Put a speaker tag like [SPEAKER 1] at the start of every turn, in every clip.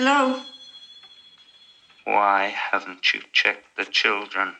[SPEAKER 1] Hello?
[SPEAKER 2] Why haven't you checked the children?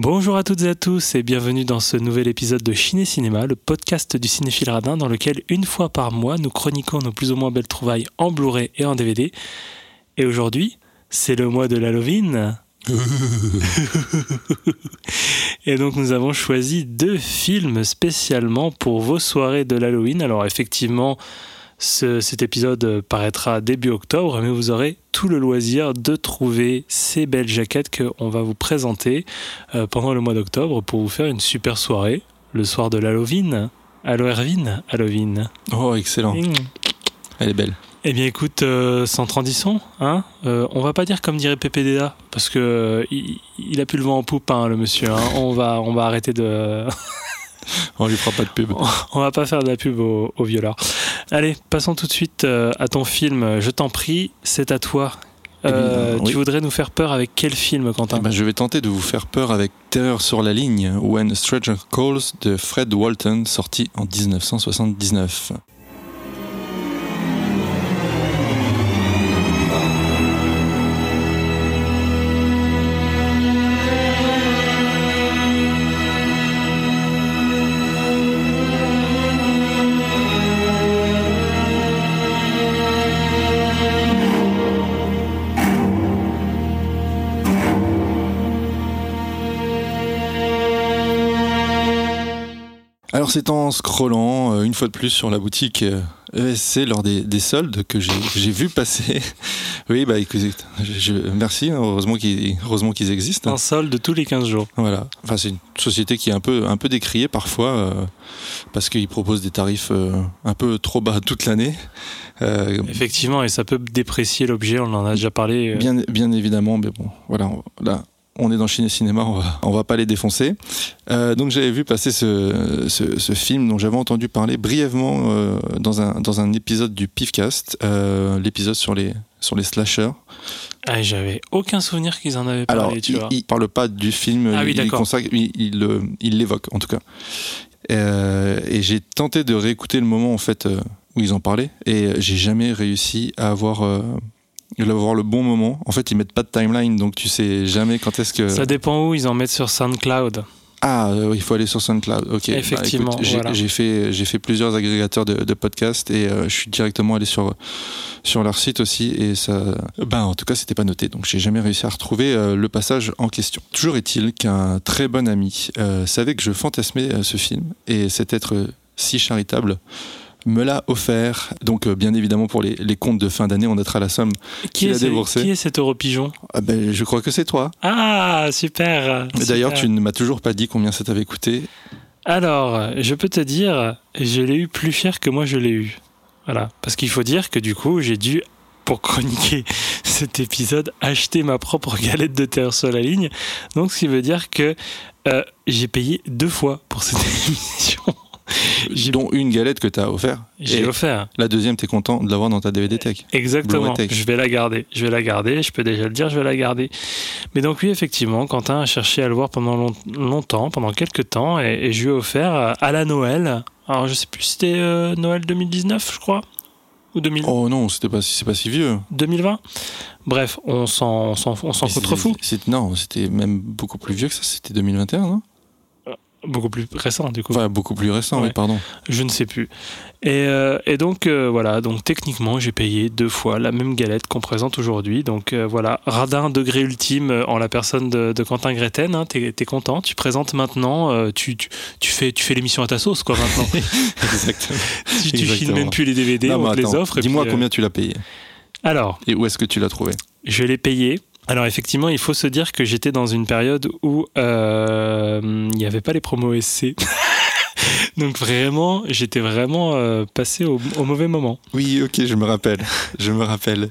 [SPEAKER 3] Bonjour à toutes et à tous et bienvenue dans ce nouvel épisode de Ciné Cinéma, le podcast du cinéphile radin dans lequel une fois par mois nous chroniquons nos plus ou moins belles trouvailles en Blu-ray et en DVD. Et aujourd'hui, c'est le mois de l'Halloween. et donc nous avons choisi deux films spécialement pour vos soirées de l'Halloween. Alors effectivement, ce- cet épisode paraîtra début octobre, mais vous aurez tout le loisir de trouver ces belles jaquettes qu'on va vous présenter euh, pendant le mois d'octobre pour vous faire une super soirée, le soir de l'Halloween. Allo Erwin, Halloween.
[SPEAKER 4] Oh, excellent. Elle est belle.
[SPEAKER 3] Eh bien écoute, euh, sans transition, hein, euh, on va pas dire comme dirait PPDA, parce que euh, il, il a plus le vent en poupe, hein, le monsieur. hein. On va, on va arrêter de,
[SPEAKER 4] On lui fera pas de pub.
[SPEAKER 3] on va pas faire de la pub au, au violeur. Allez, passons tout de suite euh, à ton film. Je t'en prie, c'est à toi.
[SPEAKER 4] Eh bien,
[SPEAKER 3] Euh,
[SPEAKER 4] oui.
[SPEAKER 3] Tu voudrais nous faire peur avec quel film, Quentin
[SPEAKER 4] Eh ben, je vais tenter de vous faire peur avec Terreur sur la ligne, When Stranger Calls de Fred Walton, sorti en 1979. Alors c'est en scrollant euh, une fois de plus sur la boutique euh, ESC lors des, des soldes que j'ai vu passer. oui, bah écoutez, je, merci, heureusement qu'ils qu'ils existent.
[SPEAKER 3] Un solde tous les 15 jours.
[SPEAKER 4] Voilà. Enfin, c'est une société qui est un peu, un peu décriée parfois euh, parce qu'ils proposent des tarifs euh, un peu trop bas toute l'année. Euh,
[SPEAKER 3] Effectivement, et ça peut déprécier l'objet, on en a déjà parlé.
[SPEAKER 4] bien, bien évidemment, mais bon, voilà. Là, on est dans Ciné Cinéma, on va, on va pas les défoncer. Euh, donc j'avais vu passer ce, ce, ce film dont j'avais entendu parler brièvement euh, dans, un, dans un épisode du Pifcast, euh, l'épisode sur les, sur les slashers.
[SPEAKER 3] Ah, j'avais aucun souvenir qu'ils en avaient parlé,
[SPEAKER 4] Alors,
[SPEAKER 3] tu
[SPEAKER 4] il,
[SPEAKER 3] vois.
[SPEAKER 4] il parle pas du film,
[SPEAKER 3] Ah oui,
[SPEAKER 4] il, il consacre- l'évoque en tout cas. Et j'ai tenté de réécouter le moment en fait où ils en parlaient et j'ai jamais réussi à avoir, euh, à avoir le bon moment. En fait, ils mettent pas de timeline, donc tu sais jamais quand est-ce que.
[SPEAKER 3] Ça dépend où ils en mettent sur SoundCloud.
[SPEAKER 4] Ah, euh, il faut aller sur SoundCloud. Ok. Bah,
[SPEAKER 3] Effectivement,
[SPEAKER 4] j'ai
[SPEAKER 3] voilà.
[SPEAKER 4] fait j'ai fait plusieurs agrégateurs de, de podcasts et euh, je suis directement allé sur sur leur site aussi et ça. Ben en tout cas c'était pas noté donc j'ai jamais réussi à retrouver euh, le passage en question. Toujours est-il qu'un très bon ami savait que je fantasmais ce film et cet être si charitable me l'a offert. Donc euh, bien évidemment pour les, les comptes de fin d'année on notera la somme.
[SPEAKER 3] Qui
[SPEAKER 4] Qui
[SPEAKER 3] est,
[SPEAKER 4] l'a
[SPEAKER 3] ce-
[SPEAKER 4] déboursé
[SPEAKER 3] qui est cet euro pigeon
[SPEAKER 4] Ah ben, je crois que c'est toi.
[SPEAKER 3] Ah, super
[SPEAKER 4] Mais D'ailleurs tu ne m'as toujours pas dit combien ça t'avait coûté.
[SPEAKER 3] Alors, je peux te dire, je l'ai eu plus cher que moi je l'ai eu. Voilà. Parce qu'il faut dire que du coup, j'ai dû, pour chroniquer cet épisode, acheter ma propre galette de terre sur la ligne. Donc, ce qui veut dire que euh, j'ai payé deux fois pour cette émission. J'ai-
[SPEAKER 4] dont une galette que tu as offert.
[SPEAKER 3] J'ai offert.
[SPEAKER 4] La deuxième, t'es content de l'avoir dans ta DVD Tech.
[SPEAKER 3] Exactement.
[SPEAKER 4] Tech.
[SPEAKER 3] Je vais la garder. Je vais la garder. Je peux déjà le dire, je vais la garder. Mais donc oui, effectivement, Quentin a cherché à le voir pendant long- longtemps, pendant quelques temps, et, et je lui ai offert euh, à la Noël. Alors je sais plus si c'était euh, Noël 2019, je crois, ou 2000
[SPEAKER 4] Oh non, c'était pas, c'est pas si vieux.
[SPEAKER 3] 2020. Bref, on s'en, on s'en, on s'en
[SPEAKER 4] Mais
[SPEAKER 3] contrefou.
[SPEAKER 4] Non, c'était même beaucoup plus vieux que ça. C'était 2021, non?
[SPEAKER 3] Beaucoup plus récent, du coup.
[SPEAKER 4] Enfin, beaucoup plus récent,
[SPEAKER 3] Ouais.
[SPEAKER 4] oui, pardon.
[SPEAKER 3] Je ne sais plus. Et, euh, et donc euh, voilà, donc techniquement j'ai payé deux fois la même galette qu'on présente aujourd'hui. Donc euh, voilà, radin degré ultime en la personne de, de Quentin Greten. Hein, T'es es content, tu présentes maintenant, tu, tu, tu fais, tu fais l'émission à ta sauce quoi maintenant.
[SPEAKER 4] Exactement.
[SPEAKER 3] tu tu
[SPEAKER 4] Exactement.
[SPEAKER 3] même plus les DVD,
[SPEAKER 4] Non,
[SPEAKER 3] on les
[SPEAKER 4] attends,
[SPEAKER 3] offre. et
[SPEAKER 4] Dis-moi combien tu l'as payé
[SPEAKER 3] Alors,
[SPEAKER 4] et où est-ce que tu l'as trouvé?
[SPEAKER 3] Je l'ai payé. Alors effectivement, il faut se dire que j'étais dans une période où euh, il n'y avait pas les promos SC. Donc vraiment, j'étais vraiment euh, passé au, au mauvais moment.
[SPEAKER 4] Oui, ok, je me rappelle. Je me rappelle.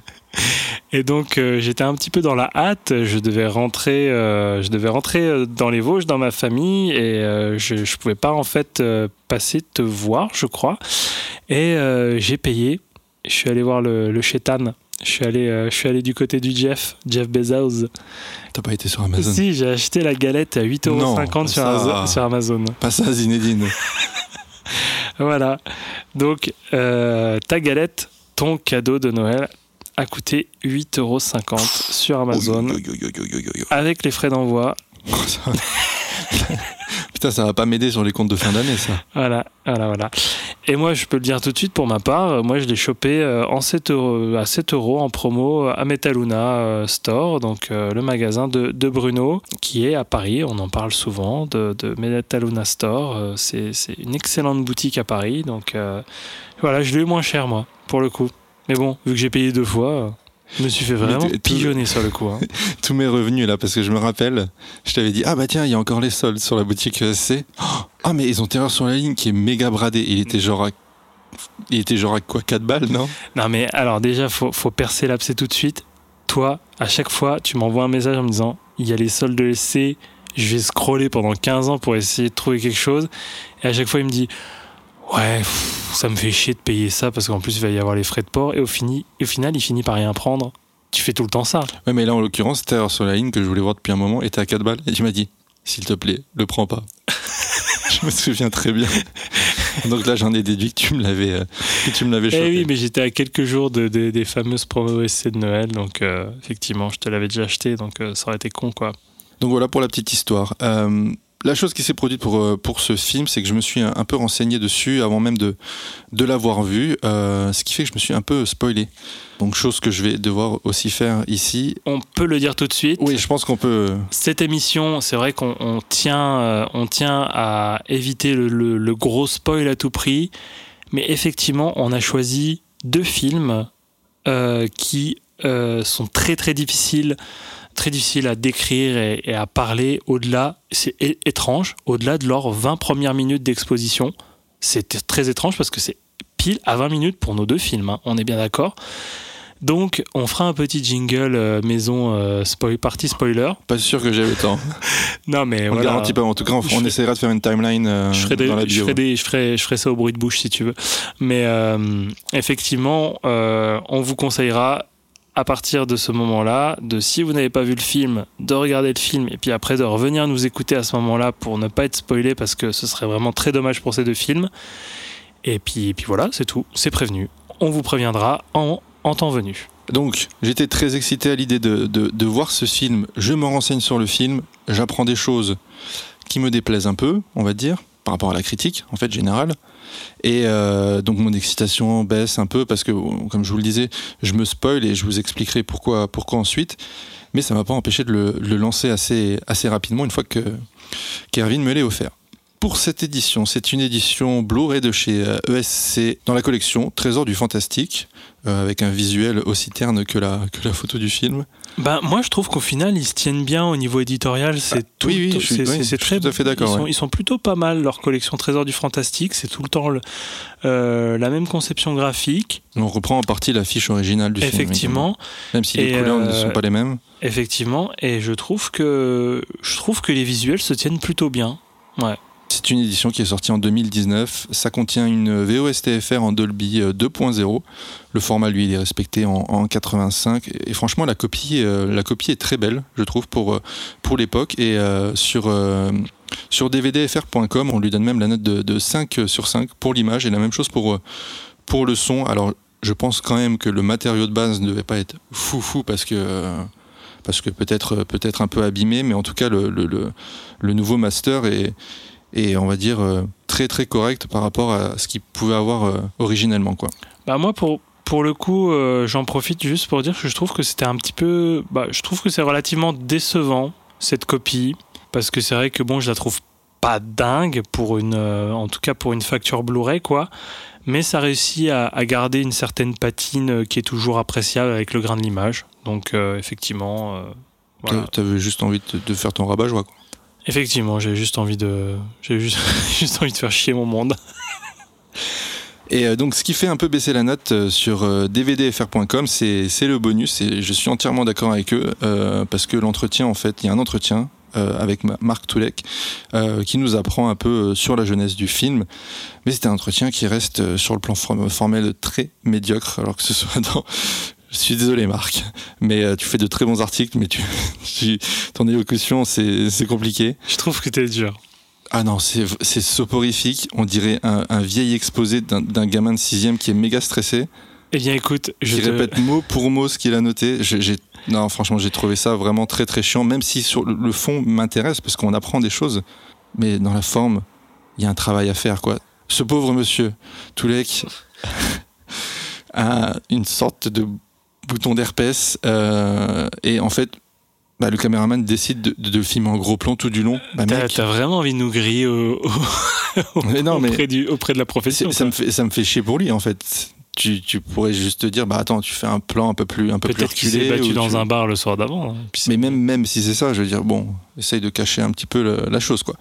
[SPEAKER 3] Et donc euh, j'étais un petit peu dans la hâte. Je devais rentrer, je devais rentrer dans les Vosges, dans ma famille, et je, je pouvais pas en fait passer te voir, je crois. Et j'ai payé. Je suis allé voir le, le Chétan. Je suis allé, euh, je suis allé du côté du Jeff, Jeff Bezos.
[SPEAKER 4] T'as pas été sur Amazon
[SPEAKER 3] Si, j'ai acheté la galette à 8,50€
[SPEAKER 4] Non,
[SPEAKER 3] sur, Amazon- sur Amazon.
[SPEAKER 4] Pas ça, Zinedine.
[SPEAKER 3] Voilà. Donc, euh, ta galette, ton cadeau de Noël, a coûté 8,50€ sur Amazon. Avec les frais d'envoi.
[SPEAKER 4] Putain, ça va pas m'aider sur les comptes de fin d'année, ça.
[SPEAKER 3] Voilà, voilà, voilà. Et moi, je peux le dire tout de suite pour ma part, euh, moi je l'ai chopé euh, en 7 euros, à 7 euros en promo à Metaluna euh, Store, donc euh, le magasin de, Bruno, qui est à Paris. On en parle souvent de, Metaluna Store. Euh, C'est une excellente boutique à Paris. Donc euh, voilà, je l'ai eu moins cher, moi, pour le coup. Mais bon, vu que j'ai payé deux fois, euh, je me suis fait vraiment pigeonner sur le coup. hein.
[SPEAKER 4] Tous mes revenus, là, parce que je me rappelle, je t'avais dit, ah bah tiens, il y a encore les soldes sur la boutique ESC. Oh, Ah, mais ils ont Terreur sur la ligne qui est méga bradé. Il était genre à. Il était genre à quoi 4 balles, non?
[SPEAKER 3] Non mais alors déjà faut, faut percer l'abcès tout de suite. Toi, à chaque fois, tu m'envoies un message en me disant il y a les soldes de l'essai, je vais scroller pendant 15 ans pour essayer de trouver quelque chose. Et à chaque fois il me dit ouais, pff, ça me fait chier de payer ça parce qu'en plus il va y avoir les frais de port. Et au, fini, et au final il finit par rien prendre. Tu fais tout le temps ça.
[SPEAKER 4] Ouais, mais là, en l'occurrence, Terreur sur la ligne que je voulais voir depuis un moment était à 4 balles. Et tu m'as dit, s'il te plaît, le prends pas. je me souviens très bien. Donc là, j'en ai déduit que tu me l'avais, euh, tu me l'avais
[SPEAKER 3] Eh oui, mais j'étais à quelques jours de, de- des fameuses promos essais de Noël, donc euh, effectivement je te l'avais déjà acheté, donc euh, ça aurait été con quoi.
[SPEAKER 4] Donc voilà pour la petite histoire. Euh, la chose qui s'est produite pour, euh, pour ce film, c'est que je me suis un, un peu renseigné dessus avant même de, de l'avoir vu, euh, ce qui fait que je me suis un peu spoilé. Donc chose que je vais devoir aussi faire ici.
[SPEAKER 3] On peut le dire tout de suite.
[SPEAKER 4] Oui, je pense qu'on peut...
[SPEAKER 3] Cette émission, c'est vrai qu'on on tient, euh, on tient à éviter le, le- le gros spoil à tout prix, mais effectivement, on a choisi deux films euh, qui euh, sont très très difficiles, très difficiles à décrire et, et à parler au-delà. C'est étrange, au-delà de leurs 20 premières minutes d'exposition. C'est très étrange parce que c'est pile à 20 minutes pour nos deux films, hein, on est bien d'accord. Donc, on fera un petit jingle euh, maison euh, spoil, partie spoiler.
[SPEAKER 4] Pas sûr que j'ai le temps.
[SPEAKER 3] Non, mais
[SPEAKER 4] On ne
[SPEAKER 3] voilà.
[SPEAKER 4] garantit pas. En tout cas, on, essaiera de faire une timeline euh,
[SPEAKER 3] Je ferai, des-
[SPEAKER 4] dans la
[SPEAKER 3] je,
[SPEAKER 4] bio.
[SPEAKER 3] ferai des- je, ferai, je ferai ça au bruit de bouche si tu veux. Mais euh, effectivement, on vous conseillera à partir de ce moment-là, de si vous n'avez pas vu le film, de regarder le film et puis après de revenir nous écouter à ce moment-là pour ne pas être spoilé parce que ce serait vraiment très dommage pour ces deux films. Et puis, voilà, c'est tout, c'est prévenu. On vous préviendra en, temps venu.
[SPEAKER 4] Donc, j'étais très excité à l'idée de voir ce film. Je me renseigne sur le film, j'apprends des choses qui me déplaisent un peu, on va dire, par rapport à la critique, en fait, générale. Et euh, donc, mon excitation baisse un peu parce que, comme je vous le disais, je me spoil et je vous expliquerai pourquoi, pourquoi ensuite. Mais ça m'a pas empêché de le, lancer assez, assez rapidement une fois que Kervin me l'a offert. Pour cette édition, c'est une édition Blu-ray de chez euh, ESC dans la collection Trésor du Fantastique, euh, avec un visuel aussi terne que la, que la photo du film.
[SPEAKER 3] Ben, moi, je trouve qu'au final, ils se tiennent bien au niveau éditorial. C'est tout,
[SPEAKER 4] oui, oui,
[SPEAKER 3] c'est-
[SPEAKER 4] oui,
[SPEAKER 3] très
[SPEAKER 4] tout à fait d'accord,
[SPEAKER 3] Ils, sont-
[SPEAKER 4] ouais.
[SPEAKER 3] ils sont plutôt pas mal. Leur collection Trésor du Fantastique, c'est tout le temps le- euh, la même conception graphique.
[SPEAKER 4] On reprend en partie l'affiche originale du film.
[SPEAKER 3] effectivement.
[SPEAKER 4] Même si les couleurs ne sont pas les mêmes.
[SPEAKER 3] effectivement. Et je trouve que je trouve que les visuels se tiennent plutôt bien. Ouais.
[SPEAKER 4] C'est une édition qui est sortie en 2019. Ça contient une VOSTFR en Dolby euh, 2.0. Le format, lui, il est respecté en, en 85. Et, franchement, la copie, euh, la copie est très belle, je trouve, pour, euh, pour l'époque. Et euh, sur, euh, sur dvdfr.com, on lui donne même la note de, de 5 sur 5 pour l'image. Et la même chose pour, euh, pour le son. Alors, je pense quand même que le matériau de base ne devait pas être fou fou parce que... euh, parce que peut-être peut-être un peu abîmé, mais en tout cas le, le, le nouveau master est, est, on va dire, euh, très très correct par rapport à ce qu'il pouvait avoir euh, originellement. Quoi.
[SPEAKER 3] Bah moi pour pour le coup, euh, j'en profite juste pour dire que je trouve que c'était un petit peu, bah, je trouve que c'est relativement décevant cette copie parce que c'est vrai que bon, je la trouve pas dingue pour une, euh, en tout cas pour une facture Blu-ray quoi, mais ça réussit à, à garder une certaine patine euh, qui est toujours appréciable avec le grain de l'image. Donc effectivement, voilà.
[SPEAKER 4] Tu avais juste envie de, de faire ton rabat-joie. quoi.
[SPEAKER 3] Effectivement, j'ai juste envie de, j'ai juste, envie de faire chier mon monde.
[SPEAKER 4] Et euh, donc, ce qui fait un peu baisser la note euh, sur euh, dvdfr.com, c'est le bonus. Et je suis entièrement d'accord avec eux parce que l'entretien, en fait, il y a un entretien avec Ma- Marc Toulek qui nous apprend un peu sur la jeunesse du film. Mais c'est un entretien qui reste sur le plan form- formel très médiocre, alors que ce soit dans. Je suis désolé, Marc, mais euh, tu fais de très bons articles, mais tu, tu- ton élocution, c'est compliqué.
[SPEAKER 3] Je trouve que t'es dur.
[SPEAKER 4] Ah non, c'est soporifique. On dirait un, un vieil exposé d'un gamin de sixième qui est méga stressé,
[SPEAKER 3] Eh bien, écoute, je
[SPEAKER 4] qui
[SPEAKER 3] te-
[SPEAKER 4] répète mot pour mot ce qu'il a noté. J'ai- non, franchement, j'ai trouvé ça vraiment très très chiant, même si sur le, le fond m'intéresse parce qu'on apprend des choses, mais dans la forme, il y a un travail à faire, quoi. Ce pauvre monsieur, Toulek, a une sorte de bouton d'herpès euh, et en fait, bah, le caméraman décide de, de, de le filmer en gros plan tout du long. Bah,
[SPEAKER 3] T'as vraiment envie de nous griller au- au-
[SPEAKER 4] Mais non, mais-
[SPEAKER 3] auprès, du, auprès de la profession.
[SPEAKER 4] ça me fait ça me fait chier pour lui en fait. Tu, tu pourrais juste te dire bah attends tu fais un plan un peu plus un peu
[SPEAKER 3] Peut-être qu'il s'est battu dans
[SPEAKER 4] tu-
[SPEAKER 3] un bar le soir d'avant. hein.
[SPEAKER 4] Mais même même si c'est ça je veux dire bon essaye de cacher un petit peu le- la chose quoi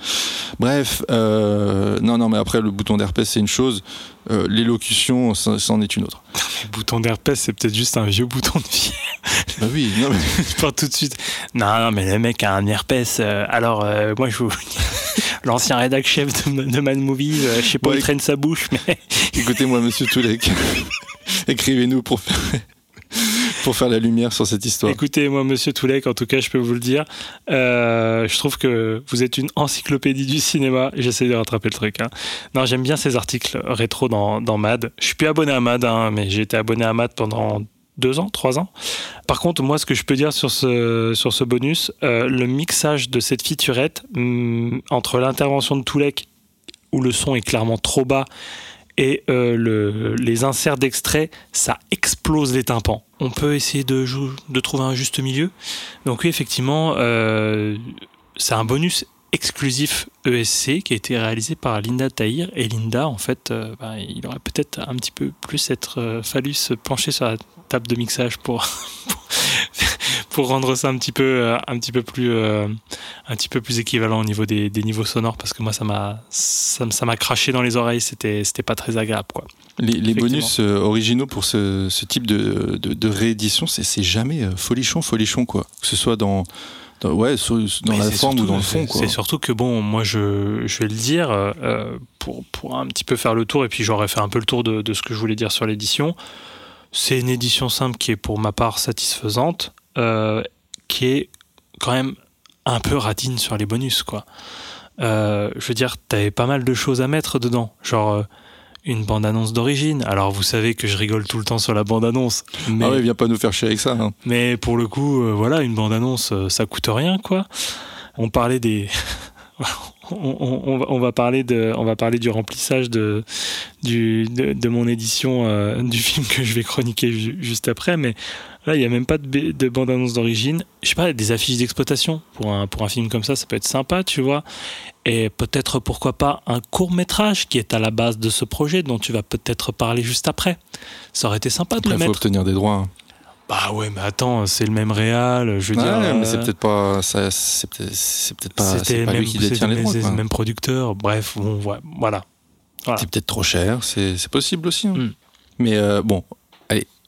[SPEAKER 4] bref euh, non non mais après le bouton d'herpès c'est une chose euh, l'élocution c'en est une autre
[SPEAKER 3] Le bouton d'herpès, c'est peut-être juste un vieux bouton de vie.
[SPEAKER 4] bah oui non mais
[SPEAKER 3] Je pars tout de suite. Non, non, mais le mec a un herpès. euh, alors, euh, moi, je vous. L'ancien rédac chef de, de Mad Movies, euh, je sais pas où
[SPEAKER 4] Ouais.
[SPEAKER 3] il traîne sa bouche, mais
[SPEAKER 4] écoutez-moi monsieur Toulek écrivez-nous pour faire pour faire la lumière sur cette histoire
[SPEAKER 3] écoutez, moi, monsieur Toulek, en tout cas, je peux vous le dire, euh, je trouve que vous êtes une encyclopédie du cinéma. J'essaie de rattraper le truc. hein. Non, j'aime bien ces articles rétro dans, Mad. Je suis plus abonné à Mad, hein, mais j'ai été abonné à Mad pendant deux ans, trois ans. Par contre, moi, ce que je peux dire sur ce, sur ce bonus, euh, le mixage de cette featurette hum, entre l'intervention de Toulek, où le son est clairement trop bas, et euh, le- les inserts d'extraits, ça explose les tympans. On peut essayer de, de trouver un juste milieu. Donc oui, effectivement, euh, c'est un bonus exclusif ESC qui a été réalisé par Linda Tahir. Et Linda, en fait, euh, bah, il aurait peut-être un petit peu plus être, fallu se pencher sur la table de mixage pour, pour, pour rendre ça un petit peu, euh, un petit peu plus, euh, un petit peu plus équivalent au niveau des, des niveaux sonores parce que moi ça m'a, ça, m'a craché dans les oreilles. C'était, c'était pas très agréable, quoi.
[SPEAKER 4] Les, bonus euh, originaux pour ce, ce type de, de, de réédition, c'est c'est jamais euh, folichon, folichon, quoi. Que ce soit dans, dans, ouais, sur- dans
[SPEAKER 3] Mais
[SPEAKER 4] la forme ou dans le fond,
[SPEAKER 3] c'est-
[SPEAKER 4] quoi.
[SPEAKER 3] C'est surtout que bon, moi je, je vais le dire euh, pour, pour un petit peu faire le tour et puis j'aurais fait un peu le tour de, de ce que je voulais dire sur l'édition. C'est une édition simple qui est pour ma part satisfaisante, euh, qui est quand même un peu ratine sur les bonus, quoi. Euh, je veux dire, t'avais pas mal de choses à mettre dedans, genre euh, une bande-annonce d'origine. Alors vous savez que je rigole tout le temps sur la bande-annonce, mais
[SPEAKER 4] Ah ouais, viens pas nous faire chier avec ça. hein.
[SPEAKER 3] mais pour le coup, euh, voilà, une bande-annonce, ça coûte rien, quoi. On parlait des. on, on- on va, parler de, on va parler du remplissage de, du, de, de mon édition du film que je vais chroniquer ju- juste après, mais là, il n'y a même pas de, de bande-annonce d'origine. Je sais pas, des affiches d'exploitation. Pour un, pour un film comme ça, ça peut être sympa, tu vois. Et peut-être, pourquoi pas, un court-métrage qui est à la base de ce projet dont tu vas peut-être parler juste après. Ça aurait été sympa de le
[SPEAKER 4] il faut
[SPEAKER 3] mettre.
[SPEAKER 4] obtenir des droits. hein.
[SPEAKER 3] Bah ouais, mais attends, c'est le même réal. Je veux
[SPEAKER 4] Ouais,
[SPEAKER 3] dire,
[SPEAKER 4] mais
[SPEAKER 3] euh,
[SPEAKER 4] c'est peut-être pas, ça- c'est peut-être, c'est pas, c'est
[SPEAKER 3] même,
[SPEAKER 4] lui qui détient les droits.
[SPEAKER 3] les
[SPEAKER 4] quoi.
[SPEAKER 3] mêmes producteurs. Bref, bon, ouais, voilà. Voilà.
[SPEAKER 4] C'est peut-être trop cher, c'est c'est possible aussi. hein.
[SPEAKER 3] Mm.
[SPEAKER 4] Mais euh, bon,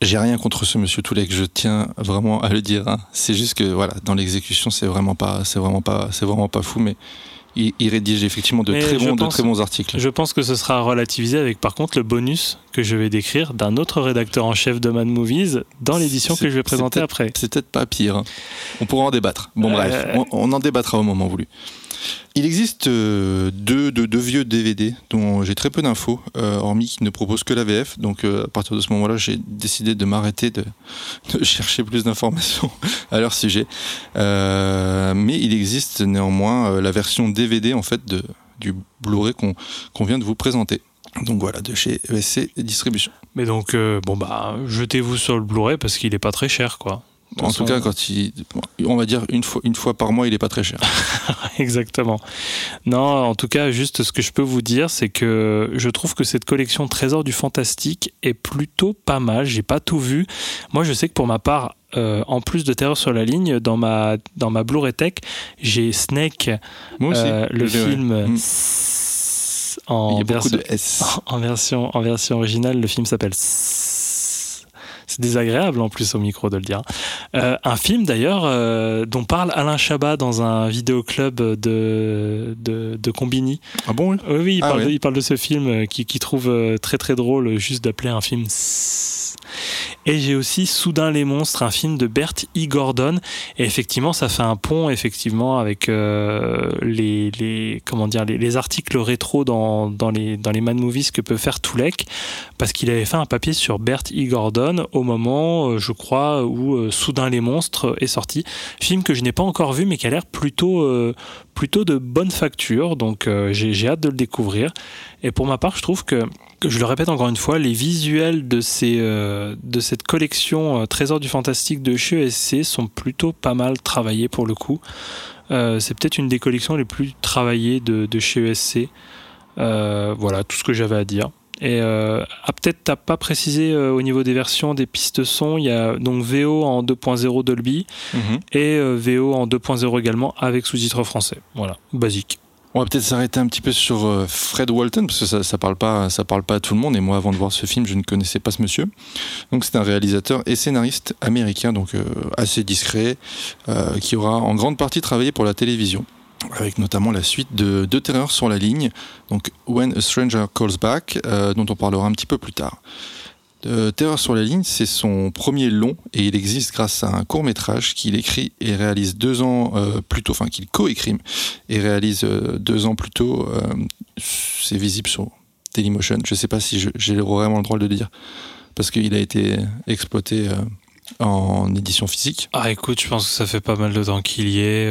[SPEAKER 4] j'ai rien contre ce monsieur Toulek, je tiens vraiment à le dire. hein. C'est juste que voilà, dans l'exécution, c'est vraiment pas, c'est vraiment pas, c'est vraiment pas fou, mais il, il rédige effectivement de
[SPEAKER 3] Mais
[SPEAKER 4] très bons, de très bons articles.
[SPEAKER 3] Je pense que ce sera relativisé avec par contre le bonus que je vais décrire d'un autre rédacteur en chef de Mad Movies dans l'édition que je vais présenter après.
[SPEAKER 4] C'est peut-être pas pire. hein. On pourra en débattre. Bon,
[SPEAKER 3] Euh,
[SPEAKER 4] bref, on, on en débattra au moment voulu. Il existe euh, deux, vieux DVD dont j'ai très peu d'infos, euh, hormis qu'ils ne proposent que la VF. Donc, euh, à partir de ce moment-là, j'ai décidé de m'arrêter de, chercher plus d'informations à leur sujet. Mais il existe néanmoins la version DVD en fait de, du Blu-ray qu'on vient de vous présenter. Donc voilà, de chez ESC Distribution.
[SPEAKER 3] Mais donc, bon bah, jetez-vous sur le Blu-ray parce qu'il est pas très cher, quoi.
[SPEAKER 4] En tout cas, quand il, on va dire une fois, une fois par mois, il est pas très cher.
[SPEAKER 3] Exactement. Non, en tout cas, juste ce que je peux vous dire, c'est que je trouve que cette collection Trésor du Fantastique est plutôt pas mal. J'ai pas tout vu. Moi, je sais que pour ma part, euh, en plus de Terreur sur la ligne, dans ma, dans ma Blu-ray Tech, j'ai Snake,
[SPEAKER 4] Moi aussi.
[SPEAKER 3] euh, le film
[SPEAKER 4] Mm.
[SPEAKER 3] En version,
[SPEAKER 4] de S.
[SPEAKER 3] en version en version originale. Le film s'appelle c'est désagréable en plus au micro de le dire. Euh, un film d'ailleurs euh, dont parle Alain Chabat dans un vidéoclub de, de, de Combini.
[SPEAKER 4] Ah bon, oui
[SPEAKER 3] Oui, il,
[SPEAKER 4] Ah
[SPEAKER 3] parle, de, il parle de ce film euh, qui, qui trouve euh, très très drôle juste d'appeler un film. Et j'ai aussi Soudain les monstres, un film de Bert E. Gordon. Et effectivement, ça fait un pont effectivement avec euh, les, comment dire les, les articles rétro dans, dans les dans les Mad Movies que peut faire Toulek, parce qu'il avait fait un papier sur Bert E. Gordon au moment, euh, je crois, où euh, Soudain les monstres est sorti. Film que je n'ai pas encore vu, mais qui a l'air plutôt plutôt de bonne facture. Donc j'ai hâte de le découvrir. Et pour ma part, je trouve que, je le répète encore une fois, les visuels de, ces, euh, de cette collection euh, Trésor du Fantastique de chez ESC sont plutôt pas mal travaillés pour le coup. Euh, c'est peut-être une des collections les plus travaillées de, de chez ESC. Euh, voilà, tout ce que j'avais à dire. Et ah, peut-être t'as pas précisé au niveau des versions des pistes son, il y a donc VO en 2.0 Dolby
[SPEAKER 4] Mhm.
[SPEAKER 3] et VO en 2.0 également avec sous-titres français. Voilà, basique.
[SPEAKER 4] On va peut-être s'arrêter un petit peu sur euh, Fred Walton parce que ça, ça parle pas, parle pas à tout le monde. Et moi, avant de voir ce film, je ne connaissais pas ce monsieur. Donc, c'est un réalisateur et scénariste américain, donc euh, assez discret, euh, qui aura en grande partie travaillé pour la télévision, avec notamment la suite de Deux terreurs sur la ligne, donc When a Stranger Calls Back, dont on parlera un petit peu plus tard. Terreur sur la ligne, c'est son premier long et il existe grâce à un court métrage qu'il écrit et réalise deux ans euh, plus tôt, enfin qu'il coécrit et réalise euh, deux ans plus tôt. euh, c'est visible sur Dailymotion. Je ne sais pas si j'ai vraiment le droit de le dire parce qu'il a été exploité en édition physique.
[SPEAKER 3] Ah écoute, je pense que ça fait pas mal de temps qu'il y est.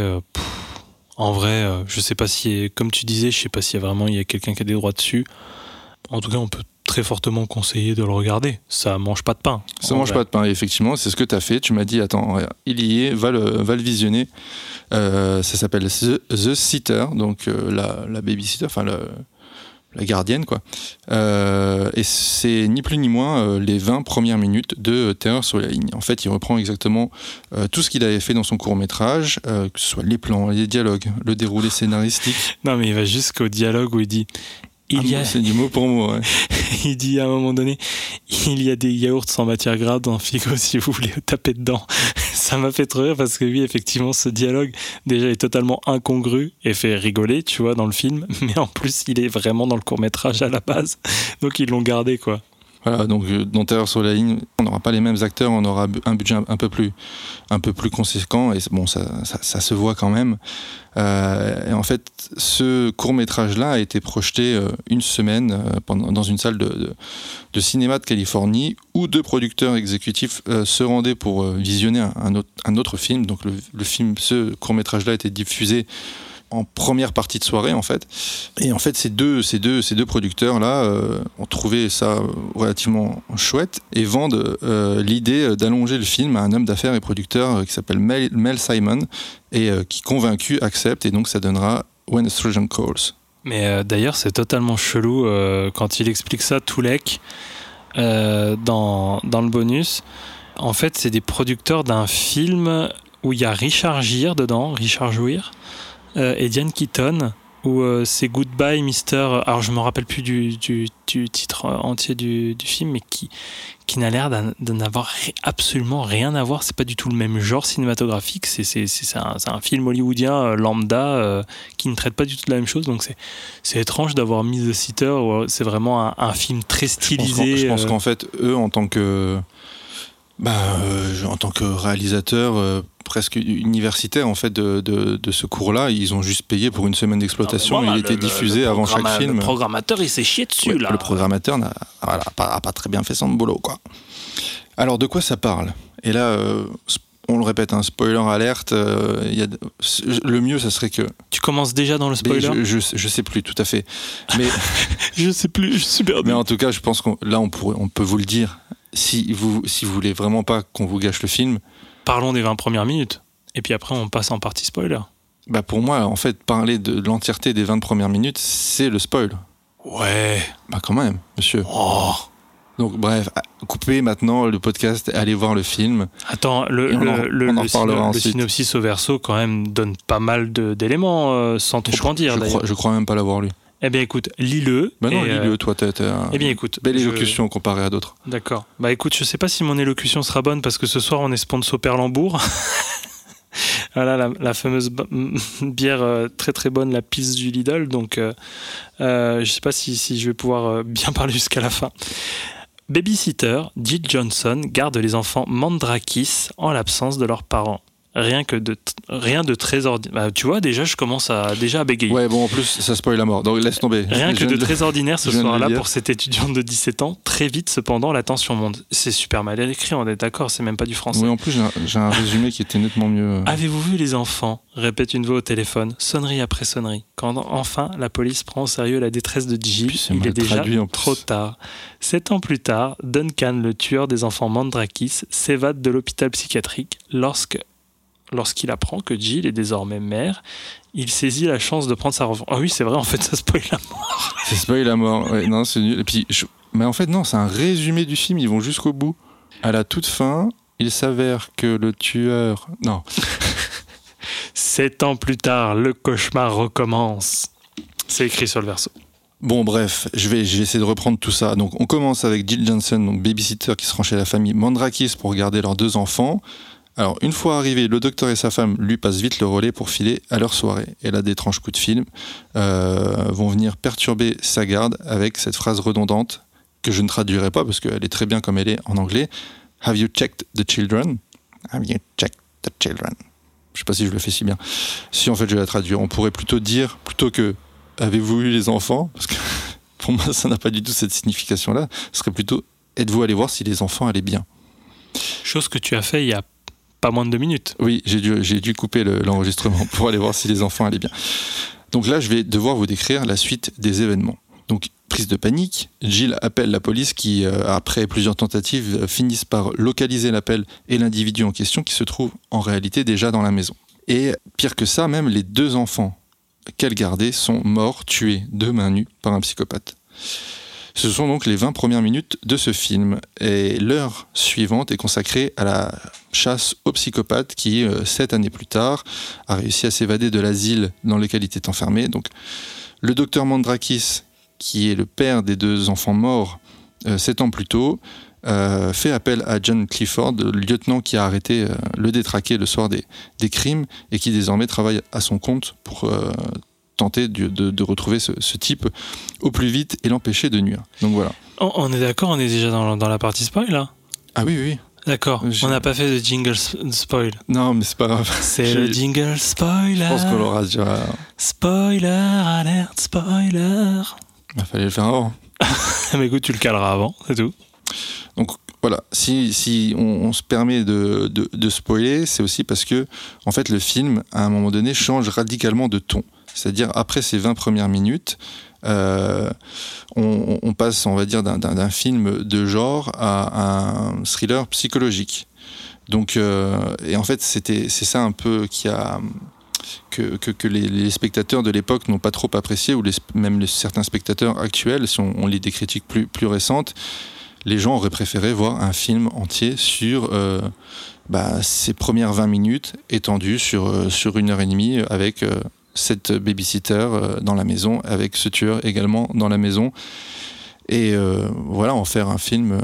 [SPEAKER 3] en vrai, je sais pas si, comme tu disais, je sais pas s'il y a vraiment il y a quelqu'un qui a des droits dessus. En tout cas, on peut très fortement conseiller de le regarder. Ça mange pas de pain.
[SPEAKER 4] Ça mange pas de pain, et effectivement, c'est ce que tu as fait. Tu m'as dit, attends, il y est, va le, va le visionner. Euh, ça s'appelle The, The Sitter, donc euh, la, la babysitter, enfin le- la gardienne, quoi. Euh, et c'est ni plus ni moins euh, les 20 premières minutes de Terreur sur la ligne. En fait, il reprend exactement tout ce qu'il avait fait dans son court métrage, que ce soit les plans, les dialogues, le déroulé scénaristique.
[SPEAKER 3] Non, mais il va jusqu'au dialogue où il dit. Il y
[SPEAKER 4] Ah,
[SPEAKER 3] a,
[SPEAKER 4] C'est du mot pour mot, ouais.
[SPEAKER 3] il dit à un moment donné, il y a des yaourts sans matière grasse dans le frigo si vous voulez taper dedans. Ça m'a fait trop rire parce que oui, effectivement, ce dialogue déjà est totalement incongru et fait rigoler, tu vois, dans le film. Mais en plus, il est vraiment dans le court métrage à la base. Donc ils l'ont gardé, quoi.
[SPEAKER 4] Donc euh, dans Terreur sur la ligne, on n'aura pas les mêmes acteurs, on aura un budget un, peu plus, conséquent, et bon, ça, se voit quand même. Euh, en fait, ce court métrage-là a été projeté euh, une semaine dans une salle de, cinéma de Californie, où deux producteurs exécutifs se rendaient pour visionner un, autre, film. Donc le, film, ce court métrage-là a été diffusé en première partie de soirée en fait. Et en fait, ces deux, ces deux, ces deux producteurs là euh, ont trouvé ça relativement chouette et vendent euh, l'idée d'allonger le film à un homme d'affaires et producteur euh, qui s'appelle Mel, Simon et qui convaincu accepte et donc ça donnera When a Stranger Calls.
[SPEAKER 3] Mais d'ailleurs, c'est totalement chelou quand il explique ça, Toulek, dans, dans le bonus. En fait, c'est des producteurs d'un film où il y a Richard Gere dedans, Richard euh, et Diane Keaton, où euh, c'est Goodbye Mister. Alors, je me rappelle plus du, du, du titre entier du, du, film, mais qui, qui n'a l'air de n'avoir absolument rien à voir. C'est pas du tout le même genre cinématographique. C'est, un, un, film hollywoodien euh, lambda euh, qui ne traite pas du tout de la même chose. Donc, c'est, c'est étrange d'avoir mis The Sitter. C'est vraiment un, un, film très stylisé.
[SPEAKER 4] Je pense, qu'en, je pense qu'en fait, eux, en tant que. Bah, euh, en tant que réalisateur euh, presque universitaire en fait de, de, de ce cours-là, ils ont juste payé pour une semaine d'exploitation.
[SPEAKER 3] voilà,
[SPEAKER 4] il était diffusé
[SPEAKER 3] le
[SPEAKER 4] avant chaque film.
[SPEAKER 3] Le programmateur, il s'est chié dessus
[SPEAKER 4] ouais,
[SPEAKER 3] là.
[SPEAKER 4] Le programmateur n'a voilà, pas, pas, très bien fait son boulot quoi. Alors de quoi ça parle? Et là, euh, on le répète, un hein, spoiler alerte. Euh, y a, le mieux, ça serait que.
[SPEAKER 3] Tu commences déjà dans le spoiler?
[SPEAKER 4] je, je, je, sais plus, tout à fait. Mais
[SPEAKER 3] je sais plus, je suis perdu.
[SPEAKER 4] Mais en tout cas, je pense que là, on, pourrait, on peut vous le dire. Si vous, si vous voulez vraiment pas qu'on vous gâche le film,
[SPEAKER 3] parlons des 20 premières minutes. Et puis après, on passe en partie spoiler.
[SPEAKER 4] Bah pour moi, en fait, parler de l'entièreté des 20 premières minutes, c'est le spoil.
[SPEAKER 3] Ouais.
[SPEAKER 4] Bah quand même, monsieur.
[SPEAKER 3] Oh.
[SPEAKER 4] Donc bref, coupez maintenant le podcast, allez voir le film.
[SPEAKER 3] Attends, le,
[SPEAKER 4] en-
[SPEAKER 3] le,
[SPEAKER 4] on en
[SPEAKER 3] le le synopsis au verso, quand même, donne pas mal d'éléments, euh, sans
[SPEAKER 4] je,
[SPEAKER 3] trop en dire,
[SPEAKER 4] je crois, je crois même pas l'avoir lu.
[SPEAKER 3] Eh bien, écoute, lis-le.
[SPEAKER 4] Bah non,
[SPEAKER 3] et, euh,
[SPEAKER 4] lis-le, toi, t'as t'as
[SPEAKER 3] Eh bien, écoute.
[SPEAKER 4] belle
[SPEAKER 3] je-
[SPEAKER 4] élocution comparée à d'autres.
[SPEAKER 3] D'accord. Bah écoute, je sais pas si mon élocution sera bonne parce que ce soir on est sponsor Perlembourg. voilà la, la fameuse bière euh, très très bonne, la pisse du Lidl. Donc euh, euh, je sais pas si, si je vais pouvoir bien parler jusqu'à la fin. Babysitter, Jill Johnson garde les enfants Mandrakis en l'absence de leurs parents. Rien que de rien de très ordinaire. tu vois déjà je commence à déjà à bégayer.
[SPEAKER 4] Ouais, bon, en plus, ça spoil la mort, donc laisse tomber.
[SPEAKER 3] Rien que de très ordinaire ce soir-là pour cette étudiante de 17 ans. Très vite, cependant, la tension monte. C'est super mal écrit, on est d'accord, c'est même pas du français.
[SPEAKER 4] Oui, en plus, j'ai un, résumé qui était nettement mieux.
[SPEAKER 3] Avez-vous vu les enfants? Répète une voix au téléphone, sonnerie après sonnerie. Quand enfin la police prend au sérieux la détresse de
[SPEAKER 4] c'est
[SPEAKER 3] il est déjà trop tard. Sept ans plus tard, Duncan, le tueur des enfants Mandrakis, s'évade de l'hôpital psychiatrique lorsque lorsqu'il apprend que Jill est désormais mère. Il saisit la chance de prendre sa revanche. Ah oui, c'est vrai, en fait, ça spoil la mort.
[SPEAKER 4] C'est spoil la mort. Ouais, non, c'est nul. Et puis, je- mais en fait, non, c'est un résumé du film. Ils vont jusqu'au bout. À la toute fin, il s'avère que le tueur. Non,
[SPEAKER 3] Sept ans plus tard, le cauchemar recommence. C'est écrit sur le verso.
[SPEAKER 4] Bon, bref, je vais, je vais essayer de reprendre tout ça. Donc, on commence avec Jill Johnson, donc babysitter qui se rend chez la famille Mandrakis pour garder leurs deux enfants. Alors, une fois arrivé, le docteur et sa femme lui passent vite le relais pour filer à leur soirée. Et là, d'étranges coups de film euh, vont venir perturber sa garde avec cette phrase redondante que je ne traduirai pas parce qu'elle est très bien comme elle est en anglais. Have you checked the children? Have you checked the children? Je sais pas si je le fais si bien. Si en fait je vais la traduire, on pourrait plutôt dire, plutôt que avez-vous eu les enfants? Parce que pour moi ça n'a pas du tout cette signification-là. Ce serait plutôt êtes-vous allé voir si les enfants allaient bien?
[SPEAKER 3] Chose que tu as fait il y a pas moins de deux minutes.
[SPEAKER 4] Oui, j'ai dû, dû couper le- l'enregistrement pour aller voir si les enfants allaient bien. Donc là, je vais devoir vous décrire la suite des événements. Donc, prise de panique, Jill appelle la police qui, euh, après plusieurs tentatives, euh, finissent par localiser l'appel et l'individu en question qui se trouve en réalité déjà dans la maison. Et pire que ça, même les deux enfants qu'elle gardait sont morts, tués de main nue par un psychopathe. Ce sont donc les 20 premières minutes de ce film. Et l'heure suivante est consacrée à la chasse au psychopathe qui, euh, sept années plus tard, a réussi à s'évader de l'asile dans lequel il était enfermé. Donc, le docteur Mandrakis, qui est le père des deux enfants morts euh, sept ans plus tôt, euh, fait appel à John Clifford, le lieutenant qui a arrêté euh, le détraqué le soir des, des crimes et qui désormais travaille à son compte pour euh, tenter de, de- de retrouver ce, ce type au plus vite et l'empêcher de nuire. Donc voilà.
[SPEAKER 3] On, on est d'accord, on est déjà dans, dans la partie spoil là?
[SPEAKER 4] Ah oui, oui.
[SPEAKER 3] D'accord, on n'a pas fait de jingle sp- spoil.
[SPEAKER 4] Non, mais c'est pas grave.
[SPEAKER 3] C'est le jingle spoiler.
[SPEAKER 4] Je pense qu'on l'aura déjà.
[SPEAKER 3] Spoiler, alerte, spoiler.
[SPEAKER 4] Il fallait le faire avant.
[SPEAKER 3] Mais écoute, tu le caleras avant, c'est tout.
[SPEAKER 4] Donc voilà, si, si on, on se permet de, de, de spoiler, c'est aussi parce que en fait le film, à un moment donné, change radicalement de ton. C'est-à-dire après ces 20 premières minutes, euh, on, passe, on va dire, d'un- film de genre à un thriller psychologique. Donc, euh, et en fait, c'était, c'est ça un peu qui a que, les, spectateurs de l'époque n'ont pas trop apprécié, ou les, même certains spectateurs actuels, si on, lit des critiques plus, plus récentes, les gens auraient préféré voir un film entier sur euh, bah, ces premières 20 minutes étendues sur, sur une heure et demie avec cette babysitter euh, dans la maison, avec ce tueur également dans la maison. Et euh, voilà, en faire un film, euh,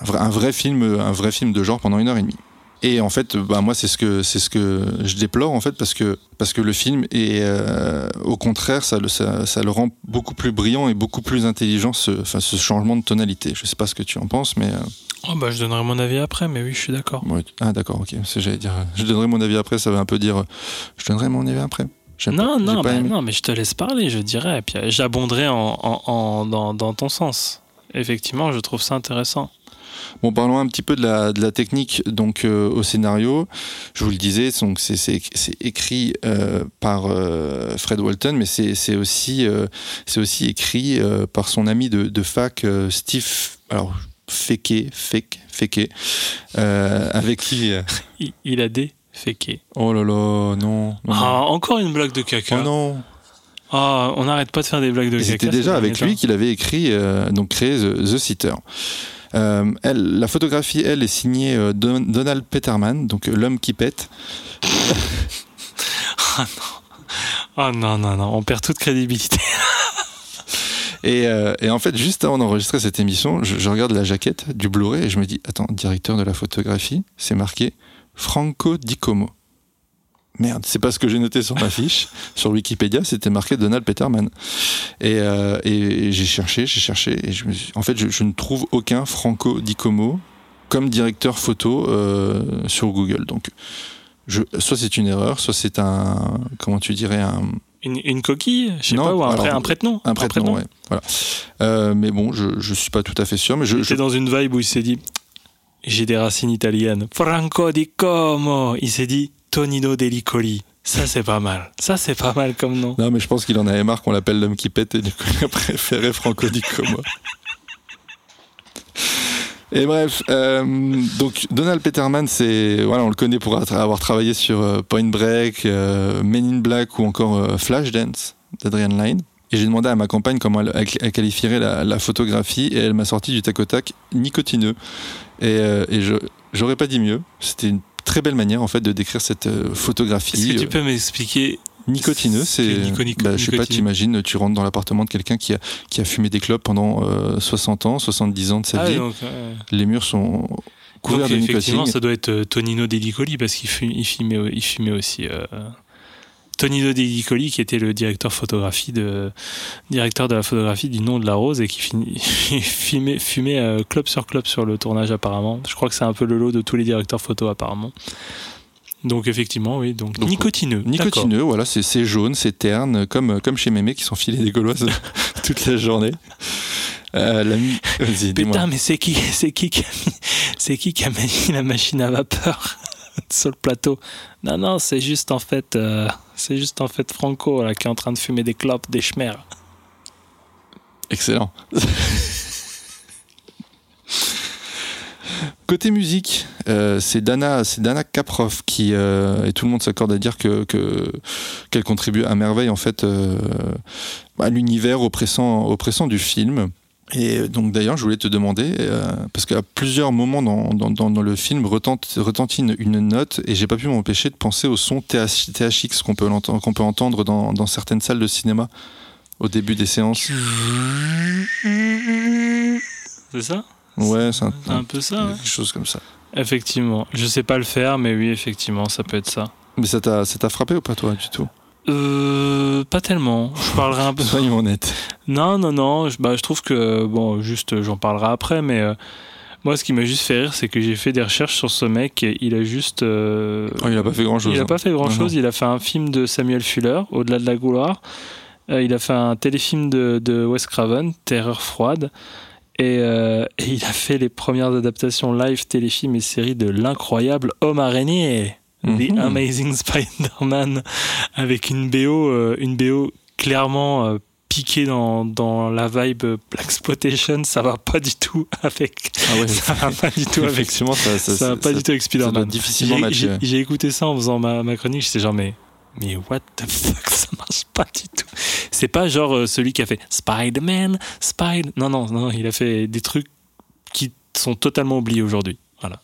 [SPEAKER 4] un vrai, un vrai film, un vrai film de genre pendant une heure et demie. Et en fait, bah, moi, c'est ce que c'est ce que je déplore en fait parce que parce que le film est euh, au contraire, ça le ça, ça le rend beaucoup plus brillant et beaucoup plus intelligent ce enfin ce changement de tonalité. Je sais pas ce que tu en penses, mais euh,
[SPEAKER 3] Oh bah je donnerai mon avis après, mais oui, je suis d'accord.
[SPEAKER 4] ouais, ah d'accord, ok. J'allais dire, je donnerai mon avis après. Ça veut un peu dire, je donnerai mon avis après.
[SPEAKER 3] Non,
[SPEAKER 4] pas-
[SPEAKER 3] non, bah non, mais je te laisse parler, je dirais. Et puis euh, j'abonderai en, en- en- dans, dans ton sens. Effectivement, je trouve ça intéressant.
[SPEAKER 4] Bon, parlons un petit peu de la, de la technique donc euh, au scénario. Je vous le disais, donc c'est écrit euh, par euh, Fred Walton, mais c'est aussi c'est aussi écrit par son ami de, de fac Steve. Alors Feke, Feke, euh, avec qui.
[SPEAKER 3] Il, il a des féqués.
[SPEAKER 4] Oh là là, non. non,
[SPEAKER 3] Ah,
[SPEAKER 4] non.
[SPEAKER 3] encore une blague de caca.
[SPEAKER 4] Oh non.
[SPEAKER 3] Ah, on n'arrête pas de faire des blagues de
[SPEAKER 4] Et
[SPEAKER 3] caca.
[SPEAKER 4] c'était déjà avec lui qu'il avait écrit, euh, donc créé The, The Sitter. Euh, elle, la photographie, elle, est signée euh, Don- Donald Peterman, donc l'homme qui pète.
[SPEAKER 3] Oh non, non, non, on perd toute crédibilité.
[SPEAKER 4] Et, euh, et en fait, juste avant d'enregistrer cette émission, je, je regarde la jaquette du Blu-ray et je me dis, attends, directeur de la photographie, c'est marqué Franco Di Como. Merde, c'est pas ce que j'ai noté sur ma fiche. Sur Wikipédia, c'était marqué Donald Peterman. Et, euh, et j'ai cherché, j'ai cherché, et je me suis- en fait, je, je ne trouve aucun Franco Di Como comme directeur photo euh, sur Google. Donc, je, soit c'est une erreur, soit c'est un, comment tu dirais, un,
[SPEAKER 3] Une, une coquille Je sais
[SPEAKER 4] Non,
[SPEAKER 3] pas, ou un,
[SPEAKER 4] alors,
[SPEAKER 3] un prête-nom
[SPEAKER 4] un prête-nom, ouais. Voilà. Euh, mais bon, je, je suis pas tout à fait sûr, mais je,
[SPEAKER 3] dans une vibe où il s'est dit J'ai des racines italiennes. Franco di Como Il s'est dit Tonino Delicoli. Ça, c'est pas mal. Ça, c'est pas mal comme nom.
[SPEAKER 4] non, mais je pense qu'il en avait marre qu'on l'appelle l'homme qui pète et du coup, il a préféré Franco Di Como. Et bref, euh, donc Donald Peterman, c'est voilà, on le connaît pour avoir travaillé sur euh, Point Break, euh, Men in Black ou encore euh, Flashdance d'Adrian Lyne. Et j'ai demandé à ma compagne comment elle qualifierait la, la photographie et elle m'a sorti du tac au tac nicotineux. Et, euh, et je j'aurais pas dit mieux. C'était une très belle manière en fait de décrire cette euh, photographie.
[SPEAKER 3] Est-ce que tu
[SPEAKER 4] Euh,
[SPEAKER 3] peux m'expliquer
[SPEAKER 4] Nicotineux,
[SPEAKER 3] C'est
[SPEAKER 4] bah, je sais pas,
[SPEAKER 3] nicotine.
[SPEAKER 4] t'imagines, tu rentres dans l'appartement de quelqu'un qui a, qui a fumé des clopes pendant euh, 60 ans, 70 ans de sa
[SPEAKER 3] Ah,
[SPEAKER 4] vie.
[SPEAKER 3] donc, euh,
[SPEAKER 4] Les murs sont couverts
[SPEAKER 3] donc,
[SPEAKER 4] de
[SPEAKER 3] effectivement,
[SPEAKER 4] nicotine.
[SPEAKER 3] ça doit être euh, Tonino Delicoli parce qu'il fu- il fumait, il fumait aussi. Tonino Delicoli, qui était le directeur photographie de directeur de la photographie du nom de la rose et qui fini- fumait, fumait euh, clope sur clope sur le tournage apparemment. Je crois que c'est un peu le lot de tous les directeurs photo apparemment. Donc effectivement, oui. Donc,
[SPEAKER 4] Donc,
[SPEAKER 3] nicotineux.
[SPEAKER 4] Nicotineux, voilà, c'est jaune, c'est terne, comme, comme chez Mémé qui sont filés des gauloises toute la journée. Euh, la.
[SPEAKER 3] Putain, mais c'est qui, c'est qui qui a mis, c'est qui qui a mis la machine à vapeur? sur le plateau Non, non, c'est juste en fait, euh, c'est juste en fait Franco qui est en train de fumer des clopes, des schmers.
[SPEAKER 4] Excellent. Côté musique, euh, c'est Dana, c'est Dana Kaproff qui euh, et tout le monde s'accorde à dire que que- qu'elle contribue à merveille en fait à l'univers oppressant oppressant du film. Et donc d'ailleurs, je voulais te demander euh, parce qu'à plusieurs moments dans, dans, le film retentit une, une note et j'ai pas pu m'empêcher de penser au son TH, THX qu'on peut qu'on peut entendre dans, dans certaines salles de cinéma au début des séances.
[SPEAKER 3] C'est ça?
[SPEAKER 4] Ouais, c'est un,
[SPEAKER 3] Un peu ça. ouais.
[SPEAKER 4] quelque chose comme ça.
[SPEAKER 3] Effectivement, je sais pas le faire, mais oui, effectivement, ça peut être ça.
[SPEAKER 4] Mais ça t'a frappé ou pas toi du tout?
[SPEAKER 3] Euh, pas tellement. Je parlerai un peu.
[SPEAKER 4] Soyons honnêtes.
[SPEAKER 3] Non, non, non. Je, bah, je trouve que, bon, juste, j'en parlerai après, mais euh, moi, ce qui m'a juste fait rire, c'est que j'ai fait des recherches sur ce mec. Et il a juste. euh,
[SPEAKER 4] Oh, il a pas fait grand chose.
[SPEAKER 3] il a pas fait grand
[SPEAKER 4] Non,
[SPEAKER 3] chose. Il a fait un film de Samuel Fuller, Au-delà de la gloire. Euh, il a fait un téléfilm de, de Wes Craven, Terreur froide. Et, euh, et il a fait les premières adaptations live, téléfilms et séries de l'incroyable Homme araignée. The
[SPEAKER 4] Mhm.
[SPEAKER 3] Amazing Spider-Man avec une BO, euh, une BO clairement euh, piquée dans, dans la vibe Black Exploitation, ça va pas du tout avec
[SPEAKER 4] Ah ouais,
[SPEAKER 3] ça va pas du tout avec
[SPEAKER 4] effectivement, ça, ça,
[SPEAKER 3] ça va pas
[SPEAKER 4] ça-
[SPEAKER 3] du tout avec Spider-Man.
[SPEAKER 4] difficilement
[SPEAKER 3] j'ai écouté ça en faisant ma, ma chronique, j'étais genre mais mais what the fuck, ça marche pas du tout. C'est pas genre euh, celui qui a fait Spider-Man, Spider. Non non non, il a fait des trucs qui sont totalement oubliés aujourd'hui. Voilà.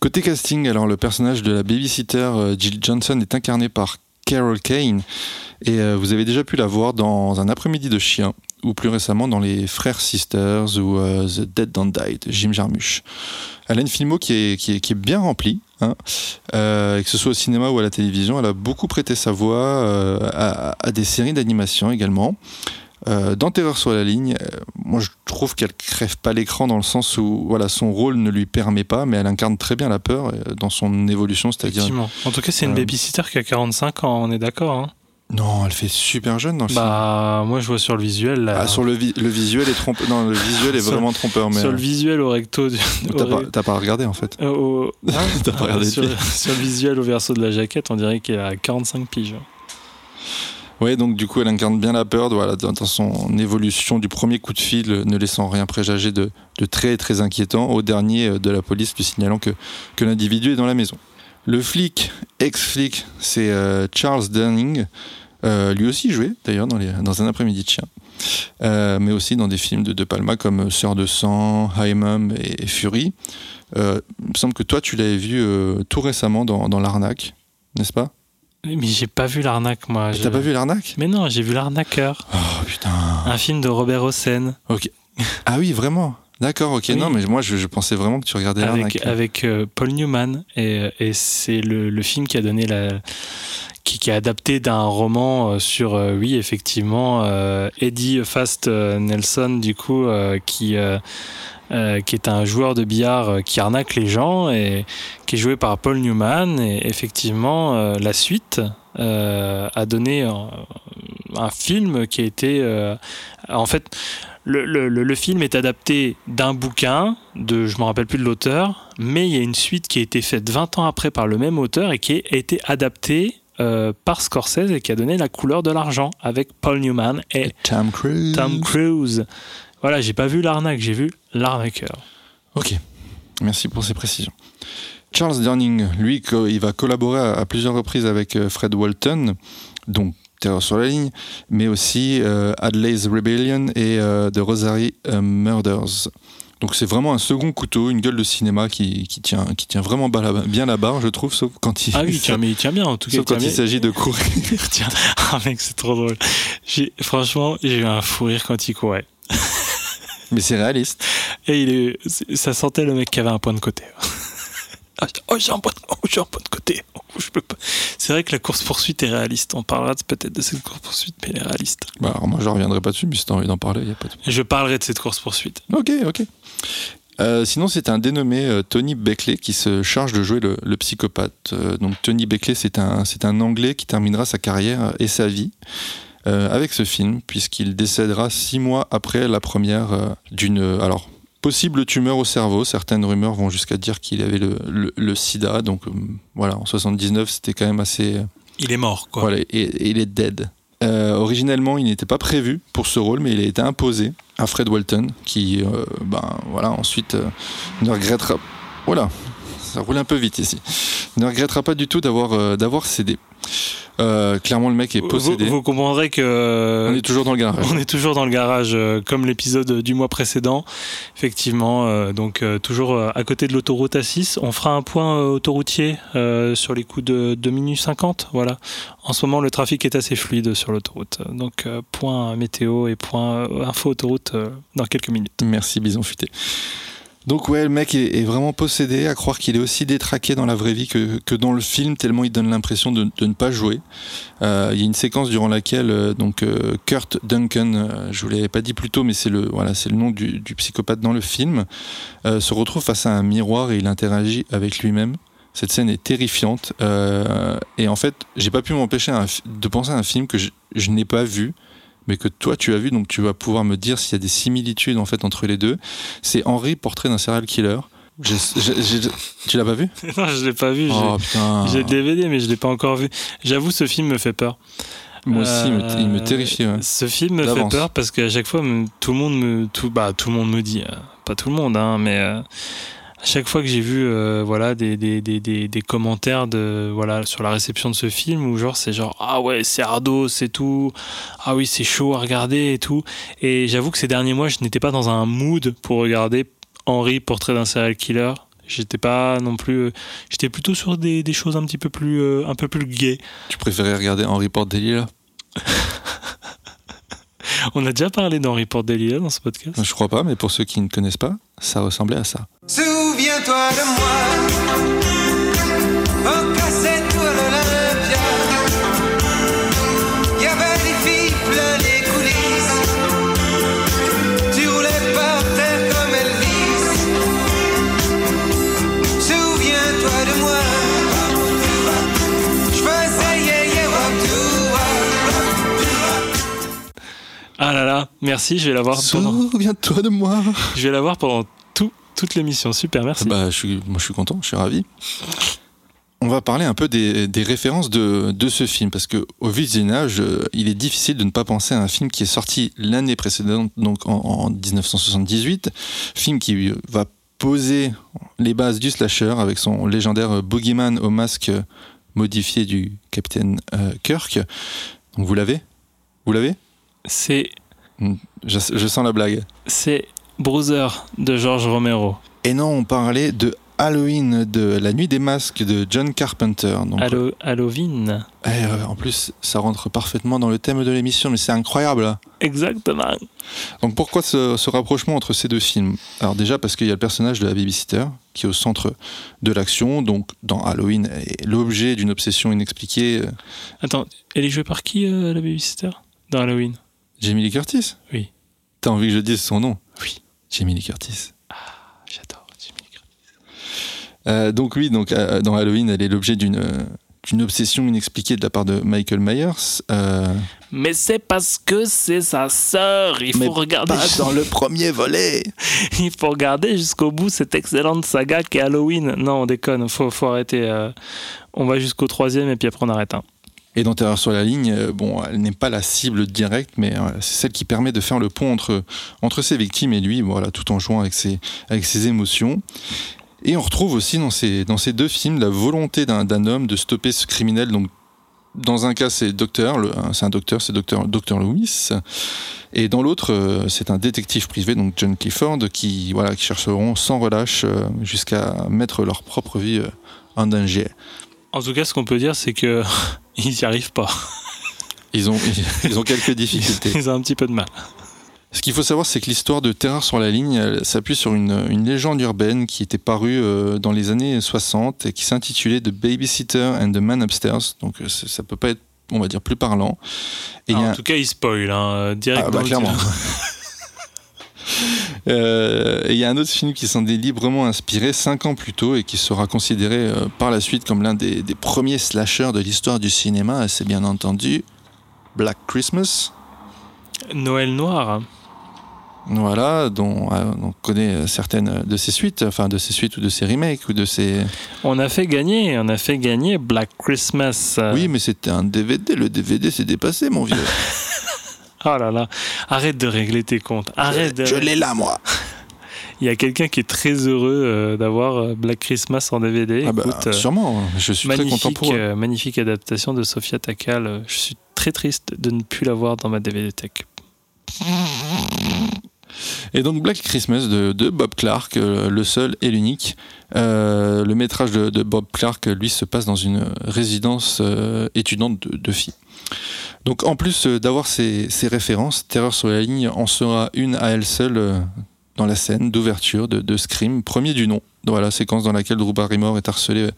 [SPEAKER 4] Côté casting, alors le personnage de la babysitter euh, Jill Johnson est incarné par Carol Kane et euh, vous avez déjà pu la voir dans Un après-midi de chien ou plus récemment dans Les Frères Sisters ou euh, The Dead Don't Die de Jim Jarmusch. Elle a une filmo qui est, qui est, bien remplie, hein, que ce soit au cinéma ou à la télévision. Elle a beaucoup prêté sa voix à des séries d'animation également. Euh, dans Terreur sur la ligne, euh, moi je trouve qu'elle crève pas l'écran dans le sens où voilà son rôle ne lui permet pas, mais elle incarne très bien la peur euh, dans son évolution, c'est-à-dire.
[SPEAKER 3] En tout cas, c'est une
[SPEAKER 4] Euh,
[SPEAKER 3] babysitter qui a 45 ans, on est d'accord. Hein
[SPEAKER 4] non, elle fait super jeune dans le film.
[SPEAKER 3] bah, moi, je vois sur le visuel. Là,
[SPEAKER 4] Ah, sur le, vi- le visuel est trompeur. Non, le visuel est
[SPEAKER 3] Sur-
[SPEAKER 4] vraiment trompeur, mais
[SPEAKER 3] sur le visuel au recto. Du,
[SPEAKER 4] t'as pas, pas regardé en fait.
[SPEAKER 3] au-
[SPEAKER 4] T'as pas regardé
[SPEAKER 3] sur, sur le visuel au verso de la jaquette, on dirait qu'il a 45 piges.
[SPEAKER 4] Ouais, donc du coup, elle incarne bien la peur dans, son évolution du premier coup de fil, euh, ne laissant rien présager de, très très inquiétant, au dernier euh, de la police lui signalant que, l'individu est dans la maison. Le flic, ex-flic, c'est euh, Charles Dunning, lui aussi joué d'ailleurs dans, un après-midi de chien, mais aussi dans des films de De Palma comme Sœur de sang, High Mom et, Fury. Il me semble que toi, tu l'avais vu tout récemment dans, dans L'Arnaque, n'est-ce pas?
[SPEAKER 3] Mais j'ai pas vu l'arnaque, moi.
[SPEAKER 4] T'as
[SPEAKER 3] Je-
[SPEAKER 4] pas vu L'Arnaque?
[SPEAKER 3] Mais non, j'ai vu l'arnaqueur.
[SPEAKER 4] Oh putain
[SPEAKER 3] Un film de Robert Hossein.
[SPEAKER 4] Ah oui, vraiment? D'accord, ok.
[SPEAKER 3] Oui.
[SPEAKER 4] Non, mais moi, je, je pensais vraiment que tu regardais L'Arnaque.
[SPEAKER 3] avec, avec euh, Paul Newman et, et c'est le, le film qui a donné la qui, qui est adapté d'un roman euh, sur euh, oui effectivement euh, Eddie Fast euh, Nelson du coup euh, qui euh, qui est un joueur de billard euh, qui arnaque les gens et qui est joué par Paul Newman et effectivement euh, la suite euh, a donné un, un film qui a été en fait le, le- le- le film est adapté d'un bouquin, de, je me rappelle plus de l'auteur, mais il y a une suite qui a été faite 20 ans après par le même auteur et qui a été adaptée euh, par Scorsese et qui a donné la couleur de l'argent avec Paul Newman et
[SPEAKER 4] Tom Cruise.
[SPEAKER 3] Tom Cruise. Voilà, j'ai pas vu l'arnaque, j'ai vu l'arnaqueur.
[SPEAKER 4] Ok. Merci pour ces précisions. Charles Durning, lui, il va collaborer à, plusieurs reprises avec euh, Fred Walton, donc Terreur sur la ligne, mais aussi euh, Adlai's Rebellion et euh, The Rosary euh, Murders. Donc c'est vraiment un second couteau, une gueule de cinéma qui, qui tient, qui tient vraiment bien la barre, je trouve, sauf quand il,
[SPEAKER 3] Ah oui, tiens, mais il tient bien en tout cas.
[SPEAKER 4] sauf
[SPEAKER 3] tient
[SPEAKER 4] quand il s'agit de courir.
[SPEAKER 3] Tiens, ah mec, c'est trop drôle. Franchement, j'ai eu un fou rire quand il courait.
[SPEAKER 4] Mais c'est réaliste.
[SPEAKER 3] Et il est, ça sentait le mec qui avait un point de côté. Ah, Oh, j'ai un point de, oh, j'ai un point de côté. Oh, je peux pas. C'est vrai que la course-poursuite est réaliste. On parlera peut-être de cette course-poursuite, mais elle est réaliste.
[SPEAKER 4] Bah, alors moi, je reviendrai pas dessus, mais si t'as envie d'en parler, il n'y a pas de
[SPEAKER 3] je parlerai de cette course-poursuite.
[SPEAKER 4] Ok, ok. Euh, sinon, c'est un dénommé euh, Tony Beckley qui se charge de jouer le, le psychopathe. Euh, donc, Tony Beckley, c'est un, c'est un Anglais qui terminera sa carrière et sa vie avec ce film, puisqu'il décédera six mois après la première euh, d'une euh, alors possible tumeur au cerveau. Certaines rumeurs vont jusqu'à dire qu'il avait le, le- le SIDA. Donc, euh, voilà, en 79, c'était quand même assez.
[SPEAKER 3] Il est mort, quoi.
[SPEAKER 4] Voilà, et, et il est dead. Euh, originellement, il n'était pas prévu pour ce rôle, mais il a été imposé à Fred Walton, qui, euh, ben voilà, ensuite euh, ne regrettera. Voilà, ça roule un peu vite ici. Ne regrettera pas du tout d'avoir euh, d'avoir cédé. Euh, clairement, le mec est possédé.
[SPEAKER 3] vous comprendrez que.
[SPEAKER 4] On est toujours dans le garage.
[SPEAKER 3] On est toujours dans le garage, euh, comme l'épisode du mois précédent. Effectivement, euh, donc euh, toujours euh, à côté de l'autoroute A6. On fera un point euh, autoroutier euh, sur les coups de, de minuit 50. Voilà. En ce moment, le trafic est assez fluide sur l'autoroute. Donc, euh, point météo et point euh, info autoroute euh, dans quelques minutes.
[SPEAKER 4] Merci Bison Futé. Donc ouais, le mec est, vraiment possédé, à croire qu'il est aussi détraqué dans la vraie vie que, dans le film, tellement il donne l'impression de, ne pas jouer. Euh, Il y a une séquence durant laquelle euh, donc euh, Kurt Duncan, je vous l'avais pas dit plus tôt, mais c'est le nom du, psychopathe dans le film, se retrouve face à un miroir et il interagit avec lui-même. Cette scène est terrifiante et en fait, j'ai pas pu m'empêcher de penser à un film que je n'ai pas vu mais que toi tu as vu, donc tu vas pouvoir me dire s'il y a des similitudes en fait entre les deux. C'est Henri, portrait d'un serial killer. J'ai- j'ai- tu l'as pas vu?
[SPEAKER 3] Non, je l'ai pas vu. j'ai-
[SPEAKER 4] Oh.
[SPEAKER 3] J'ai le DVD, mais je l'ai pas encore vu. J'avoue, ce film me fait peur.
[SPEAKER 4] Moi aussi, il me- il me
[SPEAKER 3] Euh,
[SPEAKER 4] terrifie. ouais.
[SPEAKER 3] Ce film me fait peur parce qu'à chaque fois, tout le monde me, tout, bah, tout le monde me dit, euh, pas tout le monde, hein, mais euh, à chaque fois que j'ai vu, euh, voilà, des, des, des, des, commentaires de, voilà, sur la réception de ce film où genre c'est genre ah ouais c'est ardo, c'est tout, ah oui c'est chaud à regarder et tout. Et j'avoue que ces derniers mois, je n'étais pas dans un mood pour regarder Henri, portrait d'un serial killer. J'étais pas non plus, euh, j'étais plutôt sur des, des choses un petit peu plus, euh, un peu plus gay.
[SPEAKER 4] Tu préférais regarder Henri Porte
[SPEAKER 3] On a déjà parlé d'Henri Lilas dans ce podcast.
[SPEAKER 4] Je crois pas, mais pour ceux qui ne connaissent pas, ça ressemblait à ça.
[SPEAKER 1] Souviens-toi de moi
[SPEAKER 3] Ah là là, merci, je vais l'avoir pendant,
[SPEAKER 4] Souviens-toi de moi.
[SPEAKER 3] je vais l'avoir pendant tout, toute l'émission. Super, merci.
[SPEAKER 4] Bah, je suis, moi, je suis content, je suis ravi. on va parler un peu des, des références de, de ce film, parce que au visionnage, euh, il est difficile de ne pas penser à un film qui est sorti l'année précédente, donc en, en 1978, film qui va poser les bases du slasher avec son légendaire boogeyman au masque modifié du capitaine euh, Kirk. Donc vous l'avez? Vous l'avez?
[SPEAKER 3] C'est
[SPEAKER 4] je, je sens la blague.
[SPEAKER 3] c'est Bruiser de George Romero.
[SPEAKER 4] Et non, on parlait de Halloween, de La Nuit des Masques de John Carpenter. Donc,
[SPEAKER 3] Halloween.
[SPEAKER 4] eh, euh, en plus, ça rentre parfaitement dans le thème de l'émission, mais c'est incroyable.
[SPEAKER 3] Exactement.
[SPEAKER 4] Donc pourquoi ce, ce rapprochement entre ces deux films? Alors déjà parce qu'il y a le personnage de la babysitter qui est au centre de l'action. Donc dans Halloween, est l'objet d'une obsession inexpliquée. euh,
[SPEAKER 3] Attends, elle est jouée par qui, euh, la babysitter? Dans Halloween
[SPEAKER 4] Jamie Lee Curtis
[SPEAKER 3] Oui.
[SPEAKER 4] T'as envie que je dise son nom?
[SPEAKER 3] Oui.
[SPEAKER 4] Jamie Lee Curtis.
[SPEAKER 3] J'adore Jimmy Lee Curtis.
[SPEAKER 4] Euh, donc oui, donc euh, dans Halloween, elle est l'objet d'une euh, d'une obsession inexpliquée de la part de Michael Myers. Euh,
[SPEAKER 3] Mais c'est parce que c'est sa sœur. Il
[SPEAKER 4] mais
[SPEAKER 3] faut regarder.
[SPEAKER 4] pas dans le premier volet.
[SPEAKER 3] Il faut regarder jusqu'au bout cette excellente saga qui est Halloween. Non, on déconne. Faut, faut arrêter. euh, On va jusqu'au troisième et puis après on arrête. hein.
[SPEAKER 4] Et dans Terreur sur la ligne, euh, bon, elle n'est pas la cible directe, mais euh, c'est celle qui permet de faire le pont entre, entre ses victimes et lui, voilà, tout en jouant avec ses, avec ses émotions. Et on retrouve aussi dans ces, dans ces deux films la volonté d'un homme de stopper ce criminel. Donc, dans un cas, c'est docteur, le- c'est un docteur, c'est docteur, docteur Loomis. Et dans l'autre, euh, c'est un détective privé, donc John Clifford, qui, voilà, qui chercheront sans relâche euh, jusqu'à mettre leur propre vie euh, en danger.
[SPEAKER 3] En tout cas, ce qu'on peut dire, c'est que ils n'y arrivent pas.
[SPEAKER 4] Ils ont, ils ont quelques difficultés.
[SPEAKER 3] Ils ont un petit peu de mal.
[SPEAKER 4] Ce qu'il faut savoir, c'est que l'histoire de Terreur sur la ligne s'appuie sur une, une légende urbaine qui était parue euh, dans les années 60 et qui s'intitulait The Babysitter and the Man Upstairs. Donc euh, ça peut pas être, on va dire, plus parlant. Et il y a
[SPEAKER 3] Alors,
[SPEAKER 4] un-
[SPEAKER 3] en tout cas, ils spoil hein, direct.
[SPEAKER 4] Ah, bah, clairement. Euh, et il y a un autre film qui s'en est librement inspiré cinq ans plus tôt et qui sera considéré euh, par la suite comme l'un des, des premiers slashers de l'histoire du cinéma. C'est bien entendu Black Christmas.
[SPEAKER 3] Noël noir.
[SPEAKER 4] Voilà, dont euh, on connaît certaines de ses suites, enfin de ses suites ou de ses remakes ou de ses.
[SPEAKER 3] On a fait gagner, on a fait gagner Black Christmas.
[SPEAKER 4] Oui, mais c'était un DVD. Le DVD s'est dépassé, mon vieux.
[SPEAKER 3] Oh là là, arrête de régler tes comptes. Arrête.
[SPEAKER 4] Je l'ai là, moi.
[SPEAKER 3] Il y a quelqu'un qui est très heureux euh, d'avoir euh, Black Christmas en DVD.
[SPEAKER 4] Ah bah,
[SPEAKER 3] Écoute, euh,
[SPEAKER 4] sûrement. Je suis très content pour eux.
[SPEAKER 3] magnifique adaptation de Sofia Takal. Je suis très triste de ne plus l'avoir dans ma DVD tech.
[SPEAKER 4] Et donc Black Christmas de, de Bob Clark, le seul et l'unique. Euh, le métrage de, de Bob Clark, lui, se passe dans une résidence euh, étudiante de, de filles. Donc en plus euh, d'avoir ces, ces références, Terreur sur la ligne en sera une à elle seule euh, dans la scène d'ouverture de, Scream, premier du nom. Voilà, séquence dans laquelle Drew Barrymore est harcelé euh,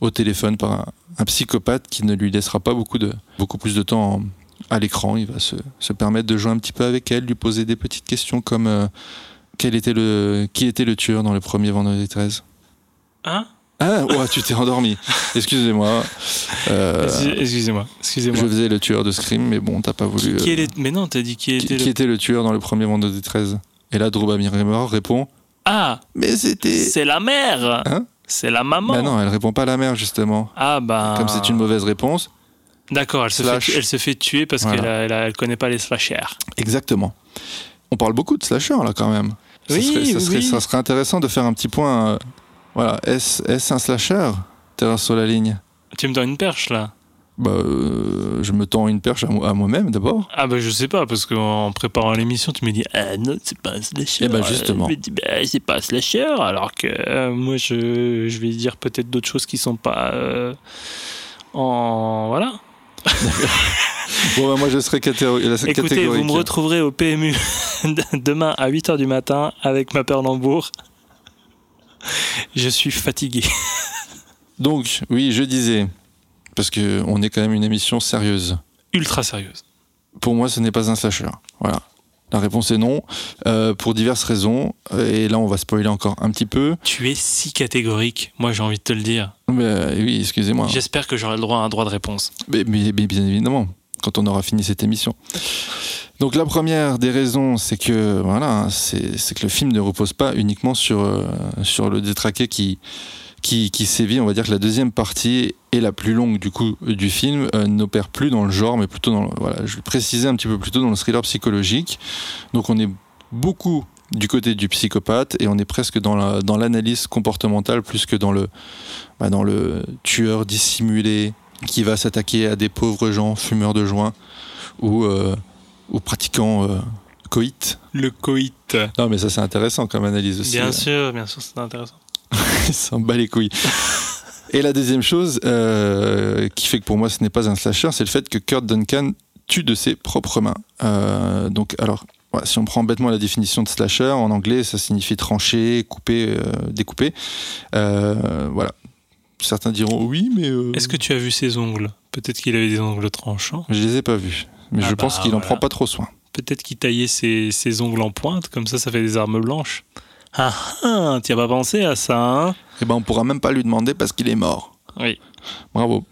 [SPEAKER 4] au téléphone par un, psychopathe qui ne lui laissera pas beaucoup, de, beaucoup plus de temps à l'écran. Il va se, permettre de jouer un petit peu avec elle, lui poser des petites questions comme quel était le, qui était le tueur dans le premier Vendredi 13
[SPEAKER 3] Hein?
[SPEAKER 4] Ah, ouais, tu t'es endormi. Excusez-moi. Euh,
[SPEAKER 3] Excusez- Excusez-moi, excusez-moi.
[SPEAKER 4] je faisais le tueur de Scream, mais bon, t'as pas voulu.
[SPEAKER 3] Qui
[SPEAKER 4] euh,
[SPEAKER 3] est Mais non, t'as dit qui
[SPEAKER 4] qui,
[SPEAKER 3] était
[SPEAKER 4] qui
[SPEAKER 3] le...
[SPEAKER 4] était le tueur dans le premier Vendredi 13 Et là, Drew Barrymore répond
[SPEAKER 3] Ah,
[SPEAKER 4] Mais c'était.
[SPEAKER 3] c'est la mère
[SPEAKER 4] Hein
[SPEAKER 3] C'est la maman
[SPEAKER 4] Bah non, elle répond pas à la mère, justement.
[SPEAKER 3] Ah bah...
[SPEAKER 4] Comme c'est une mauvaise réponse.
[SPEAKER 3] D'accord, elle, se fait elle se fait tuer parce
[SPEAKER 4] Voilà.
[SPEAKER 3] qu'elle a- elle, connaît pas les slashers.
[SPEAKER 4] Exactement. On parle beaucoup de slasher, là, quand même. Ça
[SPEAKER 3] Oui,
[SPEAKER 4] serait, ça
[SPEAKER 3] oui,
[SPEAKER 4] serait,
[SPEAKER 3] oui.
[SPEAKER 4] ça serait intéressant de faire un petit point. euh, voilà, est-ce un slasher Terreur sur la ligne?
[SPEAKER 3] Tu me donnes une perche là
[SPEAKER 4] bah, euh, je me tends une perche à, moi- à moi-même d'abord.
[SPEAKER 3] Ah bah je sais pas, parce qu'en préparant l'émission, tu me dis Ah non, c'est pas un slasher.
[SPEAKER 4] Eh ben, justement.
[SPEAKER 3] Je me dis Bah c'est pas un slasher, alors que euh, moi je, je vais dire peut-être d'autres choses qui sont pas euh, en... Voilà.
[SPEAKER 4] Bon, bah, moi, je serais catégo- la
[SPEAKER 3] Écoutez,
[SPEAKER 4] catégorique.
[SPEAKER 3] vous me retrouverez au PMU demain à 8h du matin avec ma peur Lambourg. Je suis fatigué.
[SPEAKER 4] Donc, oui, je disais, parce que on est quand même une émission sérieuse.
[SPEAKER 3] Ultra sérieuse.
[SPEAKER 4] Pour moi, ce n'est pas un slasher. Voilà. La réponse est non, euh, pour diverses raisons. Et là, on va spoiler encore un petit peu.
[SPEAKER 3] Tu es si catégorique, moi j'ai envie de te le dire.
[SPEAKER 4] Mais, euh, oui, excusez-moi.
[SPEAKER 3] J'espère que j'aurai le droit à un droit de réponse.
[SPEAKER 4] Mais, mais- mais bien évidemment, quand on aura fini cette émission. Donc la première des raisons, c'est que voilà, c'est c'est que le film ne repose pas uniquement sur euh, sur le détraqué qui qui, sévit. On va dire que la deuxième partie est la plus longue du coup du film, euh, n'opère plus dans le genre, mais plutôt dans le, voilà, je vais préciser un petit peu plus dans le thriller psychologique. Donc on est beaucoup du côté du psychopathe et on est presque dans dans l'analyse comportementale plus que dans le bah, dans le tueur dissimulé qui va s'attaquer à des pauvres gens fumeurs de joints ou euh, ou pratiquants euh, coït.
[SPEAKER 3] Le coït.
[SPEAKER 4] Non mais ça c'est intéressant comme analyse aussi.
[SPEAKER 3] Bien sûr, bien sûr, c'est intéressant.
[SPEAKER 4] Il s'en bat les couilles. Et la deuxième chose euh, qui fait que pour moi ce n'est pas un slasher, c'est le fait que Kurt Duncan tue de ses propres mains. Euh, donc alors, si on prend bêtement la définition de slasher, en anglais ça signifie trancher, couper, découper. Voilà. Certains diront oui, mais... euh,
[SPEAKER 3] Est-ce que tu as vu ses ongles? Peut-être qu'il avait des ongles tranchants.
[SPEAKER 4] Je les ai pas vus. Mais
[SPEAKER 3] Ah
[SPEAKER 4] je
[SPEAKER 3] bah,
[SPEAKER 4] pense qu'il en
[SPEAKER 3] voilà.
[SPEAKER 4] prend pas trop soin.
[SPEAKER 3] Peut-être qu'il taillait ses, ses ongles en pointe, comme ça, ça fait des armes blanches. Ah ah, tu as pas pensé à ça, hein?
[SPEAKER 4] Et ben on pourra même pas lui demander parce qu'il est mort.
[SPEAKER 3] Oui.
[SPEAKER 4] Bravo.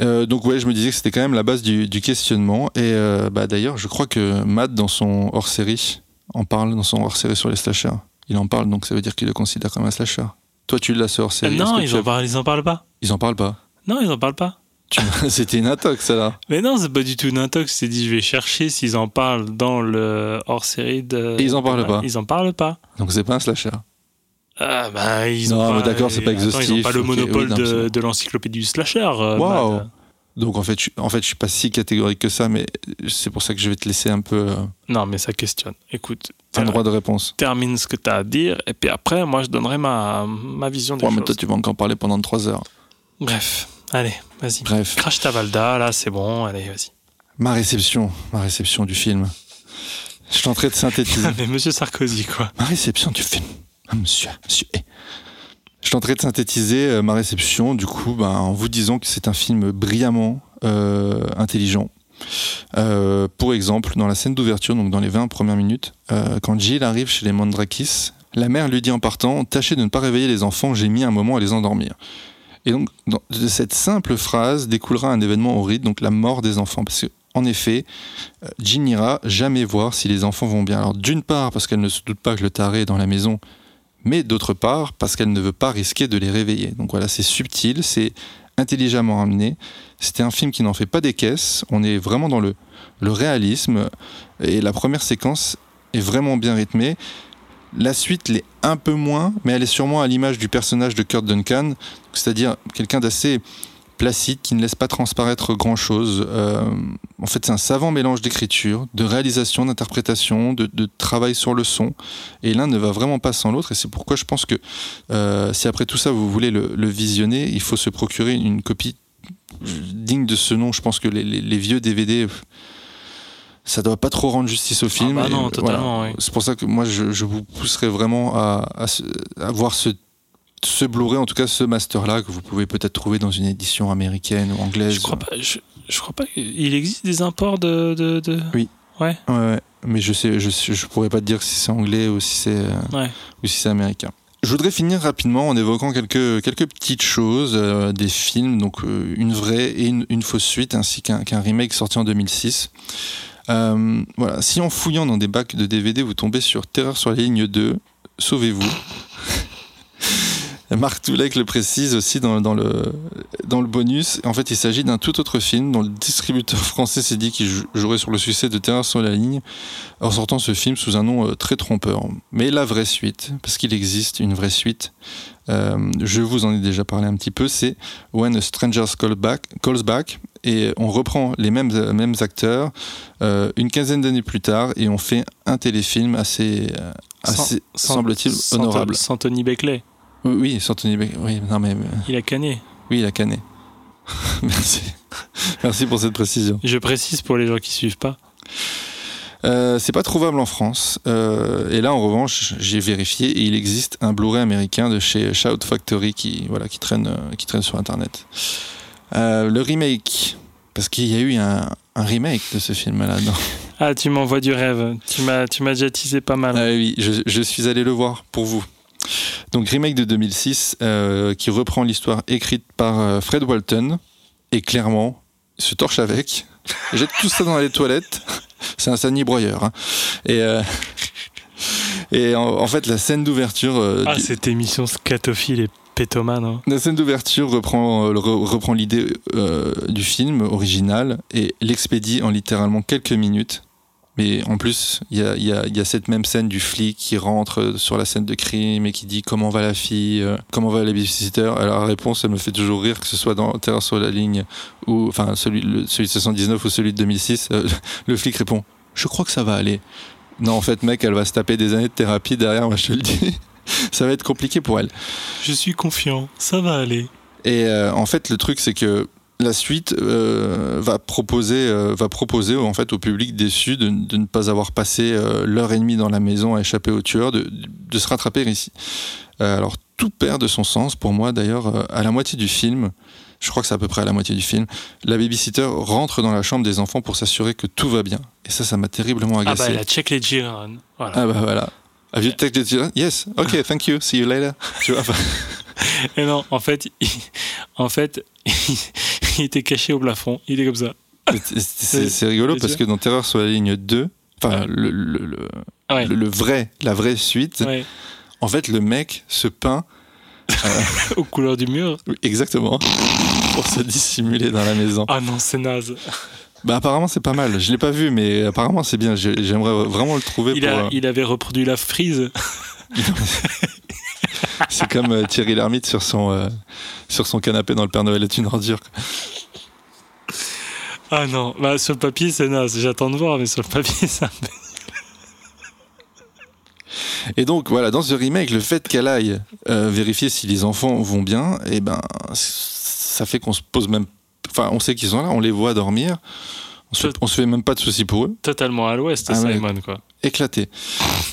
[SPEAKER 4] Euh, donc ouais, je me disais que c'était quand même la base du, du questionnement. Et euh, bah, d'ailleurs, je crois que Matt, dans son hors-série, en parle dans son hors-série sur les slashers. Il en parle, donc ça veut dire qu'il le considère comme un slasher. Toi, tu l'as ce
[SPEAKER 3] Euh.
[SPEAKER 4] Est-ce
[SPEAKER 3] non, ils en, parlent, ils en parlent pas.
[SPEAKER 4] Ils en parlent pas.
[SPEAKER 3] Non, ils en parlent pas.
[SPEAKER 4] C'était une intox, ça là.
[SPEAKER 3] Mais non, c'est pas du tout une intox. C'est dit, je vais chercher s'ils en parlent dans le hors-série de.
[SPEAKER 4] Et ils en parlent pas.
[SPEAKER 3] Ils en parlent pas.
[SPEAKER 4] Donc c'est pas un slasher.
[SPEAKER 3] Ah, bah, ils
[SPEAKER 4] Non,
[SPEAKER 3] ont
[SPEAKER 4] mais
[SPEAKER 3] pas.
[SPEAKER 4] d'accord, c'est pas
[SPEAKER 3] Attends, Ils ont
[SPEAKER 4] exhaustif,
[SPEAKER 3] pas le monopole
[SPEAKER 4] oui, non,
[SPEAKER 3] de, de l'encyclopédie du slasher. euh,
[SPEAKER 4] Waouh.
[SPEAKER 3] Mad.
[SPEAKER 4] Donc en fait, je, en fait, je suis pas si catégorique que ça, mais c'est pour ça que je vais te laisser un peu. euh,
[SPEAKER 3] Non, mais ça questionne. Écoute,
[SPEAKER 4] un droit de réponse.
[SPEAKER 3] termine ce que tu as à dire, et puis après, moi, je donnerai ma, ma vision des
[SPEAKER 4] Ouais, mais
[SPEAKER 3] choses.
[SPEAKER 4] toi, tu vas encore parler pendant trois heures.
[SPEAKER 3] Bref, allez, vas-y.
[SPEAKER 4] Bref.
[SPEAKER 3] Crash ta Valda, là, c'est bon, allez, vas-y.
[SPEAKER 4] Ma réception, ma réception du film. Je tenterai de synthétiser.
[SPEAKER 3] mais Monsieur Sarkozy, quoi.
[SPEAKER 4] ma réception du film. Ah, monsieur, monsieur. eh. Je tenterai de synthétiser euh, ma réception, du coup, ben, en vous disant que c'est un film brillamment euh, intelligent. Euh, pour exemple, dans la scène d'ouverture, donc dans les 20 premières minutes, euh, quand Jill arrive chez les Mandrakis, la mère lui dit en partant Tâchez de ne pas réveiller les enfants, j'ai mis un moment à les endormir. Et donc, de cette simple phrase découlera un événement horrible, donc la mort des enfants. Parce que, en effet, Jean n'ira jamais voir si les enfants vont bien. Alors, d'une part, parce qu'elle ne se doute pas que le taré est dans la maison, mais d'autre part, parce qu'elle ne veut pas risquer de les réveiller. Donc voilà, c'est subtil, c'est intelligemment amené. C'était un film qui n'en fait pas des caisses. On est vraiment dans le, le réalisme. Et la première séquence est vraiment bien rythmée. La suite l'est un peu moins, mais elle est sûrement à l'image du personnage de Kurt Duncan, c'est-à-dire quelqu'un d'assez placide qui ne laisse pas transparaître grand-chose. Euh, en fait, c'est un savant mélange d'écriture, de réalisation, d'interprétation, de, de travail sur le son. Et l'un ne va vraiment pas sans l'autre. Et c'est pourquoi je pense que euh, si après tout ça vous voulez le, le visionner, il faut se procurer une copie digne de ce nom. Je pense que les, les- les vieux DVD, ça doit pas trop rendre justice au film.
[SPEAKER 3] bah
[SPEAKER 4] Et,
[SPEAKER 3] non, totalement, oui.
[SPEAKER 4] C'est pour ça que moi je, je vous pousserai vraiment à, à, à voir ce ce Blu-ray, en tout cas ce master-là, que vous pouvez peut-être trouver dans une édition américaine ou anglaise.
[SPEAKER 3] Je crois pas, je, je crois pas qu'il existe des imports de. de, de-
[SPEAKER 4] Oui.
[SPEAKER 3] Ouais,
[SPEAKER 4] Ouais, ouais. mais je sais, je, je pourrais pas te dire si c'est anglais ou si c'est euh,
[SPEAKER 3] ouais.
[SPEAKER 4] ou si c'est américain. Je voudrais finir rapidement en évoquant quelques, quelques petites choses euh, des films, donc euh, une vraie et une, une fausse suite, ainsi qu'un qu'un remake sorti en 2006. Euh, voilà, si en fouillant dans des bacs de DVD, vous tombez sur Terreur sur la ligne 2, sauvez-vous. Marc Toulek le précise aussi dans, dans le, dans le bonus. En fait, il s'agit d'un tout autre film dont le distributeur français s'est dit qu'il jou- jouerait sur le succès de Terreur sur la ligne en sortant ce film sous un nom euh, très trompeur. Mais la vraie suite, parce qu'il existe une vraie suite, euh, je vous en ai déjà parlé un petit peu, c'est When a Stranger Calls Back, Calls Back et on reprend les mêmes, mêmes acteurs euh, une quinzaine d'années plus tard et on fait un téléfilm assez, assez semble-t-il, honorable.
[SPEAKER 3] Sans Tony Beckley.
[SPEAKER 4] Oui, Beck- Oui, non mais, euh,
[SPEAKER 3] Il a canné.
[SPEAKER 4] oui, il a canné. Merci. Merci pour cette précision.
[SPEAKER 3] Je précise pour les gens qui suivent pas.
[SPEAKER 4] Euh, c'est pas trouvable en France. Euh, et là, en revanche, j'ai vérifié et il existe un Blu-ray américain de chez Shout Factory qui, voilà, qui, traîne, qui traîne sur Internet. Euh, le remake, parce qu'il y a eu un, un remake de ce film-là.
[SPEAKER 3] Ah, tu m'envoies du rêve. Tu m'as, tu m'as déjà teasé pas mal.
[SPEAKER 4] Ah oui, je, je suis allé le voir pour vous. Donc remake de 2006 euh, qui reprend l'histoire écrite par euh, Fred Walton et clairement se torche avec, jette tout ça dans les toilettes. C'est un sani broyeur. hein. Et euh, et en, en fait la scène d'ouverture. euh,
[SPEAKER 3] Ah,
[SPEAKER 4] du-
[SPEAKER 3] cette émission scatophile est pétomane. hein.
[SPEAKER 4] La scène d'ouverture reprend, reprend l'idée du film original et l'expédie en littéralement quelques minutes. Mais en plus, il y a, il y a- il y a cette même scène du flic qui rentre sur la scène de crime et qui dit comment va la fille, euh, comment va la babysitter. Alors la réponse, elle me fait toujours rire, que ce soit dans Terreur sur la ligne ou enfin celui, le- celui de 79 ou celui de 2006. euh, le flic répond Je crois que ça va aller. Non, en fait, mec, elle va se taper des années de thérapie derrière, moi je te le dis. ça va être compliqué pour elle.
[SPEAKER 3] Je suis confiant, ça va aller.
[SPEAKER 4] Et euh, en fait, le truc, c'est que la suite euh, va proposer, euh, va proposer en fait au public déçu de, de ne pas avoir passé euh, l'heure et demie dans la maison à échapper au tueur, de, de se rattraper ici. Alors tout perd de son sens pour moi. D'ailleurs, à la moitié du film, je crois que c'est à peu près à la moitié du film, la babysitter rentre dans la chambre des enfants pour s'assurer que tout va bien. Et ça, ça m'a terriblement
[SPEAKER 3] Ah bah,
[SPEAKER 4] agacé.
[SPEAKER 3] elle a check les Jiran. Voilà.
[SPEAKER 4] Ah bah voilà. Have you checked it? Yes. Okay. Thank you. See you later. Tu vois.
[SPEAKER 3] Et non, en fait, il, en fait, il était caché au plafond. Il est comme ça.
[SPEAKER 4] C'est- rigolo parce que dans Terreur sur la ligne 2, enfin
[SPEAKER 3] Ouais.
[SPEAKER 4] le, le- le-
[SPEAKER 3] Ouais.
[SPEAKER 4] le- le vrai, la vraie suite,
[SPEAKER 3] Ouais.
[SPEAKER 4] en fait le mec se peint
[SPEAKER 3] Aux couleurs du mur.
[SPEAKER 4] oui, exactement pour se dissimuler dans la maison.
[SPEAKER 3] Ah non, c'est naze.
[SPEAKER 4] Bah apparemment c'est pas mal. Je l'ai pas vu mais apparemment c'est bien. J'ai- J'aimerais vraiment le trouver
[SPEAKER 3] Il,
[SPEAKER 4] pour.
[SPEAKER 3] a,
[SPEAKER 4] euh,
[SPEAKER 3] il avait reproduit la frise.
[SPEAKER 4] C'est comme euh, Thierry Lhermitte sur son euh, sur son canapé dans le Père Noël est une ordure.
[SPEAKER 3] Ah non, bah, sur le papier, c'est naze. J'attends de voir, mais sur le papier, ça.
[SPEAKER 4] Et donc voilà, dans ce remake, le fait qu'elle aille euh, vérifier si les enfants vont bien, et ben ça fait qu'on se pose même, enfin on sait qu'ils sont là, on les voit dormir, on se,
[SPEAKER 3] Tout-
[SPEAKER 4] on se fait même pas de soucis pour eux,
[SPEAKER 3] Totalement à l'ouest,
[SPEAKER 4] Ah ouais.
[SPEAKER 3] Simon, quoi.
[SPEAKER 4] éclatés.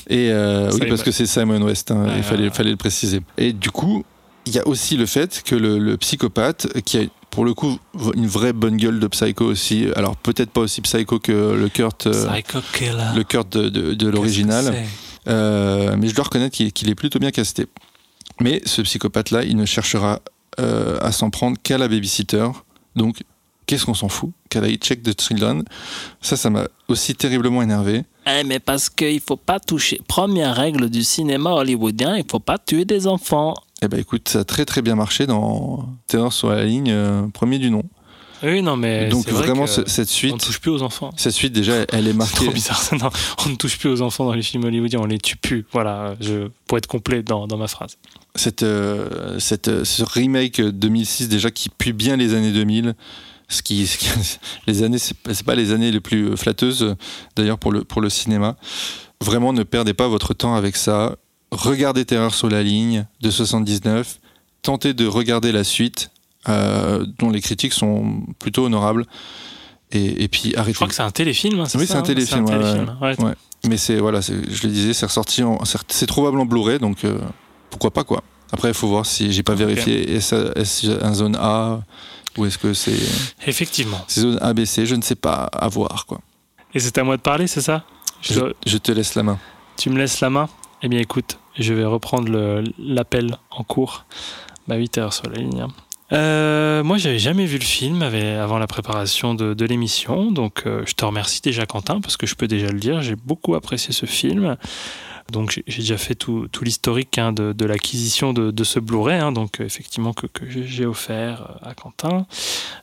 [SPEAKER 4] Et euh, oui parce que c'est Simon West, hein, il fallait,
[SPEAKER 3] ouais.
[SPEAKER 4] fallait le préciser. Et du coup, il y a aussi le fait que le, le psychopathe qui a pour le coup une vraie bonne gueule de psycho aussi, alors peut-être pas aussi psycho que le Kurt, euh,
[SPEAKER 3] Psycho
[SPEAKER 4] le Kurt de, de- de l'original. Euh, mais je dois reconnaître qu'il est plutôt bien casté. Mais ce psychopathe-là, il ne cherchera euh, à s'en prendre qu'à la babysitter. Donc, qu'est-ce qu'on s'en fout Qu'elle aille check the children. Ça, ça m'a aussi terriblement énervé.
[SPEAKER 3] Eh, mais parce qu'il faut pas toucher. Première règle du cinéma hollywoodien, il faut pas tuer des enfants.
[SPEAKER 4] Eh ben, écoute, ça a très très bien marché dans Terreur sur la ligne, euh, premier du nom.
[SPEAKER 3] Oui, non, mais.
[SPEAKER 4] Donc,
[SPEAKER 3] c'est vrai
[SPEAKER 4] vraiment,
[SPEAKER 3] que
[SPEAKER 4] cette
[SPEAKER 3] On ne
[SPEAKER 4] suite,
[SPEAKER 3] touche plus aux enfants.
[SPEAKER 4] cette suite déjà, elle est
[SPEAKER 3] C'est
[SPEAKER 4] marquée.
[SPEAKER 3] trop bizarre ça. Non, on ne touche plus aux enfants dans les films hollywoodiens, on les tue plus. Voilà, je, pour être complet dans, dans ma phrase.
[SPEAKER 4] cette, euh, cette, euh, ce remake 2006 déjà qui pue bien les années 2000 ce qui, ce qui- les années c'est pas, pas les années les plus flatteuses euh, d'ailleurs pour le pour le cinéma vraiment ne perdez pas votre temps avec ça regardez Terreur sur la ligne de 79 tentez de regarder la suite euh, dont les critiques sont plutôt honorables et, et puis
[SPEAKER 3] Je
[SPEAKER 4] arrêtez
[SPEAKER 3] crois que c'est un téléfilm. hein,
[SPEAKER 4] Oui,
[SPEAKER 3] ça,
[SPEAKER 4] c'est un
[SPEAKER 3] hein
[SPEAKER 4] téléfilm,
[SPEAKER 3] C'est un téléfilm. ouais.
[SPEAKER 4] ouais. mais c'est voilà je le disais c'est ressorti c'est trouvable en Blu-ray donc euh, pourquoi pas quoi après il faut voir si j'ai pas vérifié est-ce est-ce un zone A ou est-ce que c'est
[SPEAKER 3] Effectivement.
[SPEAKER 4] c'est zone ABC je ne sais pas à voir quoi
[SPEAKER 3] Et c'est à moi de parler, c'est ça? Je
[SPEAKER 4] je,
[SPEAKER 3] dois-
[SPEAKER 4] je te laisse la main
[SPEAKER 3] Tu me laisses la main? Eh bien, écoute, je vais reprendre l'appel en cours. Bah, 8 heures sur la ligne. hein. Euh, moi, j'avais jamais vu le film avant la préparation de, de l'émission, donc euh, je te remercie déjà, Quentin, parce que je peux déjà le dire, j'ai beaucoup apprécié ce film. Donc, j'ai déjà fait tout, tout l'historique hein, de, de l'acquisition de, de ce Blu-ray, hein, donc euh, effectivement que, que j'ai offert euh, à Quentin.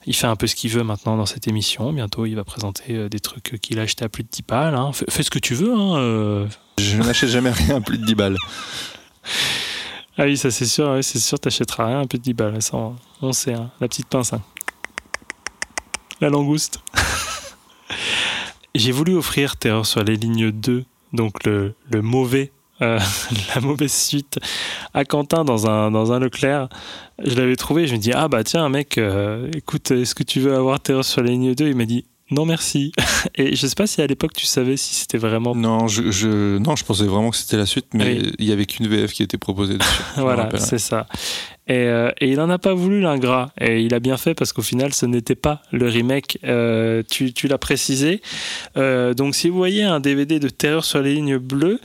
[SPEAKER 3] Il fait un peu ce qu'il veut maintenant dans cette émission. Bientôt, il va présenter euh, des trucs qu'il a acheté à plus de 10 balles. hein. Fais, fais ce que tu veux. Euh,
[SPEAKER 4] je n'achète jamais rien à plus de 10 balles
[SPEAKER 3] Ah oui, ça c'est sûr, ouais, c'est sûr, t'achèteras rien, un peu de 10 balles, ça, on- sait, la petite pince. La langouste. J'ai voulu offrir Terreur sur les lignes 2, donc le, le mauvais, euh, la mauvaise suite, à Quentin dans un, dans un Leclerc. Je l'avais trouvé, je me dis, ah bah tiens, mec, euh, écoute, est-ce que tu veux avoir Terreur sur les lignes 2 Il m'a dit, non merci. Et je sais pas si à l'époque tu savais si c'était vraiment
[SPEAKER 4] non je, je non je pensais vraiment que c'était la suite mais
[SPEAKER 3] Oui.
[SPEAKER 4] il y avait qu'une VF qui était proposée dessus
[SPEAKER 3] Voilà, c'est ça. Et, euh, et il en a pas voulu l'ingrat. Et il a bien fait parce qu'au final, ce n'était pas le remake. Euh, tu l'as précisé. Euh, donc, si vous voyez un DVD de Terreur sur les lignes bleues,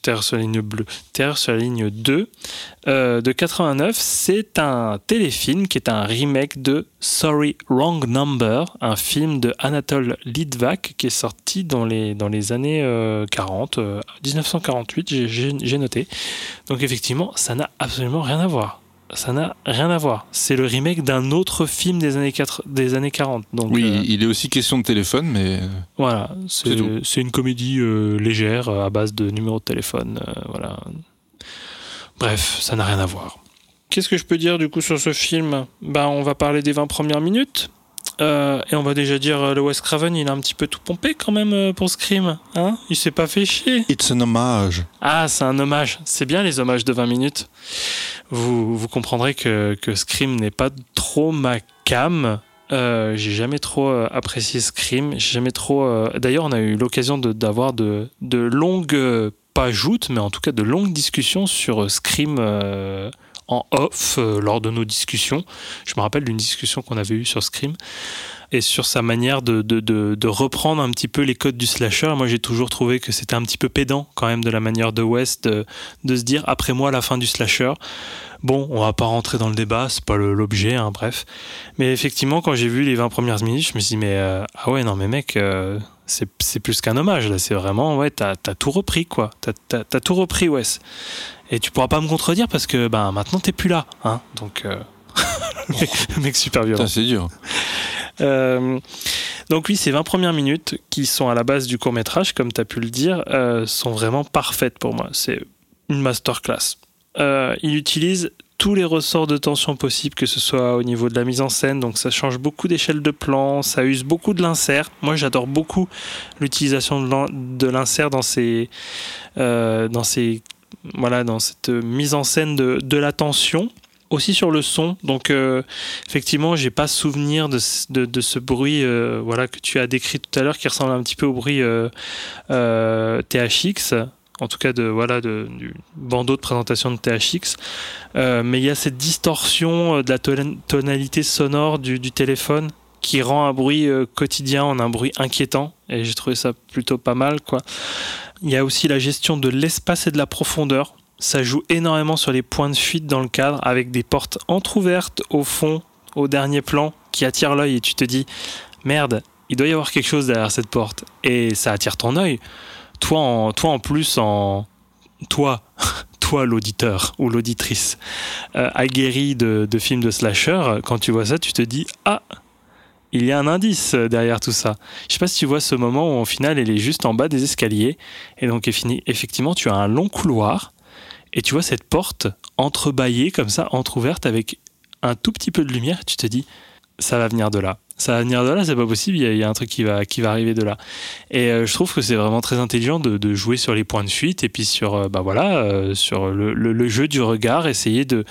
[SPEAKER 3] Terreur sur la ligne bleue, Terreur sur la ligne 2 euh, de 89, c'est un téléfilm qui est un remake de Sorry Wrong Number, un film de Anatole Litvak qui est sorti dans les, dans les années euh, 40, euh, 1948, j'ai- j'ai j'ai noté. Donc effectivement, ça n'a absolument rien à voir. Ça n'a rien à voir. C'est le remake d'un autre film des années, 4 des années 40. Donc,
[SPEAKER 4] Oui,
[SPEAKER 3] euh,
[SPEAKER 4] il est aussi question de téléphone, mais
[SPEAKER 3] voilà,
[SPEAKER 4] C'est
[SPEAKER 3] une comédie euh, légère euh, à base de numéros de téléphone. euh, voilà. Bref, ça n'a rien à voir. Qu'est-ce que je peux dire du coup sur ce film? Bah, On va parler des 20 premières minutes. Euh, et on va déjà dire euh, le Wes Craven, il a un petit peu tout pompé quand même euh, pour Scream. Hein? Il s'est pas fait chier.
[SPEAKER 4] it's un hommage.
[SPEAKER 3] Ah, c'est un hommage. C'est bien les hommages de 20 minutes. Vous, vous comprendrez que, que Scream n'est pas trop ma cam. Euh, j'ai jamais trop euh, apprécié Scream. J'ai jamais trop. euh, D'ailleurs, on a eu l'occasion d'avoir de, de longues, pas joutes, mais en tout cas de longues discussions sur Scream en off euh, lors de nos discussions. Je me rappelle d'une discussion qu'on avait eue sur Scream et sur sa manière de, reprendre un petit peu les codes du slasher. Moi, j'ai toujours trouvé que c'était un petit peu pédant quand même de la manière de West de, de se dire après moi la fin du slasher. Bon, on va pas rentrer dans le débat, c'est pas l'objet, hein, bref. Mais effectivement, quand j'ai vu les 20 premières minutes, je me suis dit, mais euh, ah ouais, non, mais mec, euh, c'est plus qu'un hommage, là, c'est vraiment, ouais, t'as as tout repris, quoi. T'as t'as- t'as tout repris, Wes. Et tu pourras pas me contredire parce que ben, maintenant t'es plus là, hein. Donc, euh, mec- super violent.
[SPEAKER 4] C'est dur.
[SPEAKER 3] Euh, donc oui, ces 20 premières minutes qui sont à la base du court métrage, comme tu as pu le dire, euh, sont vraiment parfaites pour moi. C'est une masterclass. Euh, il utilise tous les ressorts de tension possibles, que ce soit au niveau de la mise en scène, donc ça change beaucoup d'échelles de plan, ça use beaucoup de l'insert. Moi j'adore beaucoup l'utilisation de l'in- de l'insert dans ces, euh, dans ces, voilà, dans cette mise en scène de, la tension. Aussi sur le son, donc euh, effectivement, j'ai pas souvenir de, ce- bruit euh, voilà, que tu as décrit tout à l'heure qui ressemble un petit peu au bruit THX, en tout cas de, voilà, de, du bandeau de présentation de THX. Euh, mais il y a cette distorsion euh, de la ton- tonalité sonore du, du téléphone qui rend un bruit euh, quotidien en un bruit inquiétant et j'ai trouvé ça plutôt pas mal quoi. Il y a aussi la gestion de l'espace et de la profondeur. Ça joue énormément sur les points de fuite dans le cadre avec des portes entrouvertes au fond, au dernier plan, qui attirent l'œil et tu te dis merde, il doit y avoir quelque chose derrière cette porte et ça attire ton œil. Toi en, toi en plus en toi, toi l'auditeur ou l'auditrice euh, aguerri de, films de slasher, quand tu vois ça, tu te dis ah il y a un indice derrière tout ça. Je sais pas si tu vois ce moment où au final elle est juste en bas des escaliers et donc effectivement tu as un long couloir et tu vois cette porte entrebâillée comme ça, entrouverte avec un tout petit peu de lumière. Tu te dis ça va venir de là. Ça va venir de là, c'est pas possible. Il y, a, un truc qui va qui va arriver de là. Et euh, je trouve que c'est vraiment très intelligent de, jouer sur les points de fuite et puis sur euh, bah voilà euh, sur le, jeu du regard, essayer de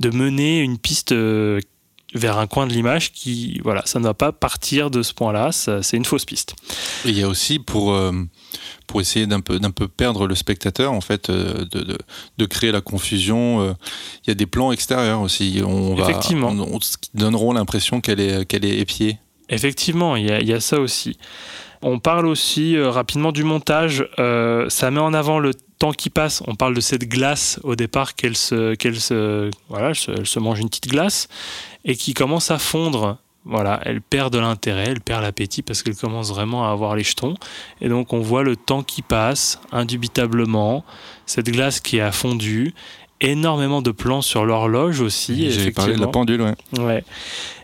[SPEAKER 3] de mener une piste vers un coin de l'image qui voilà ça ne va pas partir de ce point-là. C'est une fausse piste.
[SPEAKER 4] Il y a aussi pour, pour essayer d'un peu, d'un peu perdre le spectateur, en fait, euh, de, de, de créer la confusion. euh, Il y a des plans extérieurs aussi. On va,
[SPEAKER 3] Effectivement.
[SPEAKER 4] on- on- qui donneront l'impression qu'elle est, qu'elle est épiée.
[SPEAKER 3] Effectivement, il y, a- il y a ça aussi. On parle aussi euh, rapidement du montage. Euh, ça met en avant le temps qui passe. On parle de cette glace au départ qu'elle se, qu'elle se, voilà, elle se, elle se mange une petite glace et qui commence à fondre. Voilà, elle perd de l'intérêt, elle perd l'appétit parce qu'elle commence vraiment à avoir les jetons. Et donc on voit le temps qui passe, indubitablement, cette glace qui a fondu, énormément de plans sur l'horloge aussi.
[SPEAKER 4] J'avais parlé de la pendule, ouais.
[SPEAKER 3] Ouais.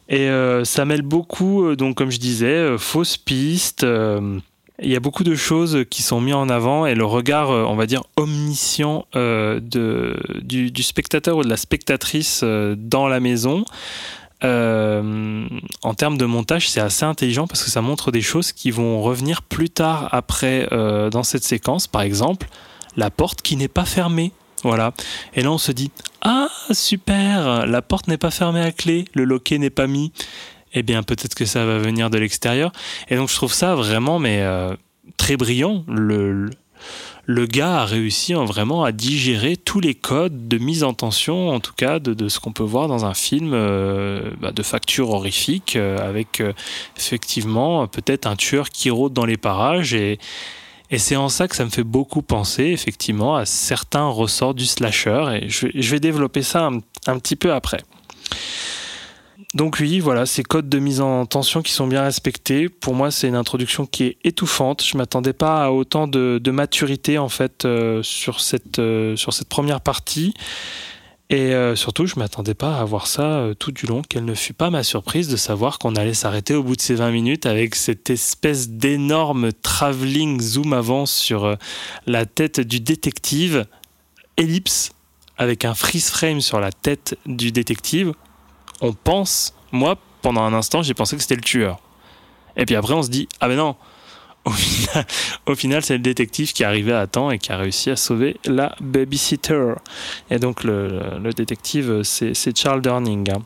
[SPEAKER 3] Et euh, ça mêle beaucoup, euh, donc comme je disais, euh, fausses pistes. il y a beaucoup de choses qui sont mises en avant et le regard, on va dire, omniscient de, du, du spectateur ou de la spectatrice dans la maison. Euh, en termes de montage, c'est assez intelligent parce que ça montre des choses qui vont revenir plus tard après euh, dans cette séquence. Par exemple, la porte qui n'est pas fermée. Voilà. Et là, on se dit Ah, super La porte n'est pas fermée à clé, le loquet n'est pas mis. Eh bien, peut-être que ça va venir de l'extérieur. Et donc, je trouve ça vraiment, mais euh, très brillant. Le, le- gars a réussi hein, vraiment à digérer tous les codes de mise en tension, en tout cas, de, ce qu'on peut voir dans un film euh, bah, de facture horrifique, euh, avec euh, effectivement peut-être un tueur qui rôde dans les parages. Et, c'est en ça que ça me fait beaucoup penser, effectivement, à certains ressorts du slasher. Et je, vais- développer ça un petit peu après. Donc oui, voilà, ces codes de mise en tension qui sont bien respectés. Pour moi, c'est une introduction qui est étouffante. Je m'attendais pas à autant de, maturité en fait euh, sur cette euh, sur cette première partie. Et euh, surtout, je m'attendais pas à voir ça tout du long. Quelle ne fut pas ma surprise de savoir qu'on allait s'arrêter au bout de ces 20 minutes avec cette espèce d'énorme travelling zoom avant sur la tête du détective, ellipse, avec un freeze frame sur la tête du détective. On pense, moi, pendant un instant, j'ai pensé que c'était le tueur. Et puis après, on se dit, ah ben non, au final, c'est le détective qui est arrivé à temps et qui a réussi à sauver la babysitter. Et donc, le, détective, c'est c'est Charles Durning. hein.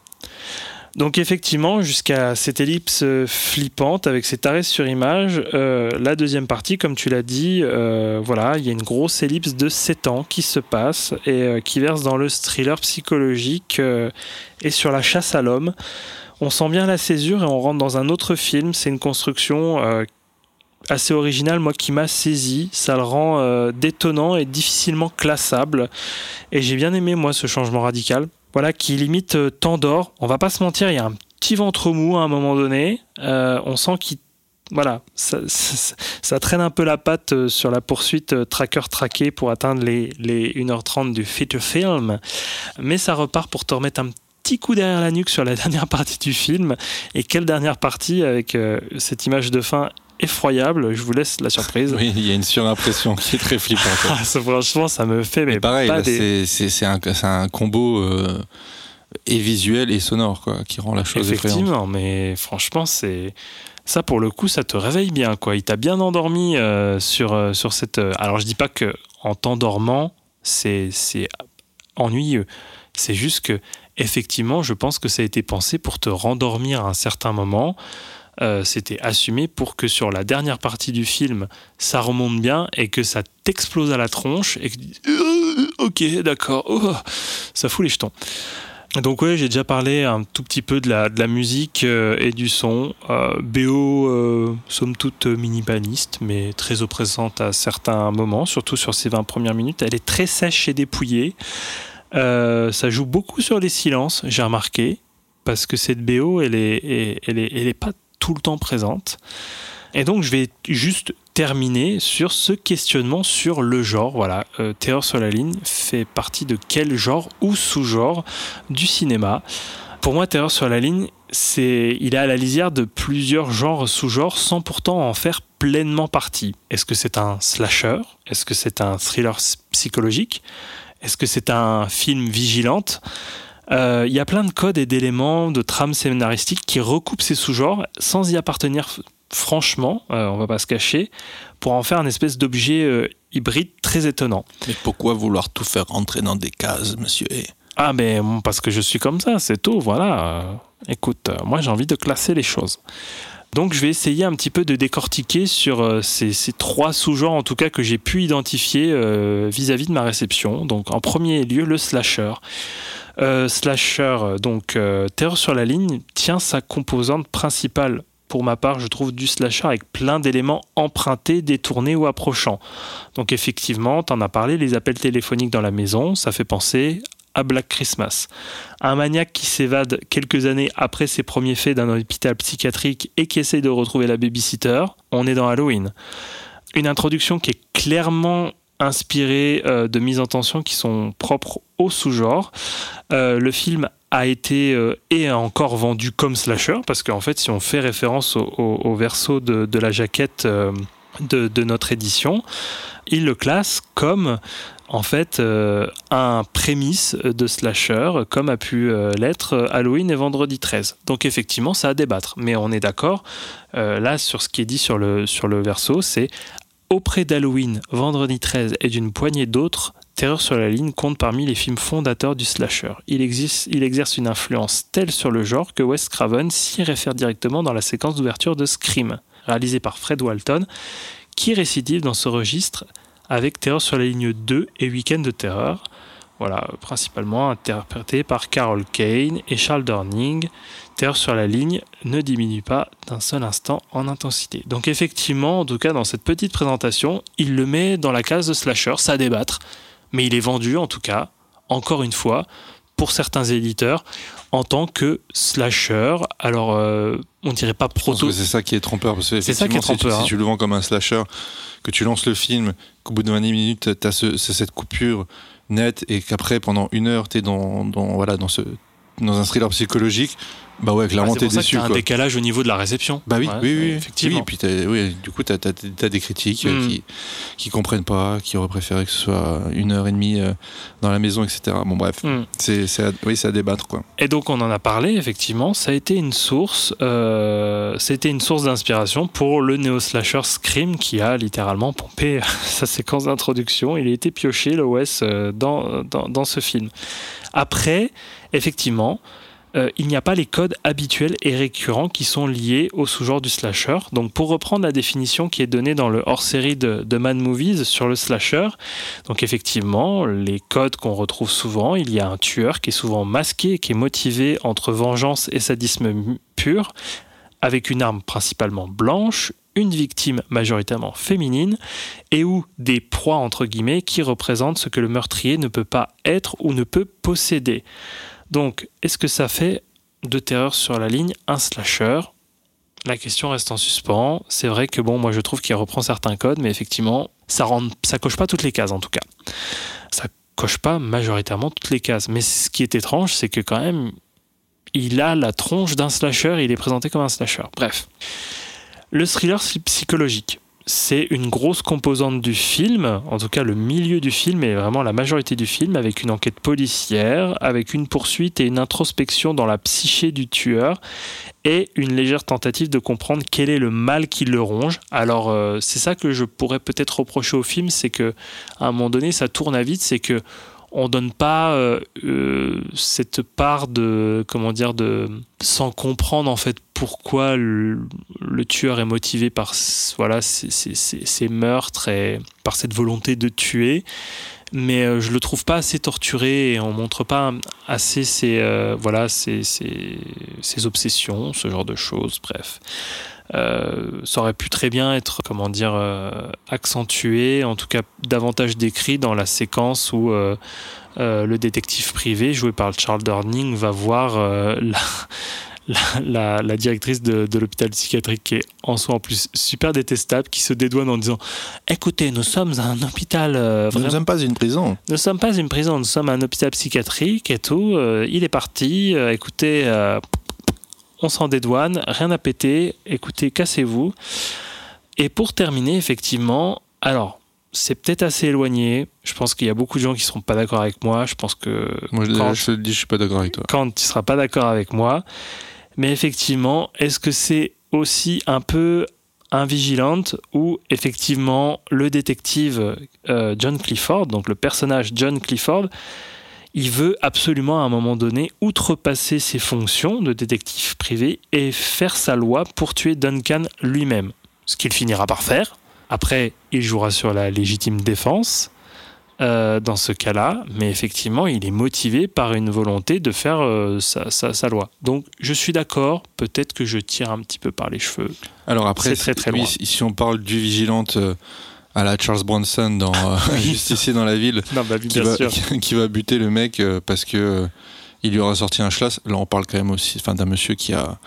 [SPEAKER 3] Donc, effectivement, jusqu'à cette ellipse euh, flippante avec cet arrêt sur image, euh, la deuxième partie, comme tu l'as dit, euh, voilà, il y a une grosse ellipse de 7 ans qui se passe et qui verse dans le thriller psychologique et sur la chasse à l'homme. On sent bien la césure et on rentre dans un autre film. C'est une construction assez originale, moi, qui m'a saisi. Ça le rend détonnant et difficilement classable. Et j'ai bien aimé, moi, ce changement radical. Voilà, qui limite euh, t'endort. On va pas se mentir, il y a un petit ventre mou à un moment donné. Euh, on sent qu'il. Voilà, ça, traîne un peu la patte euh, sur la poursuite euh, tracker-tracker pour atteindre les, les 1h30 du feature film. Mais ça repart pour te remettre un petit coup derrière la nuque sur la dernière partie du film. Et quelle dernière partie avec cette image de fin effroyable Je vous laisse la surprise.
[SPEAKER 4] Oui, il y a une surimpression qui est très flippante.
[SPEAKER 3] Ah, franchement, ça me fait mais
[SPEAKER 4] Mais pareil,
[SPEAKER 3] des-
[SPEAKER 4] c'est- un, combo euh, et visuel et sonore quoi, qui rend la chose effrayante.
[SPEAKER 3] Effectivement, mais franchement, c'est ça pour le coup, ça te réveille bien quoi. Il t'a bien endormi euh, sur euh, sur cette. Alors je dis pas que en t'endormant, c'est c'est ennuyeux. C'est juste que effectivement, je pense que ça a été pensé pour te rendormir à un certain moment. Euh, C'était assumé pour que sur la dernière partie du film, ça remonte bien et que ça t'explose à la tronche et que tu Euh, ok, d'accord, oh, ça fout les jetons. Donc ouais, j'ai déjà parlé un tout petit peu de la, de la musique euh, et du son. Euh, BO, euh, somme toute minimaliste, mais très oppressante à certains moments, surtout sur ces 20 premières minutes. Elle est très sèche et dépouillée. Euh, ça joue beaucoup sur les silences, j'ai remarqué, parce que cette BO, elle est, est- elle est, elle est pas tout le temps présente. Et donc, je vais juste terminer sur ce questionnement sur le genre. Voilà, Terreur sur la ligne fait partie de quel genre ou sous-genre du cinéma? Pour moi, Terreur sur la ligne, c'est, il est à la lisière de plusieurs genres sous-genres sans pourtant en faire pleinement partie. Est-ce que c'est un slasher? Est-ce que c'est un thriller psychologique? Est-ce que c'est un film vigilante? Il y a plein de codes et d'éléments de trames scénaristiques qui recoupent ces sous-genres sans y appartenir franchement, euh, on va pas se cacher, pour en faire un espèce d'objet euh, hybride très étonnant.
[SPEAKER 4] Mais pourquoi vouloir tout faire rentrer dans des cases, monsieur E
[SPEAKER 3] Ah bon, parce que je suis comme ça, c'est tout, voilà. Euh, écoute, euh, moi j'ai envie de classer les choses. Donc je vais essayer un petit peu de décortiquer sur euh, ces, ces trois sous-genres en tout cas que j'ai pu identifier euh, vis-à-vis de ma réception. Donc en premier lieu le slasher. Euh, slasher, donc euh, Terreur sur la ligne, tient sa composante principale pour ma part, je trouve du slasher avec plein d'éléments empruntés, détournés ou approchants. Donc effectivement, t'en as parlé, les appels téléphoniques dans la maison, ça fait penser à Black Christmas. Un maniaque qui s'évade quelques années après ses premiers faits d'un hôpital psychiatrique et qui essaye de retrouver la babysitter, on est dans Halloween. Une introduction qui est clairement inspirée euh, de mises en tension qui sont propres au sous-genre. Euh, le film a été euh, et encore vendu comme slasher parce qu'en fait si on fait référence au, verso de, la jaquette euh, de, notre édition il le classe comme en fait un prémisse de slasher comme a pu l'être Halloween et Vendredi 13 donc effectivement ça à débattre mais on est d'accord là sur ce qui est dit sur le, sur le verso c'est auprès d'Halloween, Vendredi 13 et d'une poignée d'autres, Terreur sur la ligne compte parmi les films fondateurs du slasher. Il, existe, il exerce une influence telle sur le genre que Wes Craven s'y réfère directement dans la séquence d'ouverture de Scream, réalisée par Fred Walton, qui récidive dans ce registre avec Terreur sur la ligne 2 et Week-end de terreur. Voilà, principalement interprété par Carol Kane et Charles Durning. Terreur sur la ligne ne diminue pas d'un seul instant en intensité. Donc effectivement, en tout cas dans cette petite présentation, il le met dans la case de slasher, ça à débattre, mais il est vendu en tout cas, encore une fois, pour certains éditeurs, en tant que slasher. Alors, euh, on dirait pas proto.
[SPEAKER 4] c'est ça qui est trompeur. Parce que
[SPEAKER 3] C'est ça qui est
[SPEAKER 4] effectivement, si tu-
[SPEAKER 3] trompeur,
[SPEAKER 4] Si,
[SPEAKER 3] hein.
[SPEAKER 4] tu le vends comme un slasher, que tu lances le film, qu'au bout de 20 minutes, tu as cette coupure net et qu'après pendant une heure t'es dans, dans voilà dans ce dans un thriller psychologique, bah ouais,
[SPEAKER 3] Ah,
[SPEAKER 4] clairement
[SPEAKER 3] c'est
[SPEAKER 4] t'es déçu
[SPEAKER 3] qu'il y a un
[SPEAKER 4] quoi.
[SPEAKER 3] décalage au niveau de la réception.
[SPEAKER 4] Bah oui,
[SPEAKER 3] Ouais,
[SPEAKER 4] oui, oui,
[SPEAKER 3] effectivement.
[SPEAKER 4] Oui, puis oui, du coup, t'as as, des critiques euh,
[SPEAKER 3] Mm.
[SPEAKER 4] qui, qui comprennent pas, qui auraient préféré que ce soit une heure et demie euh, dans la maison, etc. Bon, bref,
[SPEAKER 3] Hmm.
[SPEAKER 4] c'est à- oui, à débattre, quoi.
[SPEAKER 3] Et donc on en a parlé effectivement, ça a été une source, euh, c'était une source d'inspiration pour le néo slasher Scream qui a littéralement pompé sa séquence d'introduction. Il a été pioché l'OS dans, dans, dans ce film. Après, effectivement, euh, il n'y a pas les codes habituels et récurrents qui sont liés au sous-genre du slasher. Donc pour reprendre la définition qui est donnée dans le hors-série de, de Mad Movies sur le slasher, donc effectivement, les codes qu'on retrouve souvent, il y a un tueur qui est souvent masqué, qui est motivé entre vengeance et sadisme pur, avec une arme principalement blanche, une victime majoritairement féminine, et ou des proies entre guillemets qui représentent ce que le meurtrier ne peut pas être ou ne peut posséder. Donc, est-ce que ça fait de terreur sur la ligne un slasher? La question reste en suspens. C'est vrai que bon, moi je trouve qu'il reprend certains codes, mais effectivement, ça coche pas toutes les cases en tout cas. Ça coche pas majoritairement toutes les cases. Mais ce qui est étrange, c'est que quand même, il a la tronche d'un slasher, il est présenté comme un slasher. Bref. Le thriller psy- psychologique, c'est une grosse composante du film, en tout cas le milieu du film et vraiment la majorité du film, avec une enquête policière, avec une poursuite et une introspection dans la psyché du tueur et une légère tentative de comprendre quel est le mal qui le ronge. Alors euh, c'est ça que je pourrais peut-être reprocher au film, c'est que à un moment donné ça tourne à vite, c'est que on donne pas euh, euh, cette part de comment dire de sans comprendre en fait pourquoi le, tueur est motivé par voilà ces, meurtres et par cette volonté de tuer. Mais euh, je le trouve pas assez torturé et on montre pas assez voilà ses obsessions ce genre de choses bref euh, ça aurait pu très bien être, comment dire, euh, accentué, en tout cas davantage décrit dans la séquence où euh, euh, le détective privé, joué par Charles Durning, va voir la, la, la- la directrice de, de l'hôpital psychiatrique qui est en soi en plus super détestable, qui se dédouane en disant Écoutez, nous sommes un hôpital
[SPEAKER 4] Nous ne sommes pas une prison.
[SPEAKER 3] nous ne sommes pas une prison, nous sommes un hôpital psychiatrique et tout. Il est parti. Écoutez, on s'en dédouane, rien à péter. Écoutez, cassez-vous. Et pour terminer, effectivement, alors, c'est peut-être assez éloigné. Je pense qu'il y a beaucoup de gens qui ne seront pas d'accord avec moi. Je pense que
[SPEAKER 4] Moi, je,
[SPEAKER 3] quand,
[SPEAKER 4] je te dis, je suis pas d'accord avec toi.
[SPEAKER 3] quand tu ne seras pas d'accord avec moi. Mais effectivement, est-ce que c'est aussi un peu invigilante où effectivement le détective euh, John Clifford, donc le personnage John Clifford, il veut absolument à un moment donné outrepasser ses fonctions de détective privé et faire sa loi pour tuer Duncan lui-même. Ce qu'il finira par faire. Après, il jouera sur la légitime défense euh, dans ce cas-là, mais effectivement, il est motivé par une volonté de faire euh, sa, sa- sa loi. Donc, je suis d'accord, peut-être que je tire un petit peu par les cheveux.
[SPEAKER 4] Alors après,
[SPEAKER 3] C'est très, très loin.
[SPEAKER 4] si- si on parle du vigilante euh, à la Charles Bronson dans euh, Justicier dans la ville,
[SPEAKER 3] Non, bah,
[SPEAKER 4] qui
[SPEAKER 3] bien
[SPEAKER 4] va,
[SPEAKER 3] sûr.
[SPEAKER 4] qui va buter le mec euh, parce que euh, il lui aura sorti un schlass. Là, on parle quand même aussi enfin, d'un monsieur qui a,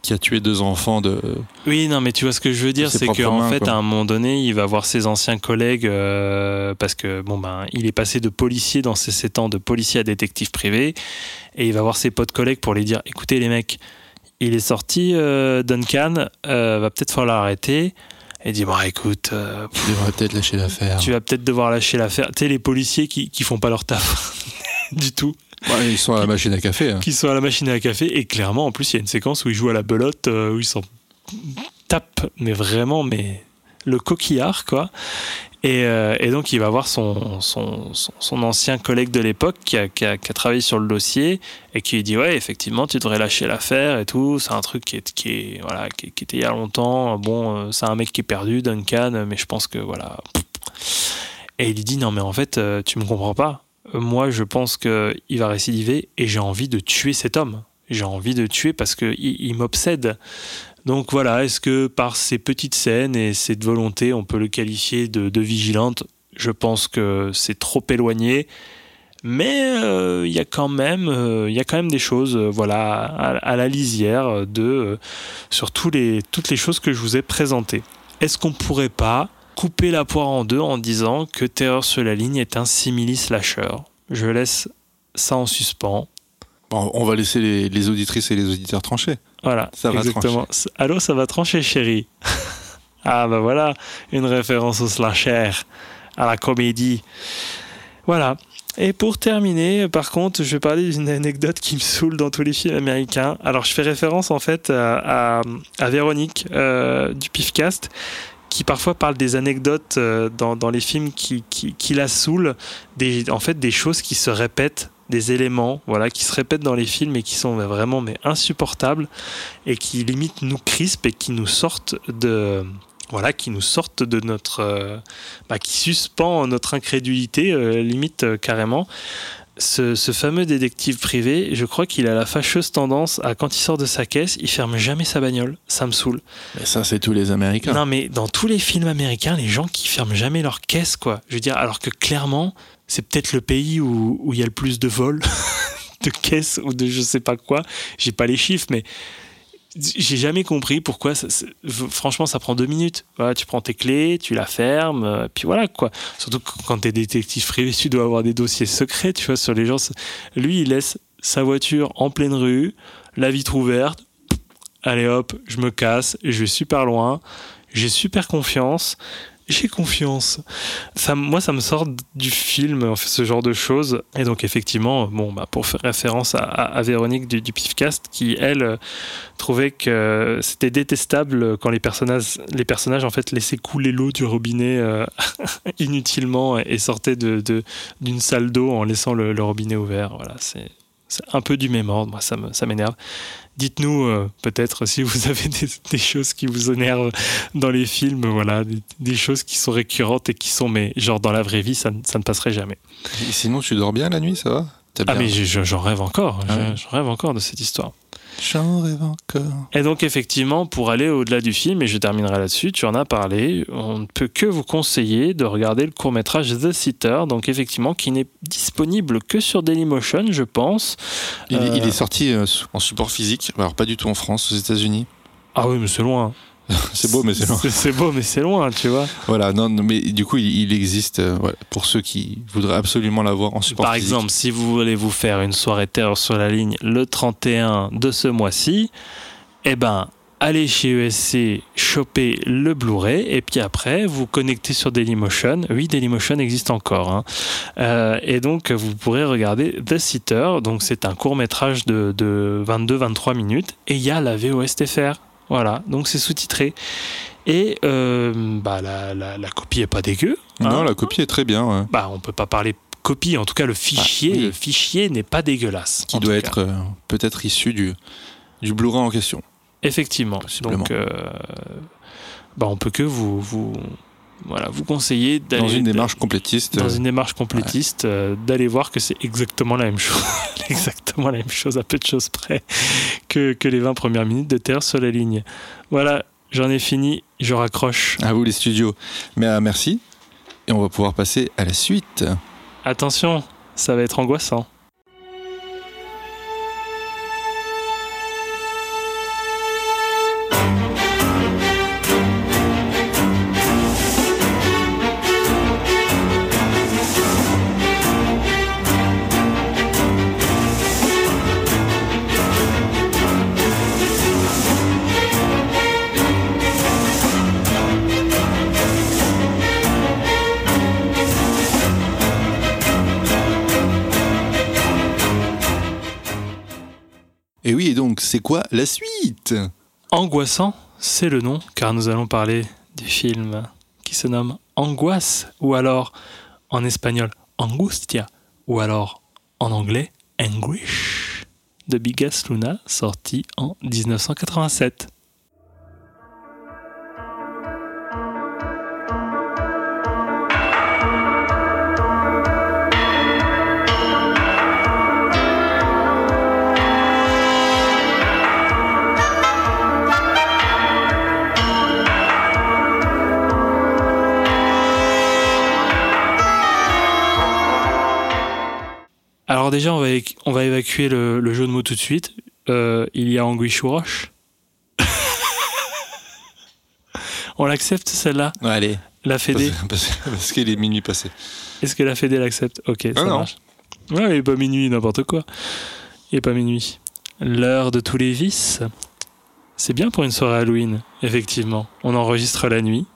[SPEAKER 4] qui a tué deux enfants de.
[SPEAKER 3] Oui, non, mais tu vois ce que je veux dire, c'est qu'en
[SPEAKER 4] mains,
[SPEAKER 3] fait,
[SPEAKER 4] quoi.
[SPEAKER 3] à un moment donné, il va voir ses anciens collègues euh, parce que bon ben, il est passé de policier dans ses 7 ans de policier à détective privé, et il va voir ses potes collègues pour les dire, écoutez les mecs, il est sorti euh, Duncan, euh, va peut-être falloir l'arrêter. Et dit bon écoute, euh, pff,
[SPEAKER 4] Il devrait peut-être lâcher l'affaire.
[SPEAKER 3] tu vas peut-être devoir lâcher l'affaire. Tu sais les policiers qui qui font pas leur taf du tout.
[SPEAKER 4] Ouais, ils sont à la machine à café. hein.
[SPEAKER 3] qui sont à la machine à café et clairement en plus il y a une séquence où ils jouent à la belote euh, où ils s'en tapent mais vraiment mais le coquillard quoi et, euh, et donc il va voir son, son, son, ancien collègue de l'époque qui a, qui, a, travaillé sur le dossier et qui lui dit ouais effectivement tu devrais lâcher l'affaire et tout. C'est un truc qui, est, qui, est, voilà, qui, était il y a longtemps. Bon euh, c'est un mec qui est perdu Duncan mais je pense que voilà. Et il lui dit non mais en fait euh, tu me comprends pas. Moi je pense que il va récidiver et j'ai envie de tuer cet homme. J'ai envie de tuer parce que il, il m'obsède donc voilà est-ce que par ces petites scènes et cette volonté on peut le qualifier de, vigilante? Je pense que c'est trop éloigné mais euh, il y a quand même euh, il y a quand même des choses euh, voilà à, la lisière de sur toutes les choses que je vous ai présentées est-ce qu'on pourrait pas couper la poire en deux en disant que Terreur sur la ligne est un simili-slasher. Je laisse ça en suspens.
[SPEAKER 4] Bon, on va laisser les, les auditrices et les auditeurs trancher.
[SPEAKER 3] Voilà,
[SPEAKER 4] Ça va
[SPEAKER 3] exactement. Allô, ça va trancher, chérie? ah bah voilà, une référence au slasher, à la comédie. Voilà. Et pour terminer, par contre, je vais parler d'une anecdote qui me saoule dans tous les films américains. Alors, je fais référence en fait à, à- à Véronique euh, du Pifcast, qui parfois parle des anecdotes euh, dans, dans les films qui, qui, qui la saoulent, des, en fait des choses qui se répètent, des éléments voilà, qui se répètent dans les films et qui sont vraiment mais insupportables et qui limite nous crispent et qui nous sortent de voilà qui nous sortent de notre euh, bah, qui suspend notre incrédulité euh, limite euh, carrément ce, ce fameux détective privé, je crois qu'il a la fâcheuse tendance à, quand il sort de sa caisse, il ferme jamais sa bagnole. Ça me saoule.
[SPEAKER 4] Mais ça, c'est tous les Américains.
[SPEAKER 3] Non, mais dans tous les films américains, les gens qui ferment jamais leur caisse, quoi. Je veux dire, alors que clairement, c'est peut-être le pays où il y a le plus de vols, de caisses ou de je sais pas quoi. J'ai pas les chiffres, mais j'ai jamais compris pourquoi. franchement, ça prend deux minutes. Voilà, tu prends tes clés, tu la fermes, euh, puis voilà quoi. Surtout quand t'es détective privé, tu dois avoir des dossiers secrets, tu vois, sur les gens. Lui, il laisse sa voiture en pleine rue, la vitre ouverte. Allez hop, je me casse, je vais super loin. J'ai super confiance. J'ai confiance. Moi, ça me sort du film, ce genre de choses. Et donc, effectivement, bon, bah, pour faire référence à, à- Véronique du, du Pifcast, qui, elle, euh, trouvait que c'était détestable quand les personnages, les personnages en fait, laissaient couler l'eau du robinet euh, inutilement et sortaient d'une salle d'eau en laissant le, robinet ouvert. Voilà, c'est un peu du même ordre. Moi, ça m'énerve. Dites-nous euh, peut-être si vous avez des, choses qui vous énervent dans les films, voilà, des, choses qui sont récurrentes et qui sont, mais genre dans la vraie vie, ça, ça ne passerait jamais.
[SPEAKER 4] Et sinon, tu dors bien la nuit, ça va?
[SPEAKER 3] Ah
[SPEAKER 4] bien-
[SPEAKER 3] mais je- je- j'en rêve encore,
[SPEAKER 4] Ah ouais.
[SPEAKER 3] j'en rêve encore de cette histoire.
[SPEAKER 4] J'en rêve encore.
[SPEAKER 3] Et donc effectivement, pour aller au-delà du film, et je terminerai là-dessus, tu en as parlé, on ne peut que vous conseiller de regarder le court-métrage The Sitter, donc effectivement qui n'est disponible que sur Dailymotion, je pense.
[SPEAKER 4] Il, est-
[SPEAKER 3] Euh,
[SPEAKER 4] il est sorti euh, en support physique, alors pas du tout en France, aux États-Unis.
[SPEAKER 3] Ah oui, mais c'est loin.
[SPEAKER 4] C'est beau, mais c'est loin.
[SPEAKER 3] C'est beau, mais c'est loin, tu vois.
[SPEAKER 4] Voilà, non, mais du coup, il, il existe euh, voilà, pour ceux qui voudraient absolument l'avoir en support
[SPEAKER 3] Par
[SPEAKER 4] physique.
[SPEAKER 3] exemple, si vous voulez vous faire une soirée terreur sur la ligne le 31 de ce mois-ci, eh ben, allez chez ESC choper le Blu-ray et puis après, vous connectez sur Dailymotion. Oui, Dailymotion existe encore. hein. Euh, et donc, vous pourrez regarder The Sitter. Donc, c'est un court-métrage de, de 22-23 minutes et il y a la VOSTFR. Voilà, donc c'est sous-titré. Et euh, bah, la, la- la copie est pas dégueu. hein.
[SPEAKER 4] Non, la copie est très bien, ouais.
[SPEAKER 3] Bah, on peut pas parler copie. En tout cas, le fichier,
[SPEAKER 4] Ah, oui.
[SPEAKER 3] le fichier n'est pas dégueulasse.
[SPEAKER 4] qui doit être euh, peut-être issu du, du Blu-ray en question.
[SPEAKER 3] effectivement. Donc, euh, bah, on peut que vous, vous, voilà, vous conseiller d'aller
[SPEAKER 4] Dans une démarche complétiste.
[SPEAKER 3] dans
[SPEAKER 4] euh,
[SPEAKER 3] une démarche complétiste, euh, d'aller voir que c'est exactement la même chose, exactement la même chose, à peu de choses près, que, que les 20 premières minutes de Terre sur la ligne. Voilà, j'en ai fini, je raccroche.
[SPEAKER 4] À vous les studios. Mais euh, merci. Et on va pouvoir passer à la suite.
[SPEAKER 3] Attention, ça va être angoissant.
[SPEAKER 4] La suite?
[SPEAKER 3] Angoissant, c'est le nom, car nous allons parler du film qui se nomme Angoisse, ou alors en espagnol Angustia, ou alors en anglais Anguish, de Bigas Luna, sorti en 1987. Alors déjà, on va, éc- on va évacuer le, le jeu de mots tout de suite. Euh, il y a Anguish ou Roche. on l'accepte celle-là?
[SPEAKER 4] Allez.
[SPEAKER 3] La Fédé
[SPEAKER 4] Parce, parce- parce qu'il est minuit passé.
[SPEAKER 3] Est-ce que la Fédé l'accepte? Ok, ça
[SPEAKER 4] Ah non.
[SPEAKER 3] marche. Ouais, il est pas minuit, n'importe quoi. Il est pas minuit. L'heure de tous les vices. C'est bien pour une soirée Halloween, effectivement. On enregistre la nuit.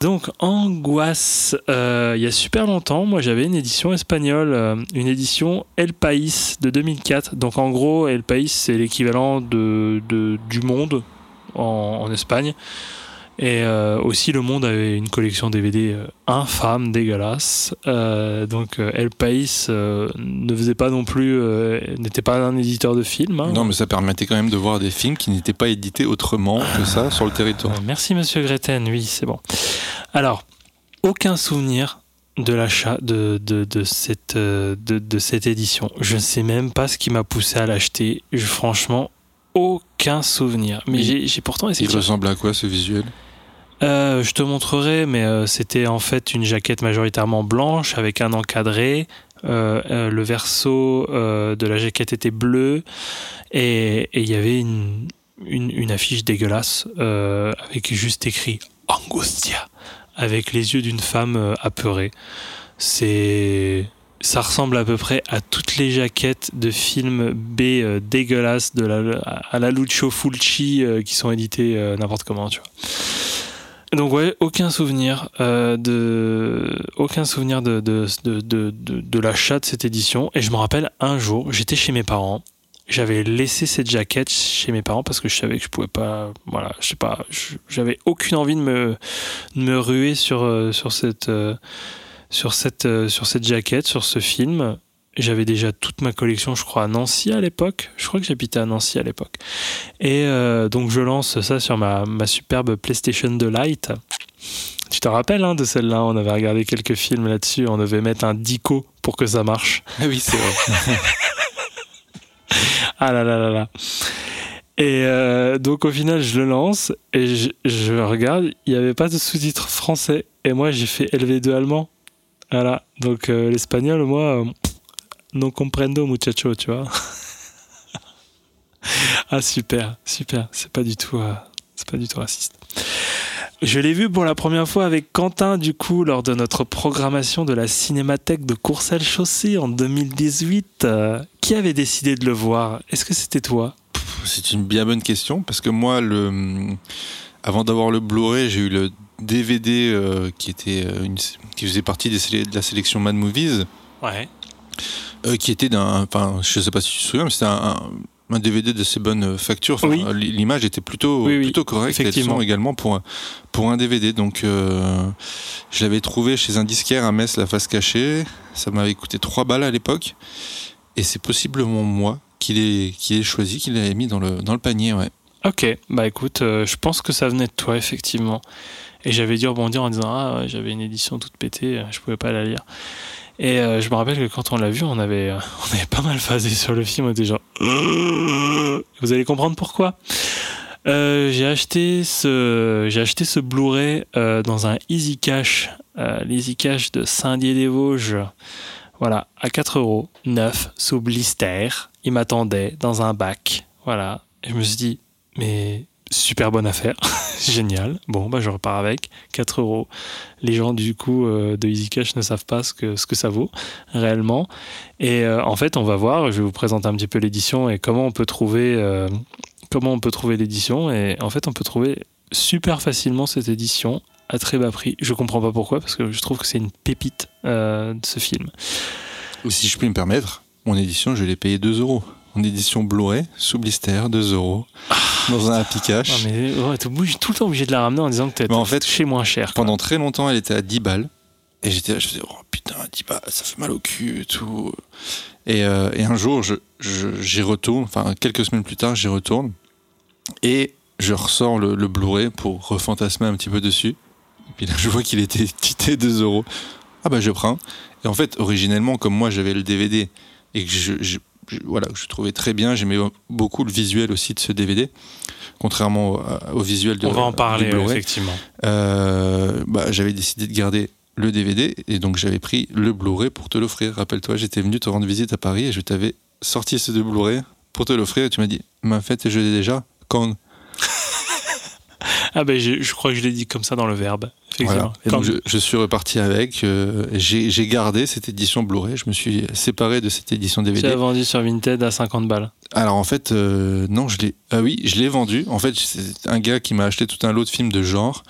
[SPEAKER 3] Donc, Angoisse, euh, il y a super longtemps, moi j'avais une édition espagnole, euh, une édition El País de 2004. Donc, en gros, El País, c'est l'équivalent de, du monde en Espagne. Et euh, aussi, Le Monde avait une collection DVD euh, infâme, dégueulasse. Euh, donc, El País euh, ne faisait pas non plus, n'était pas un éditeur de films. hein.
[SPEAKER 4] Non, mais ça permettait quand même de voir des films qui n'étaient pas édités autrement que ça sur le territoire.
[SPEAKER 3] Merci Monsieur Greten, oui, c'est bon. Alors, aucun souvenir de l'achat de, de, de cette, de, de cette édition. Je ne sais même pas ce qui m'a poussé à l'acheter. Franchement, aucun souvenir. Mais j'ai pourtant essayé.
[SPEAKER 4] Il ressemble à quoi ce visuel?
[SPEAKER 3] Euh, je te montrerai, mais euh, c'était en fait une jaquette majoritairement blanche avec un encadré. Euh, le verso de la jaquette était bleu et il y avait une, affiche dégueulasse avec juste écrit Angustia avec les yeux d'une femme apeurée. C'est ça ressemble à peu près à toutes les jaquettes de films B euh, dégueulasses de la, à la Lucio Fulci qui sont édités euh, n'importe comment, tu vois. Donc ouais, aucun souvenir euh, de aucun souvenir de de, de, de, de- l'achat de cette édition. Et je me rappelle un jour, j'étais chez mes parents, j'avais laissé cette jaquette chez mes parents parce que je savais que je pouvais pas, voilà, je sais pas, j'avais aucune envie de me de me ruer sur euh, sur cette euh, sur cette euh, sur cette jaquette, sur ce film. J'avais déjà toute ma collection, je crois, à Nancy à l'époque. Je crois que j'habitais à Nancy à l'époque. Et euh, donc je lance ça sur ma, ma superbe PlayStation 2 Lite. Tu te rappelles hein, de celle-là? On avait regardé quelques films là-dessus. On devait mettre un dico pour que ça marche.
[SPEAKER 4] Ah oui, c'est vrai.
[SPEAKER 3] Ah là là là là. Et euh, donc au final, je le lance et je, je regarde. Il n'y avait pas de sous-titres français. Et moi, j'ai fait LV2 allemand. Voilà. Donc euh, l'espagnol, moi, euh, no comprendo muchacho, tu vois. ah super, super. C'est pas du tout, euh, c'est pas du tout raciste. Je l'ai vu pour la première fois avec Quentin, du coup, lors de notre programmation de la Cinémathèque de Courcelles-Chaussée en 2018. Euh, qui avait décidé de le voir? Est-ce que c'était toi?
[SPEAKER 4] C'est une bien bonne question parce que moi, le, avant d'avoir le Blu-ray, j'ai eu le DVD euh, qui était une, qui faisait partie des de la sélection Mad Movies,
[SPEAKER 3] Ouais.
[SPEAKER 4] Euh, qui était d'un, enfin, je sais pas si tu te souviens, mais c'était un, un- un DVD de ces bonnes factures. Enfin,
[SPEAKER 3] Oui.
[SPEAKER 4] L'image était plutôt,
[SPEAKER 3] Oui, oui,
[SPEAKER 4] plutôt correcte. et le
[SPEAKER 3] effectivement.
[SPEAKER 4] son également pour un, pour un DVD. Donc, euh, je l'avais trouvé chez un disquaire à Metz, la face cachée. Ça m'avait coûté 3 balles à l'époque. Et c'est possiblement moi qui l'ai, qui l'ai choisi, qui l'avait mis dans le, dans le panier, ouais.
[SPEAKER 3] Ok, bah écoute, euh, je pense que ça venait de toi, effectivement. Et j'avais dû rebondir en disant Ah, j'avais une édition toute pétée, je pouvais pas la lire. Et euh, je me rappelle que quand on l'a vu, on avait, euh, pas mal phasé sur le film, on était genre Vous allez comprendre pourquoi. Euh, j'ai acheté ce Blu-ray dans un Easy Cash, l'Easy Cash de Saint-Dié-des-Vosges. Voilà, à 4 euros, neuf, sous blister. Il m'attendait dans un bac. Voilà. Et je me suis dit, mais super bonne affaire. Génial. Bon, bah, je repars avec. 4 euros. Les gens, du coup, euh, de Easy Cash ne savent pas ce que, ce que ça vaut réellement. Et euh, en fait, on va voir. Je vais vous présenter un petit peu l'édition et comment on peut trouver, euh, comment on peut trouver l'édition. Et en fait, on peut trouver super facilement cette édition à très bas prix. Je comprends pas pourquoi, parce que je trouve que c'est une pépite de ce film.
[SPEAKER 4] Si je puis me permettre, mon édition, je l'ai payé 2 euros. En édition Blu-ray, sous blister, 2 euros. Dans un Happy Cash.
[SPEAKER 3] Ah, mais ouais, t'es obligé- tout le temps obligé de la ramener en disant que t'as
[SPEAKER 4] en fait,
[SPEAKER 3] touché moins cher. quoi.
[SPEAKER 4] Pendant très longtemps, elle était à 10 balles. Et j'étais là, je faisais, oh putain, 10 balles, ça fait mal au cul et tout. Et, euh, et un jour, je- je- j'y retourne, enfin, quelques semaines plus tard, j'y retourne. Et je ressors le, le Blu-ray pour refantasmer un petit peu dessus. Et puis là, je vois qu'il était tité 2 euros. Ah bah, je prends. Et en fait, originellement, comme moi, j'avais le DVD et que je, je- je- voilà, que je trouvais très bien, j'aimais beaucoup le visuel aussi de ce DVD. Contrairement au, au visuel de
[SPEAKER 3] On va en parler, effectivement.
[SPEAKER 4] Euh, bah, j'avais décidé de garder le DVD et donc j'avais pris le Blu-ray pour te l'offrir. Rappelle-toi, j'étais venu te rendre visite à Paris et je t'avais sorti ce Blu-ray pour te l'offrir et tu m'as dit, mais en fait, je l'ai déjà. Quand?
[SPEAKER 3] Ah ben je, je crois que je l'ai dit comme ça dans le verbe.
[SPEAKER 4] Voilà. Et donc, je, je suis reparti avec. euh, j'ai gardé cette édition Blu-ray. Je me suis séparé de cette édition
[SPEAKER 3] Tu l'as
[SPEAKER 4] DVD.
[SPEAKER 3] vendu sur Vinted à 50 balles.
[SPEAKER 4] Alors en fait, euh, non, je l'ai. Ah oui, je l'ai vendu. En fait, c'est un gars qui m'a acheté tout un lot de films de genre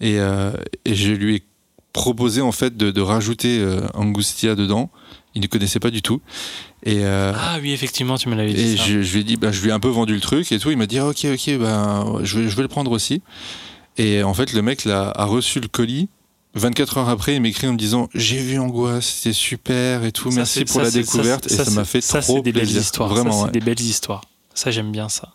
[SPEAKER 4] et, euh, et je lui ai proposé en fait de, de rajouter euh, Angustia dedans. Il ne connaissait pas du tout. Et, euh,
[SPEAKER 3] Ah oui, effectivement, tu me l'avais dit.
[SPEAKER 4] et
[SPEAKER 3] ça.
[SPEAKER 4] je, je lui ai dit, bah, je lui ai un peu vendu le truc et tout. Il m'a dit, ok, ok, ben, je, vais, je vais le prendre aussi. Et en fait, le mec là, a reçu le colis. 24 heures après, il m'écrit en me disant J'ai vu Angoisse, c'était super et tout,
[SPEAKER 3] Ça,
[SPEAKER 4] merci pour
[SPEAKER 3] ça,
[SPEAKER 4] la découverte.
[SPEAKER 3] ça,
[SPEAKER 4] et ça m'a fait
[SPEAKER 3] ça,
[SPEAKER 4] trop
[SPEAKER 3] c'est des
[SPEAKER 4] plaisir.
[SPEAKER 3] belles histoires.
[SPEAKER 4] Vraiment,
[SPEAKER 3] c'est
[SPEAKER 4] ouais.
[SPEAKER 3] des belles histoires. Ça, j'aime bien ça.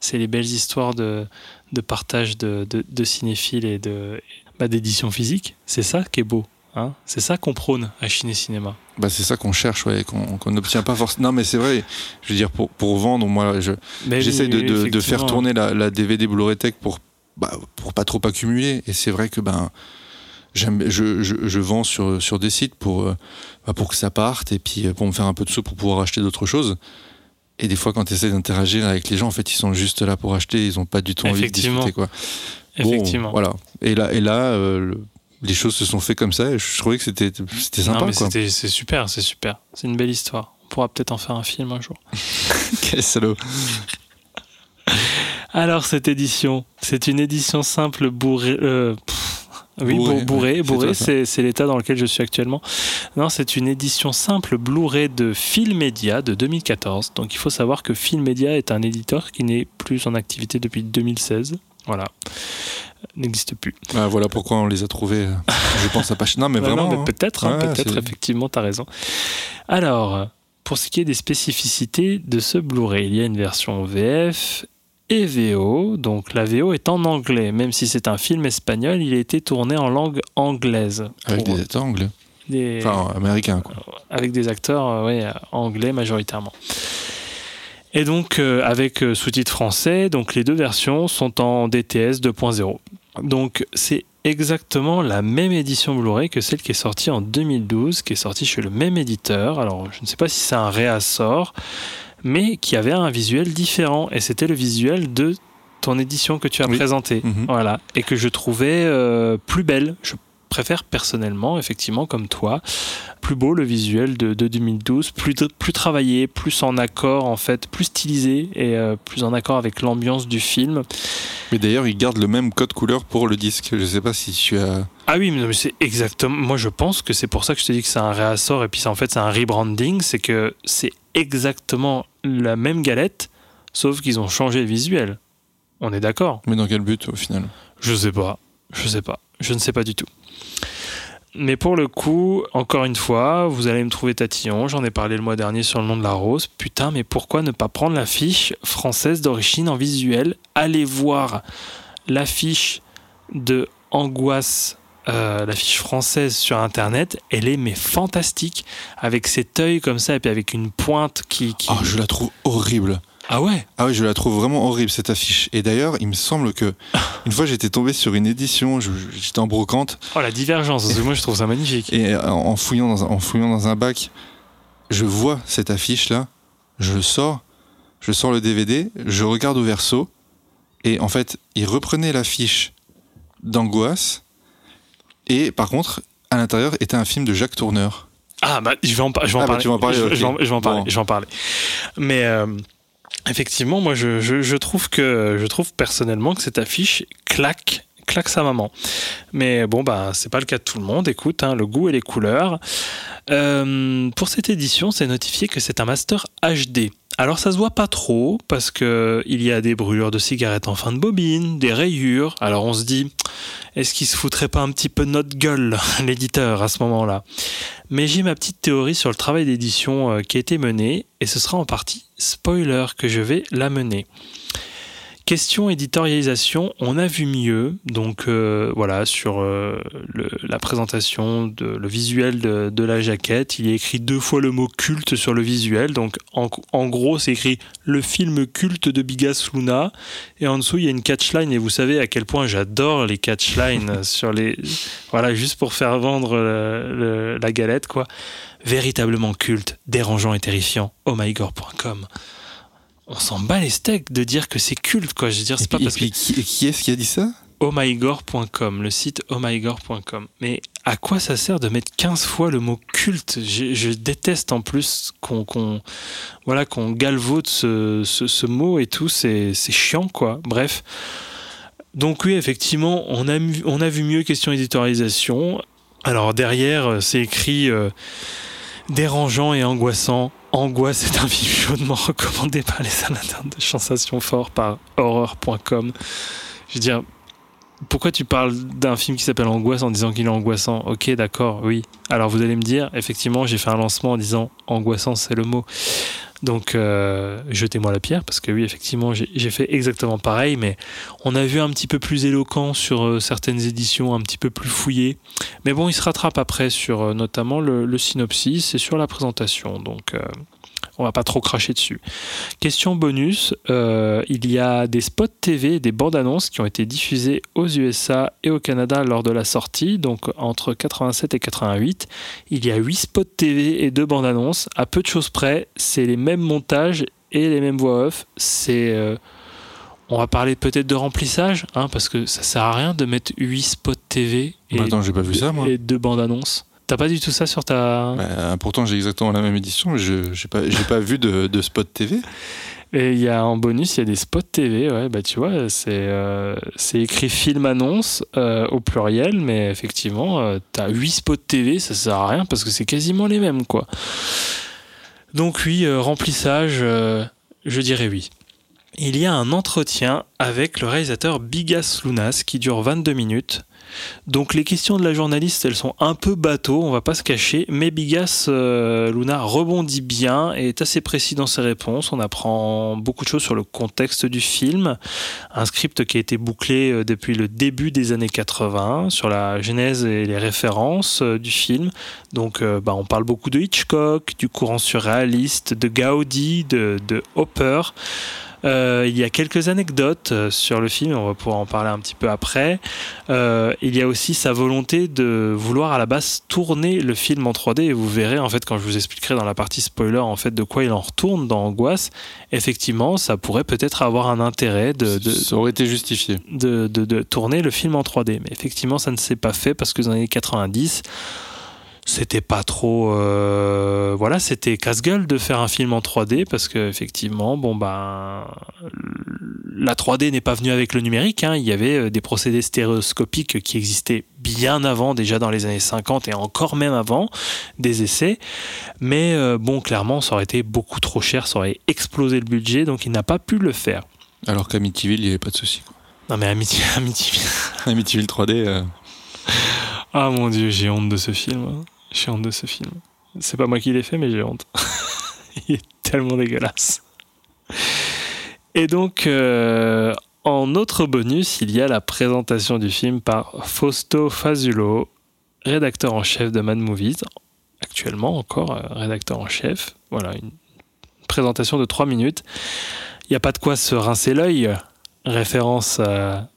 [SPEAKER 3] C'est les belles histoires de, de partage de, de, de cinéphiles et de bah, d'édition physique. C'est ça qui est beau. Hein c'est ça qu'on prône à Ciné Cinéma.
[SPEAKER 4] Bah, c'est ça qu'on cherche, ouais, qu'on n'obtient pas forcément. Non, mais c'est vrai. Je veux dire, pour, pour vendre, moi, je, j'essaie
[SPEAKER 3] oui,
[SPEAKER 4] de, de- de faire tourner la, la DVD Blu-ray Tech pour, bah, pour pas trop accumuler. Et c'est vrai que ben, j'aime, je, je, je vends sur, sur des sites pour, euh, bah, pour que ça parte et puis euh, pour me faire un peu de sous pour pouvoir acheter d'autres choses. Et des fois, quand tu essaies d'interagir avec les gens, en fait, ils sont juste là pour acheter, ils ont pas du tout envie de discuter, quoi. Bon,
[SPEAKER 3] Effectivement.
[SPEAKER 4] voilà. Et là, et là euh, le- les choses se sont fait comme ça et je trouvais que c'était, c'était sympa,
[SPEAKER 3] c'est super, c'est super. C'est une belle histoire. On pourra peut-être en faire un film un jour.
[SPEAKER 4] Quel salaud.
[SPEAKER 3] Alors, cette édition, c'est une édition simple bourrée. euh, oui, bourré, bourré,
[SPEAKER 4] ouais, c'est
[SPEAKER 3] bourré, l'état dans lequel je suis actuellement. Non, c'est une édition simple Blu-ray de Filmedia de 2014. Donc, il faut savoir que Filmedia est un éditeur qui n'est plus en activité depuis 2016. Voilà. N'existe plus.
[SPEAKER 4] Ah, voilà pourquoi on les a trouvés. euh, Je pense à pas. Non, mais vraiment.
[SPEAKER 3] non, mais
[SPEAKER 4] hein.
[SPEAKER 3] peut-être, hein,
[SPEAKER 4] Ouais,
[SPEAKER 3] peut-être, effectivement, tu as raison. Alors, pour ce qui est des spécificités de ce Blu-ray, il y a une version VF et VO. Donc la VO est en anglais, même si c'est un film espagnol, il a été tourné en langue anglaise.
[SPEAKER 4] Avec des acteurs anglais.
[SPEAKER 3] des-
[SPEAKER 4] Enfin, américains, quoi.
[SPEAKER 3] avec des acteurs euh, ouais, euh, anglais majoritairement. Et donc euh, avec euh, sous-titres français, donc les deux versions sont en DTS 2.0. Donc c'est exactement la même édition Blu-ray que celle qui est sortie en 2012, qui est sortie chez le même éditeur. Alors je ne sais pas si c'est un réassort, mais qui avait un visuel différent. Et c'était le visuel de ton édition que tu as
[SPEAKER 4] Oui.
[SPEAKER 3] présentée.
[SPEAKER 4] Mhm.
[SPEAKER 3] Voilà. Et que je trouvais euh, plus belle. Je préfère personnellement, effectivement, comme toi, plus beau le visuel de, de 2012, plus, plus travaillé, plus en accord, en fait, plus stylisé et euh, plus en accord avec l'ambiance du film.
[SPEAKER 4] Mais d'ailleurs, ils gardent le même code couleur pour le disque. Je sais pas si tu as.
[SPEAKER 3] Ah oui, mais c'est exactement. Moi, je pense que c'est pour ça que je te dis que c'est un réassort et puis en fait c'est un rebranding. C'est que c'est exactement la même galette, sauf qu'ils ont changé le visuel. On est d'accord
[SPEAKER 4] Mais dans quel but au final?
[SPEAKER 3] Je sais pas. Je sais pas. Je ne sais pas du tout. Mais pour le coup, encore une fois, vous allez me trouver tatillon. J'en ai parlé le mois dernier sur le nom de la rose. Putain, mais pourquoi ne pas prendre l'affiche française d'origine en visuel? Allez voir l'affiche de Angoisse, euh, l'affiche française sur internet. Elle est mais fantastique. Avec cet œil comme ça et puis avec une pointe qui. qui...
[SPEAKER 4] Ah, je la trouve horrible.
[SPEAKER 3] Ah ouais?
[SPEAKER 4] Ah oui, je la trouve vraiment horrible cette affiche. Et d'ailleurs, il me semble que une fois j'étais tombé sur une édition, j'étais en brocante
[SPEAKER 3] Oh la divergence, parce que moi je trouve ça magnifique.
[SPEAKER 4] et euh, en fouillant dans un, en fouillant dans un bac, je vois cette affiche là, je sors, je sors le DVD, je regarde au verso et en fait, il reprenait l'affiche d'Angoisse et par contre, à l'intérieur était un film de Jacques Tourneur.
[SPEAKER 3] Ah bah je vais en, par- je vais en
[SPEAKER 4] Ah, bah,
[SPEAKER 3] parler.
[SPEAKER 4] tu vas en parler,
[SPEAKER 3] je, vais en, je vais en parler.
[SPEAKER 4] Bon.
[SPEAKER 3] Je vais en parler. Mais euh, effectivement, moi je trouve que je trouve personnellement que cette affiche claque claque sa maman. Mais bon bah c'est pas le cas de tout le monde. Écoute, hein, le goût et les couleurs. Euh, pour cette édition, c'est notifié que c'est un master HD. Alors ça se voit pas trop parce que il y a des brûlures de cigarettes en fin de bobine, des rayures. Alors on se dit, est-ce qu'il se foutrait pas un petit peu de notre gueule, l'éditeur, à ce moment-là? Mais j'ai ma petite théorie sur le travail d'édition euh, qui a été mené et ce sera en partie spoiler que je vais la mener. Question éditorialisation, on a vu mieux, donc euh, voilà, sur euh, le- la présentation, de, le visuel de, de la jaquette, il est écrit deux fois le mot culte sur le visuel, donc en, en gros c'est écrit le film culte de Bigas Luna, et en dessous il y a une catchline, et vous savez à quel point j'adore les catchlines sur les... Voilà, juste pour faire vendre le- le- la galette, quoi. Véritablement culte, dérangeant et terrifiant, oh ohmygore.com. On s'en bat les steaks de dire que c'est culte, quoi. Je veux dire, c'est pas
[SPEAKER 4] puis,
[SPEAKER 3] parce
[SPEAKER 4] puis,
[SPEAKER 3] que
[SPEAKER 4] qui, est-ce qui a dit ça?
[SPEAKER 3] ohmygore.com, le site ohmygore.com. Mais à quoi ça sert de mettre 15 fois le mot culte? Je, je déteste en plus qu'on qu'on voilà, qu'on galvaude ce, ce, ce mot et tout, c'est chiant quoi. Bref. Donc oui, effectivement, on a, on a vu mieux question éditorialisation. Alors derrière, euh, c'est écrit euh, dérangeant et angoissant. Angoisse est un film chaudement recommandé par les amateurs de sensations fortes par horreur.com. Je veux dire, pourquoi tu parles d'un film qui s'appelle Angoisse en disant qu'il est angoissant? Ok, d'accord, oui. Alors vous allez me dire, effectivement, j'ai fait un lancement en disant angoissant, c'est le mot. Donc euh, jetez-moi la pierre parce que oui, effectivement, j'ai fait exactement pareil, mais on a vu un petit peu plus éloquent sur euh, certaines éditions, un petit peu plus fouillé. Mais bon, il se rattrape après sur euh, notamment le, le synopsis et sur la présentation. Donc, euh, on va pas trop cracher dessus. Question bonus euh, il y a des spots TV et des bandes annonces qui ont été diffusées aux USA et au Canada lors de la sortie, donc entre 87 et 88. Il y a 8 spots TV et 2 bandes annonces. À peu de choses près, c'est les mêmes montages et les mêmes voix off. C'est. euh, on va parler peut-être de remplissage, hein, parce que ça sert à rien de mettre 8 spots TV et,
[SPEAKER 4] Bah, attends, j'ai pas vu ça, moi.
[SPEAKER 3] et 2 bandes annonces. T'as pas du tout ça sur ta.
[SPEAKER 4] Bah, pourtant, j'ai exactement la même édition, mais je j'ai pas, j'ai pas vu de, de spot TV.
[SPEAKER 3] Et il y a en bonus, il y a des spots TV, ouais, bah tu vois, c'est euh, c'est écrit film annonce euh, au pluriel, mais effectivement, euh, t'as 8 spots TV, ça sert à rien parce que c'est quasiment les mêmes, quoi. Donc oui, remplissage, je dirais oui. Il y a un entretien avec le réalisateur Bigas Lunas qui dure 22 minutes. Donc les questions de la journaliste, elles sont un peu bateau, on va pas se cacher, mais Bigas euh, Luna rebondit bien et est assez précis dans ses réponses. On apprend beaucoup de choses sur le contexte du film, un script qui a été bouclé euh, depuis le début des années 80 sur la genèse et les références euh, du film. Donc bah, on parle beaucoup de Hitchcock, du courant surréaliste, de Gaudi, de Hopper. Euh, il y a quelques anecdotes euh, sur le film, on va pouvoir en parler un petit peu après. Euh, il y a aussi sa volonté de vouloir à la base tourner le film en 3D et vous verrez en fait quand je vous expliquerai dans la partie spoiler en fait de quoi il en retourne dans Angoisse. Effectivement, ça pourrait peut-être avoir un intérêt de, de,
[SPEAKER 4] ça aurait été justifié.
[SPEAKER 3] de, de- de tourner le film en 3D. Mais effectivement, ça ne s'est pas fait parce que dans les années 90, c'était pas trop. euh, voilà, c'était casse-gueule de faire un film en 3D parce que effectivement, bon ben, la 3D n'est pas venue avec le numérique. hein. Il y avait euh, des procédés stéréoscopiques qui existaient bien avant, déjà dans les années 50 et encore même avant, des essais. Mais euh, bon, clairement, ça aurait été beaucoup trop cher, ça aurait explosé le budget, donc il n'a pas pu le faire.
[SPEAKER 4] Alors qu'Amityville, il n'y avait pas de souci.
[SPEAKER 3] Non mais Amity, Amityville.
[SPEAKER 4] Amityville 3D, euh,
[SPEAKER 3] Ah mon dieu, j'ai honte de ce film. J'ai honte de ce film. C'est pas moi qui l'ai fait, mais j'ai honte. Il est tellement dégueulasse. Et donc, euh, en autre bonus, il y a la présentation du film par Fausto Fazulo, rédacteur en chef de Mad Movies, actuellement encore euh, rédacteur en chef. Voilà, une présentation de 3 minutes. Il n'y a pas de quoi se rincer l'œil, référence à,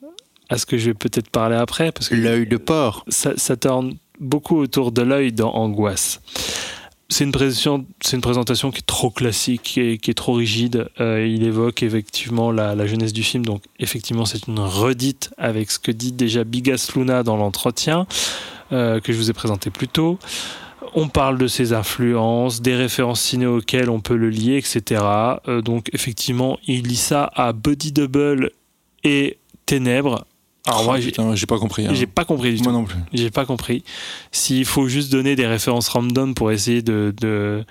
[SPEAKER 3] à ce que je vais peut-être parler après, parce que
[SPEAKER 4] l'œil de porc.
[SPEAKER 3] ça, ça tourne beaucoup autour de l'œil dans Angoisse. C'est une, présentation, qui est trop classique, qui est, qui est trop rigide. Euh, il évoque effectivement la, jeunesse du film, donc effectivement c'est une redite avec ce que dit déjà Bigas Luna dans l'entretien euh, que je vous ai présenté plus tôt. On parle de ses influences, des références ciné auxquelles on peut le lier, etc. Euh, donc effectivement, il lit ça à Body Double et Ténèbres. Alors moi, j'ai-
[SPEAKER 4] Oh, putain, j'ai pas compris. hein.
[SPEAKER 3] j'ai pas compris du tout.
[SPEAKER 4] Moi non plus.
[SPEAKER 3] J'ai pas compris. S'il faut juste donner des références random pour essayer de, de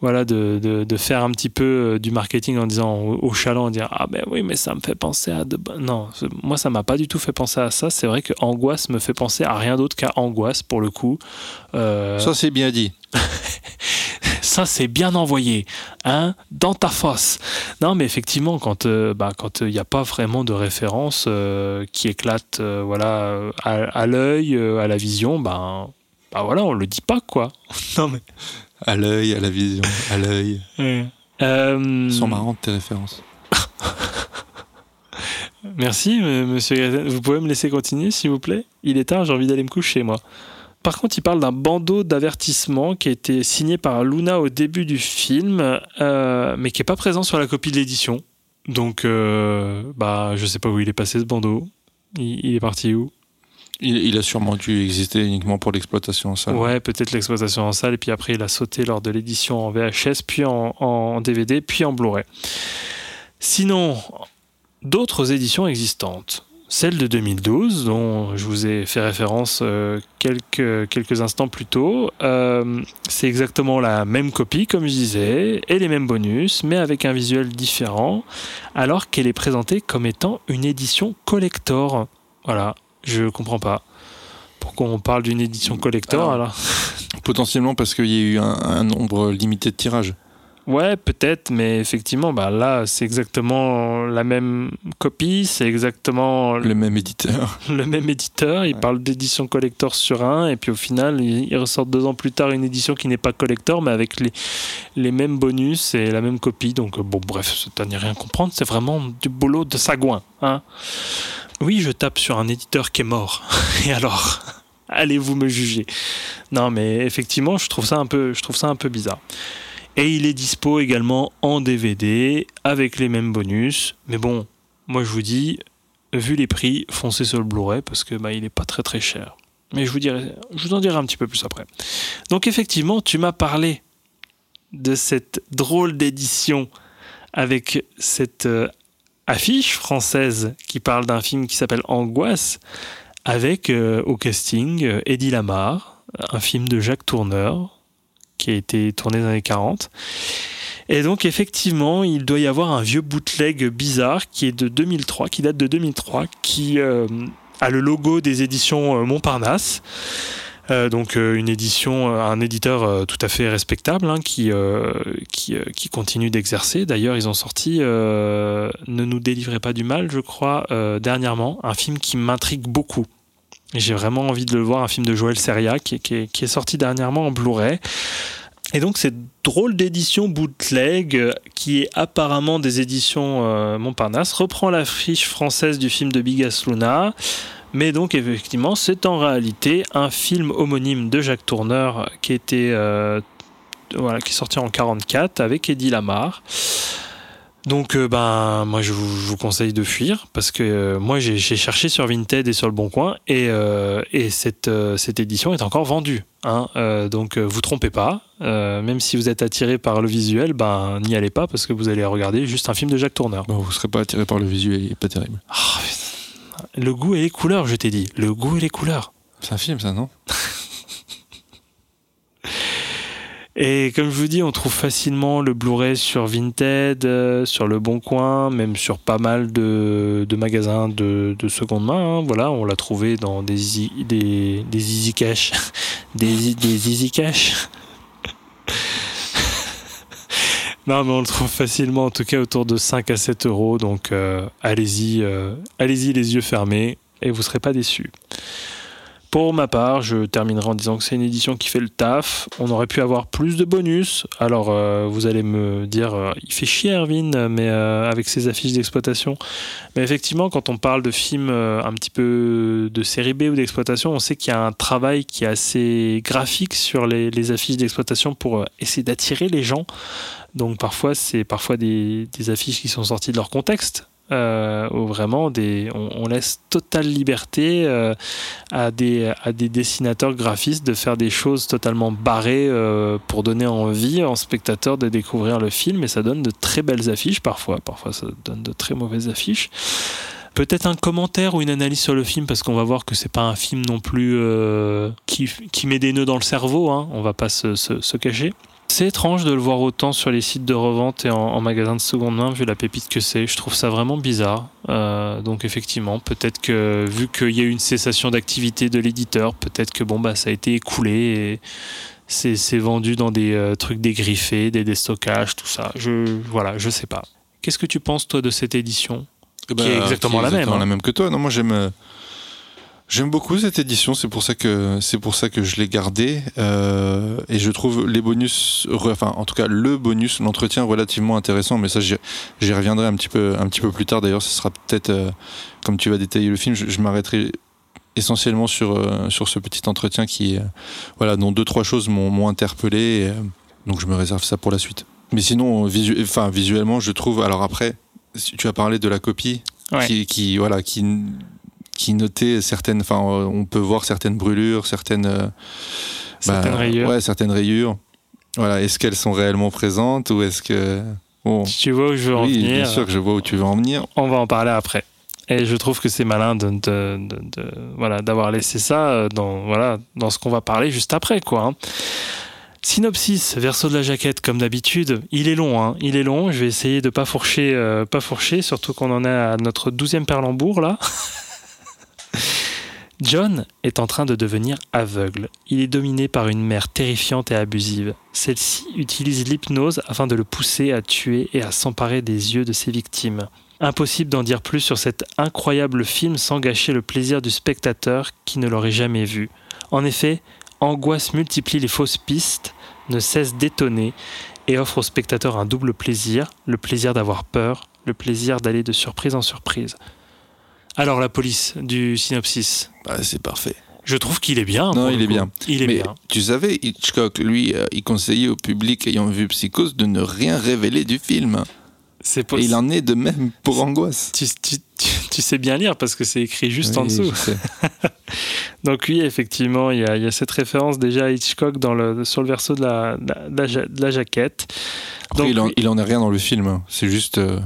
[SPEAKER 3] voilà, de, de, de faire un petit peu euh, du marketing en disant au, au chaland, en dire ah ben oui mais ça me fait penser à de non moi ça m'a pas du tout fait penser à ça. C'est vrai que angoisse me fait penser à rien d'autre qu'à angoisse pour le coup. Euh,
[SPEAKER 4] Ça, c'est bien dit.
[SPEAKER 3] ça c'est bien envoyé, hein, dans ta fosse. Non, mais effectivement, quand euh, bah, quand il n'y a pas vraiment de référence euh, qui éclate, euh, voilà, à, à l'œil, à la vision, ben, bah voilà, on le dit pas quoi. non mais.
[SPEAKER 4] À l'œil, à la vision, à l'œil.
[SPEAKER 3] Euh,
[SPEAKER 4] Sont marrantes tes références.
[SPEAKER 3] Merci, monsieur. Vous pouvez me laisser continuer, s'il vous plaît? Il est tard, j'ai envie d'aller me coucher, moi. Par contre, il parle d'un bandeau d'avertissement qui a été signé par Luna au début du film, euh, mais qui n'est pas présent sur la copie de l'édition. Donc, euh, bah, je sais pas où il est passé ce bandeau. il, il est parti où?
[SPEAKER 4] Il, a sûrement dû exister uniquement pour l'exploitation en salle.
[SPEAKER 3] Ouais, peut-être l'exploitation en salle, et puis après il a sauté lors de l'édition en VHS, puis en, en DVD, puis en Blu-ray. Sinon, d'autres éditions existantes. Celle de 2012, dont je vous ai fait référence euh, quelques, quelques instants plus tôt, euh, c'est exactement la même copie, comme je disais, et les mêmes bonus, mais avec un visuel différent, alors qu'elle est présentée comme étant une édition collector. Voilà, je comprends pas. Pourquoi on parle d'une édition collector
[SPEAKER 4] Alors,
[SPEAKER 3] alors?
[SPEAKER 4] Potentiellement parce qu'il y a eu un, un nombre limité de tirages.
[SPEAKER 3] Ouais, peut-être, mais effectivement, bah là, c'est exactement la même copie, c'est exactement
[SPEAKER 4] Le même éditeur.
[SPEAKER 3] le même éditeur. Il
[SPEAKER 4] Ouais.
[SPEAKER 3] parle d'édition collector sur un, et puis au final, il, il ressort deux ans plus tard une édition qui n'est pas collector, mais avec les, les mêmes bonus et la même copie. Donc, euh, bon, bref, c'est à n'y rien comprendre. C'est vraiment du boulot de sagouin. Hein oui, je tape sur un éditeur qui est mort. Et alors Allez-vous me juger? Non, mais effectivement, je trouve ça un peu, je trouve ça un peu bizarre. Et il est dispo également en DVD avec les mêmes bonus. Mais bon, moi je vous dis, vu les prix, foncez sur le Blu-ray parce que bah, il pas très très cher. Mais je vous dirai, je vous en dirai un petit peu plus après. Donc effectivement, tu m'as parlé de cette drôle d'édition avec cette euh, affiche française qui parle d'un film qui s'appelle Angoisse avec euh, au casting euh, Eddie Lamar, un film de Jacques Tourneur qui a été tourné dans les années 40. Et donc effectivement, il doit y avoir un vieux bootleg bizarre qui est de 2003, qui date de 2003, qui euh, a le logo des éditions euh, Montparnasse. Euh, donc une édition, un éditeur tout à fait respectable hein, qui, continue d'exercer. D'ailleurs, ils ont sorti Ne nous délivrez pas du mal, je crois, dernièrement, un film qui m'intrigue beaucoup. J'ai vraiment envie de le voir, un film de Joël Seria qui, est- sorti dernièrement en Blu-ray. Et donc cette drôle d'édition bootleg, euh, qui est apparemment des éditions euh, Montparnasse, reprend l'affiche française du film de Bigas Luna. Mais donc effectivement, c'est en réalité un film homonyme de Jacques Tourneur qui était euh, qui est sorti en 44 avec Eddie Lamar. Donc euh, ben moi je vous, je vous conseille de fuir parce que euh, moi j'ai cherché sur Vinted et sur le Bon Coin et, euh, et cette, cette édition est encore vendue. hein. Donc vous trompez pas, même si vous êtes attiré par le visuel, ben n'y allez pas parce que vous allez regarder juste un film de Jacques Tourneur.
[SPEAKER 4] Bon, vous serez pas attiré par le visuel, il est pas terrible.
[SPEAKER 3] Ah, le goût et les couleurs, je t'ai dit. Le goût et les couleurs.
[SPEAKER 4] C'est un film, ça, non?
[SPEAKER 3] Et comme je vous dis, on trouve facilement le Blu-ray sur Vinted, euh, sur Le Bon Coin, même sur pas mal de, magasins de, de seconde main. hein. Voilà, on l'a trouvé dans des des, easy cash. Des, easy cash. non, mais on le trouve facilement, en tout cas autour de 5 à 7 euros. Donc euh, allez-y, euh, allez-y les yeux fermés et vous serez pas déçus. Pour ma part, je terminerai en disant que c'est une édition qui fait le taf. On aurait pu avoir plus de bonus. Alors, euh, vous allez me dire, euh, il fait chier Erwin, mais euh, avec ses affiches d'exploitation. Mais effectivement, quand on parle de films un petit peu de série B ou d'exploitation, on sait qu'il y a un travail qui est assez graphique sur les, affiches d'exploitation pour essayer d'attirer les gens. Donc parfois, c'est parfois des affiches qui sont sorties de leur contexte. Euh, où vraiment on, laisse totale liberté euh, à, des, dessinateurs graphistes de faire des choses totalement barrées euh, pour donner envie en spectateur de découvrir le film et ça donne de très belles affiches parfois, parfois ça donne de très mauvaises affiches. Peut-être un commentaire ou une analyse sur le film parce qu'on va voir que c'est pas un film non plus euh, qui, met des nœuds dans le cerveau, hein, on va pas se cacher. C'est étrange de le voir autant sur les sites de revente et en, en magasin de seconde main, vu la pépite que c'est. Je trouve ça vraiment bizarre. Euh, donc effectivement, peut-être que vu qu'il y a eu une cessation d'activité de l'éditeur, peut-être que bon bah ça a été écoulé et c'est vendu dans des euh, trucs dégriffés, des déstockages, tout ça. Je voilà, je sais pas. Qu'est-ce que tu penses toi de cette édition?
[SPEAKER 4] Eh
[SPEAKER 3] Qui est exactement la même, hein.
[SPEAKER 4] la même que toi. Non, moi j'aime. J'aime beaucoup cette édition, c'est pour ça que c'est pour ça que je l'ai gardée euh, et je trouve les bonus, enfin en tout cas le bonus, l'entretien relativement intéressant. Mais ça, j'y reviendrai un petit peu un petit peu plus tard. D'ailleurs, ce sera peut-être euh, comme tu vas détailler le film, je, je m'arrêterai essentiellement sur euh, sur ce petit entretien qui, euh, voilà, dont deux trois choses m'ont interpellé. et, donc je me réserve ça pour la suite. Mais sinon, visu- enfin visuellement, je trouve. Alors après, tu as parlé de la copie
[SPEAKER 3] Ouais.
[SPEAKER 4] qui, qui voilà qui qui notait certaines. Enfin, on peut voir certaines brûlures, certaines. euh,
[SPEAKER 3] Certaines
[SPEAKER 4] bah,
[SPEAKER 3] rayures.
[SPEAKER 4] Ouais, certaines rayures. Voilà, est-ce qu'elles sont réellement présentes ou est-ce que. Bon.
[SPEAKER 3] Tu vois où je veux en
[SPEAKER 4] Oui,
[SPEAKER 3] venir
[SPEAKER 4] bien sûr que je vois où tu veux en venir.
[SPEAKER 3] On va en parler après. Et je trouve que c'est malin de, de- de- de- voilà d'avoir laissé ça euh, dans voilà dans ce qu'on va parler juste après quoi. hein. Synopsis, verso de la jaquette comme d'habitude. Il est long, hein. Il est long. Je vais essayer de pas fourcher, euh, pas fourcher, surtout qu'on en est à notre douzième perlembour là. John est en train de devenir aveugle. Il est dominé par une mère terrifiante et abusive. Celle-ci utilise l'hypnose afin de le pousser à tuer et à s'emparer des yeux de ses victimes. Impossible d'en dire plus sur cet incroyable film sans gâcher le plaisir du spectateur qui ne l'aurait jamais vu. En effet, Angoisse multiplie les fausses pistes, ne cesse d'étonner et offre au spectateur un double plaisir, le plaisir d'avoir peur, le plaisir d'aller de surprise en surprise. Alors la police du synopsis,
[SPEAKER 4] Bah, c'est parfait.
[SPEAKER 3] je trouve qu'il est bien.
[SPEAKER 4] Non, il est
[SPEAKER 3] coup.
[SPEAKER 4] bien.
[SPEAKER 3] Il est
[SPEAKER 4] Mais
[SPEAKER 3] bien.
[SPEAKER 4] tu savais, Hitchcock, lui, euh, il conseillait au public ayant vu Psychose de ne rien révéler du film.
[SPEAKER 3] C'est
[SPEAKER 4] Et il en est de même pour Angoisse.
[SPEAKER 3] Tu, tu- tu- tu sais bien lire parce que c'est écrit juste en dessous. Donc oui, effectivement, il y a, il y a cette référence déjà à Hitchcock dans le, sur le verso de la, de la- de la ja- de la jaquette.
[SPEAKER 4] Après,
[SPEAKER 3] Donc,
[SPEAKER 4] il, en, il en est rien dans le film. hein. C'est juste. euh,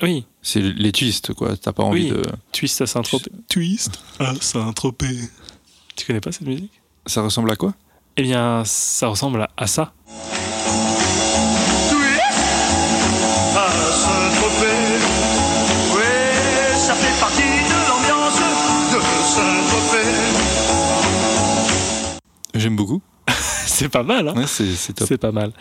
[SPEAKER 3] Oui,
[SPEAKER 4] c'est les twists, quoi. T'as pas envie
[SPEAKER 3] Oui.
[SPEAKER 4] de.
[SPEAKER 3] Twist à Saint-Tropez. Twist à Saint-Tropez. Tu connais pas cette musique?
[SPEAKER 4] Ça ressemble à quoi?
[SPEAKER 3] Eh bien, ça ressemble à, à ça.
[SPEAKER 1] à Saint-Tropez. Oui, ça fait partie de l'ambiance de Saint-Tropez.
[SPEAKER 4] J'aime beaucoup.
[SPEAKER 3] C'est pas mal, hein
[SPEAKER 4] Ouais, c'est c'est top.
[SPEAKER 3] C'est pas mal.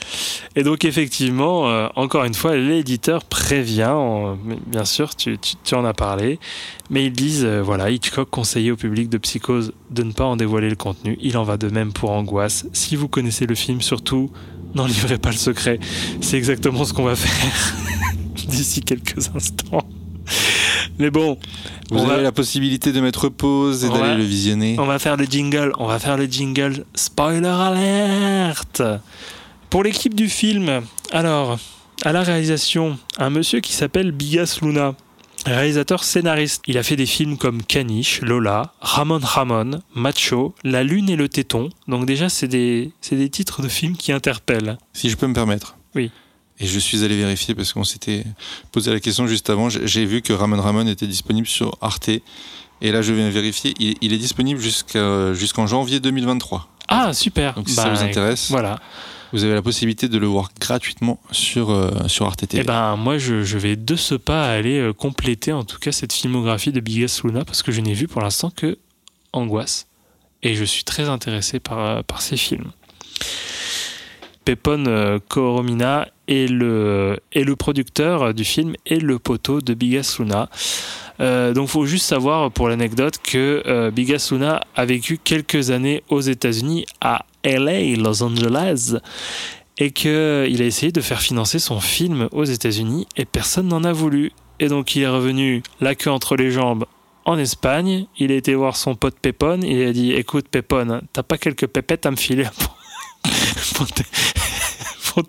[SPEAKER 3] Et donc effectivement, euh, encore une fois, l'éditeur prévient, en- bien sûr, tu, tu- tu en as parlé, mais ils disent, euh, voilà, Hitchcock conseillait au public de Psychose de ne pas en dévoiler le contenu. Il en va de même pour Angoisse. Si vous connaissez le film, surtout, n'en livrez pas le secret. C'est exactement ce qu'on va faire d'ici quelques instants. Mais bon,
[SPEAKER 4] Vous
[SPEAKER 3] on
[SPEAKER 4] avez
[SPEAKER 3] va-
[SPEAKER 4] la possibilité de mettre pause et d'aller
[SPEAKER 3] va-
[SPEAKER 4] le visionner.
[SPEAKER 3] on va faire le jingle, on va faire le jingle spoiler alert pour l'équipe du film. Alors, à la réalisation, un monsieur qui s'appelle Bigas Luna, réalisateur scénariste. Il a fait des films comme Caniche, Lola, Ramon Ramon, Macho, La Lune et le Téton. Donc déjà, c'est des, c'est des titres de films qui interpellent.
[SPEAKER 4] Si je peux me permettre.
[SPEAKER 3] Oui.
[SPEAKER 4] Et je suis allé vérifier parce qu'on s'était posé la question juste avant. J'ai vu que Ramon Ramon était disponible sur Arte. Et là, je viens vérifier. Il, il est disponible jusqu'en janvier 2023.
[SPEAKER 3] Ah, super
[SPEAKER 4] Donc, si ça
[SPEAKER 3] Bah,
[SPEAKER 4] vous intéresse,
[SPEAKER 3] Voilà.
[SPEAKER 4] vous avez la possibilité de le voir gratuitement sur, euh, sur Arte TV.
[SPEAKER 3] Eh ben, moi, je, je vais de ce pas aller euh, compléter en tout cas cette filmographie de Bigas Luna parce que je n'ai vu pour l'instant que Angoisse. Et je suis très intéressé par, euh, par ces films. Pepon euh, Coromina est le, producteur du film et le poteau de Bigas Luna. Euh, donc, il faut juste savoir pour l'anecdote que euh, Bigas Luna a vécu quelques années aux États-Unis, à LA, Los Angeles, et qu'il a essayé de faire financer son film aux États-Unis et personne n'en a voulu. Et donc, il est revenu la queue entre les jambes en Espagne. Il a été voir son pote Pépone et il a dit Écoute, Pépone, t'as pas quelques pépettes à me filer pour, te- pour-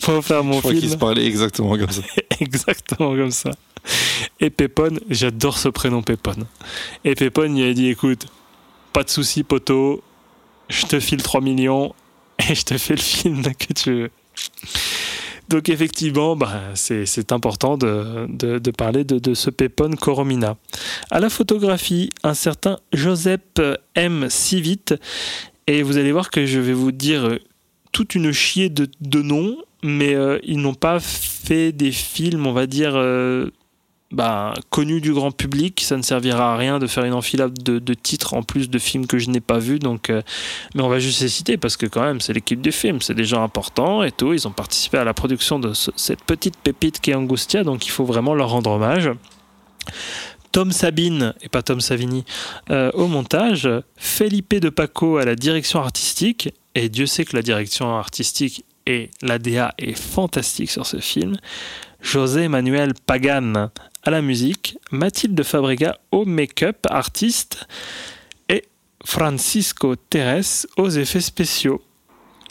[SPEAKER 3] pour faire mon
[SPEAKER 4] je crois qu'il se parlait exactement comme ça.
[SPEAKER 3] Exactement comme ça. Et Pépone, j'adore ce prénom Pépone. Et Pépone, il a dit écoute, pas de souci, poteau, je te file 3 millions et je te fais le film que tu veux. Donc effectivement, bah, c'est c'est important de, de- de parler de, de ce Pépone Coromina. À la photographie, un certain Joseph M. Civit. Et vous allez voir que je vais vous dire euh, toute une chier de, de noms, mais euh, ils n'ont pas fait des films, on va dire, euh, bah, connus du grand public. Ça ne servira à rien de faire une enfilade de, de titres en plus de films que je n'ai pas vus. Donc, mais on va juste les citer parce que quand même, c'est l'équipe du film, c'est des gens importants et tout. Ils ont participé à la production de ce- cette petite pépite qui est Angustia, donc il faut vraiment leur rendre hommage. Tom Sabine, et pas Tom Savini, euh, au montage, Felipe de Paco à la direction artistique, et Dieu sait que la direction artistique et l'ADA est fantastique sur ce film, José Manuel Pagan à la musique, Mathilde Fabrega au make-up artiste, et Francisco Teres aux effets spéciaux.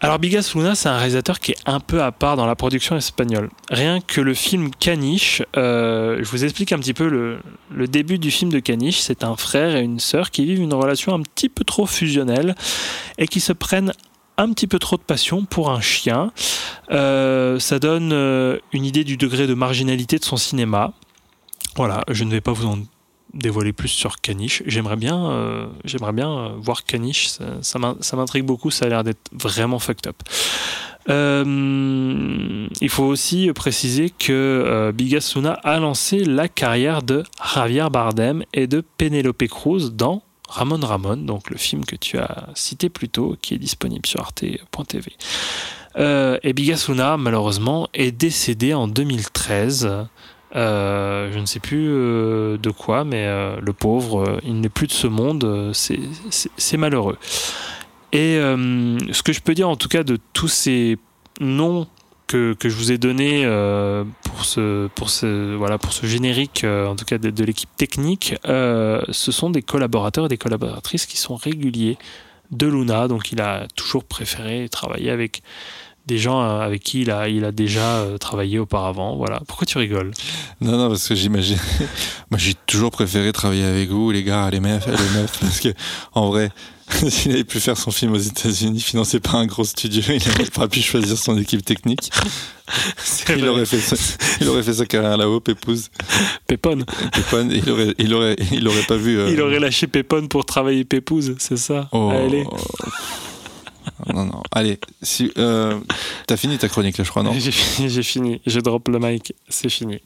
[SPEAKER 3] Alors Bigas Luna, c'est un réalisateur qui est un peu à part dans la production espagnole. Rien que le film Caniche, euh, je vous explique un petit peu le, début du film de Caniche. C'est un frère et une sœur qui vivent une relation un petit peu trop fusionnelle et qui se prennent un petit peu trop de passion pour un chien. Euh, ça donne euh, une idée du degré de marginalité de son cinéma. Voilà, je ne vais pas vous en dévoiler plus sur Caniche. J'aimerais bien, euh, j'aimerais bien euh, voir Caniche. Ça, ça m'in- ça m'intrigue beaucoup. Ça a l'air d'être vraiment fucked up. Euh, il faut aussi préciser que Bigas Luna a lancé la carrière de Javier Bardem et de Penelope Cruz dans Ramon Ramon, donc le film que tu as cité plus tôt, qui est disponible sur arte.tv. Et Bigas Luna, malheureusement, est décédé en 2013. Euh, je ne sais plus euh, de quoi, mais euh, le pauvre, il n'est plus de ce monde. c'est- malheureux. Et ce que je peux dire en tout cas de tous ces noms que, que je vous ai donnés pour, ce, pour, ce, voilà, pour ce générique, en tout cas de, l'équipe technique, ce sont des collaborateurs et des collaboratrices qui sont réguliers de Luna. Donc il a toujours préféré travailler avec des gens euh, avec qui il a, il a déjà euh, travaillé auparavant. Voilà. Pourquoi tu rigoles?
[SPEAKER 4] Non, non, parce que j'imagine. Moi, j'ai toujours préféré travailler avec vous, les gars, les meufs, les meufs, parce que, en vrai, s'il avait pu faire son film aux États-Unis, financé par un gros studio, il n'aurait pas pu choisir son équipe technique. Il aurait fait sa, il aurait fait sa carrière là-haut, Pépouze,
[SPEAKER 3] Pépone.
[SPEAKER 4] Pépone, il aurait, il aurait, il aurait pas vu. euh,
[SPEAKER 3] Il aurait lâché Pépone pour travailler Pépouze, c'est ça?
[SPEAKER 4] Oh,
[SPEAKER 3] Allez.
[SPEAKER 4] Non, non. Allez, si, euh, t'as fini ta chronique là, je crois, non
[SPEAKER 3] J'ai fini, j'ai fini. Je drop le mic, c'est fini.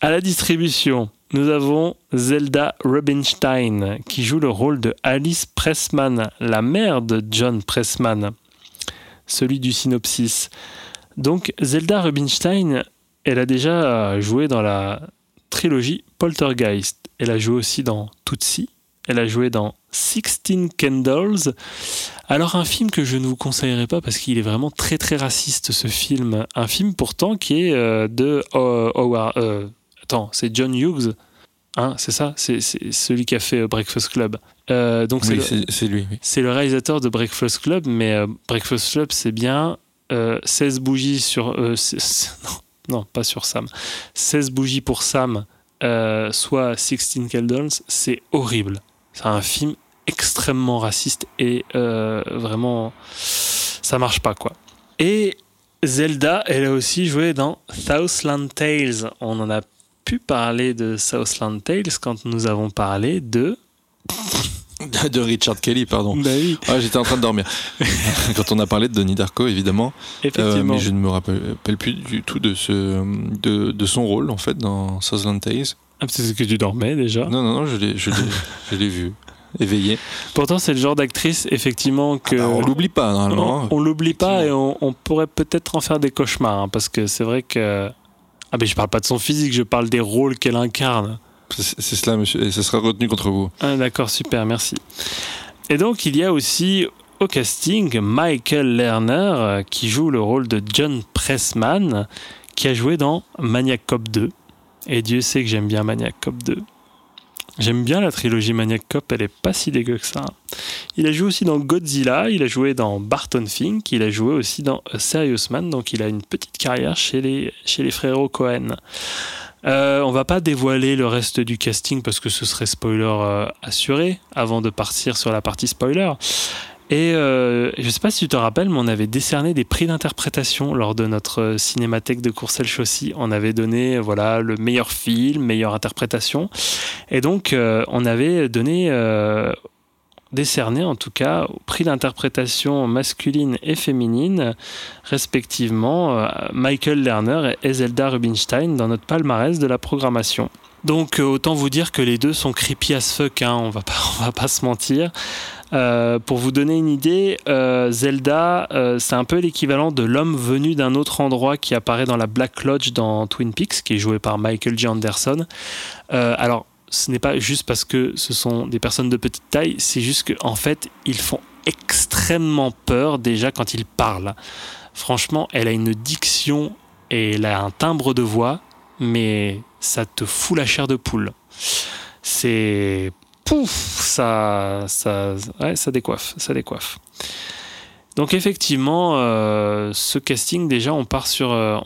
[SPEAKER 3] À la distribution, nous avons Zelda Rubinstein qui joue le rôle de Alice Pressman, la mère de John Pressman, celui du synopsis. Donc Zelda Rubinstein, elle a déjà joué dans la trilogie Poltergeist. Elle a joué aussi dans Tootsie. Elle a joué dans Sixteen Candles. Alors un film que je ne vous conseillerais pas parce qu'il est vraiment très très raciste ce film. Un film pourtant qui est euh, de Howard. euh, attends, c'est John Hughes. Hein, c'est ça? C'est celui qui a fait Breakfast Club. Euh, donc c'est
[SPEAKER 4] Oui, lui. oui.
[SPEAKER 3] c'est le réalisateur de Breakfast Club, mais Breakfast Club, c'est bien euh, 16 bougies sur. non, non, pas sur Sam. 16 bougies pour Sam, soit 16 Candles, c'est horrible. C'est un film extrêmement raciste et euh, vraiment. Ça marche pas, quoi. Et Zelda, elle a aussi joué dans Southland Tales. On en a pu parler de Southland Tales quand nous avons parlé de.
[SPEAKER 4] De Richard Kelly, pardon.
[SPEAKER 3] Bah oui,
[SPEAKER 4] Ah, j'étais en train de dormir. Quand on a parlé de Denis Darko, évidemment. Euh,
[SPEAKER 3] effectivement.
[SPEAKER 4] mais je ne me rappelle rappelle plus du tout de, ce, de, de son rôle, en fait, dans Southland Tales.
[SPEAKER 3] Ah, c'est que tu dormais déjà.
[SPEAKER 4] Non, non, non, je l'ai, je vu, éveillé.
[SPEAKER 3] Pourtant, c'est le genre d'actrice, effectivement, que.
[SPEAKER 4] Ah, on l'oublie pas, normalement.
[SPEAKER 3] on, on l'oublie pas et on, on pourrait peut-être en faire des cauchemars, hein, parce que c'est vrai que. Ah, mais je parle pas de son physique, je parle des rôles qu'elle incarne.
[SPEAKER 4] C'est, c'est cela, monsieur, et ça sera retenu contre vous.
[SPEAKER 3] Ah, D'accord, super, merci. Et donc, il y a aussi au casting Michael Lerner, euh, qui joue le rôle de John Pressman, qui a joué dans Maniac Cop 2. Et Dieu sait que j'aime bien Maniac Cop 2. J'aime bien la trilogie Maniac Cop, elle est pas si dégueu que ça. Il a joué aussi dans Godzilla, il a joué dans Barton Fink, il a joué aussi dans Serious Man, donc il a une petite carrière chez les, chez les frérots Cohen. Euh, on va pas dévoiler le reste du casting parce que ce serait spoiler euh, assuré avant de partir sur la partie spoiler. Et euh, je sais pas si tu te rappelles, mais on avait décerné des prix d'interprétation lors de notre euh, cinémathèque de Courcelles-Chaussy. On avait donné voilà le meilleur film, meilleure interprétation, et donc euh, on avait donné décerné en tout cas prix d'interprétation masculine et féminine, respectivement Michael Lerner et Zelda Rubinstein dans notre palmarès de la programmation. Donc autant vous dire que les deux sont creepy as fuck, hein, on va pas, on va pas se mentir. Euh, pour vous donner une idée, euh, Zelda, euh, c'est un peu l'équivalent de l'homme venu d'un autre endroit qui apparaît dans la Black Lodge dans Twin Peaks, qui est joué par Michael J. Anderson. Alors, ce n'est pas juste parce que ce sont des personnes de petite taille, c'est juste qu'en fait, ils font extrêmement peur déjà quand ils parlent. Franchement, elle a une diction et elle a un timbre de voix, mais ça te fout la chair de poule. C'est pouf, ça, ça, ça décoiffe, ça décoiffe. Donc effectivement, euh, ce casting déjà, on part sur, euh,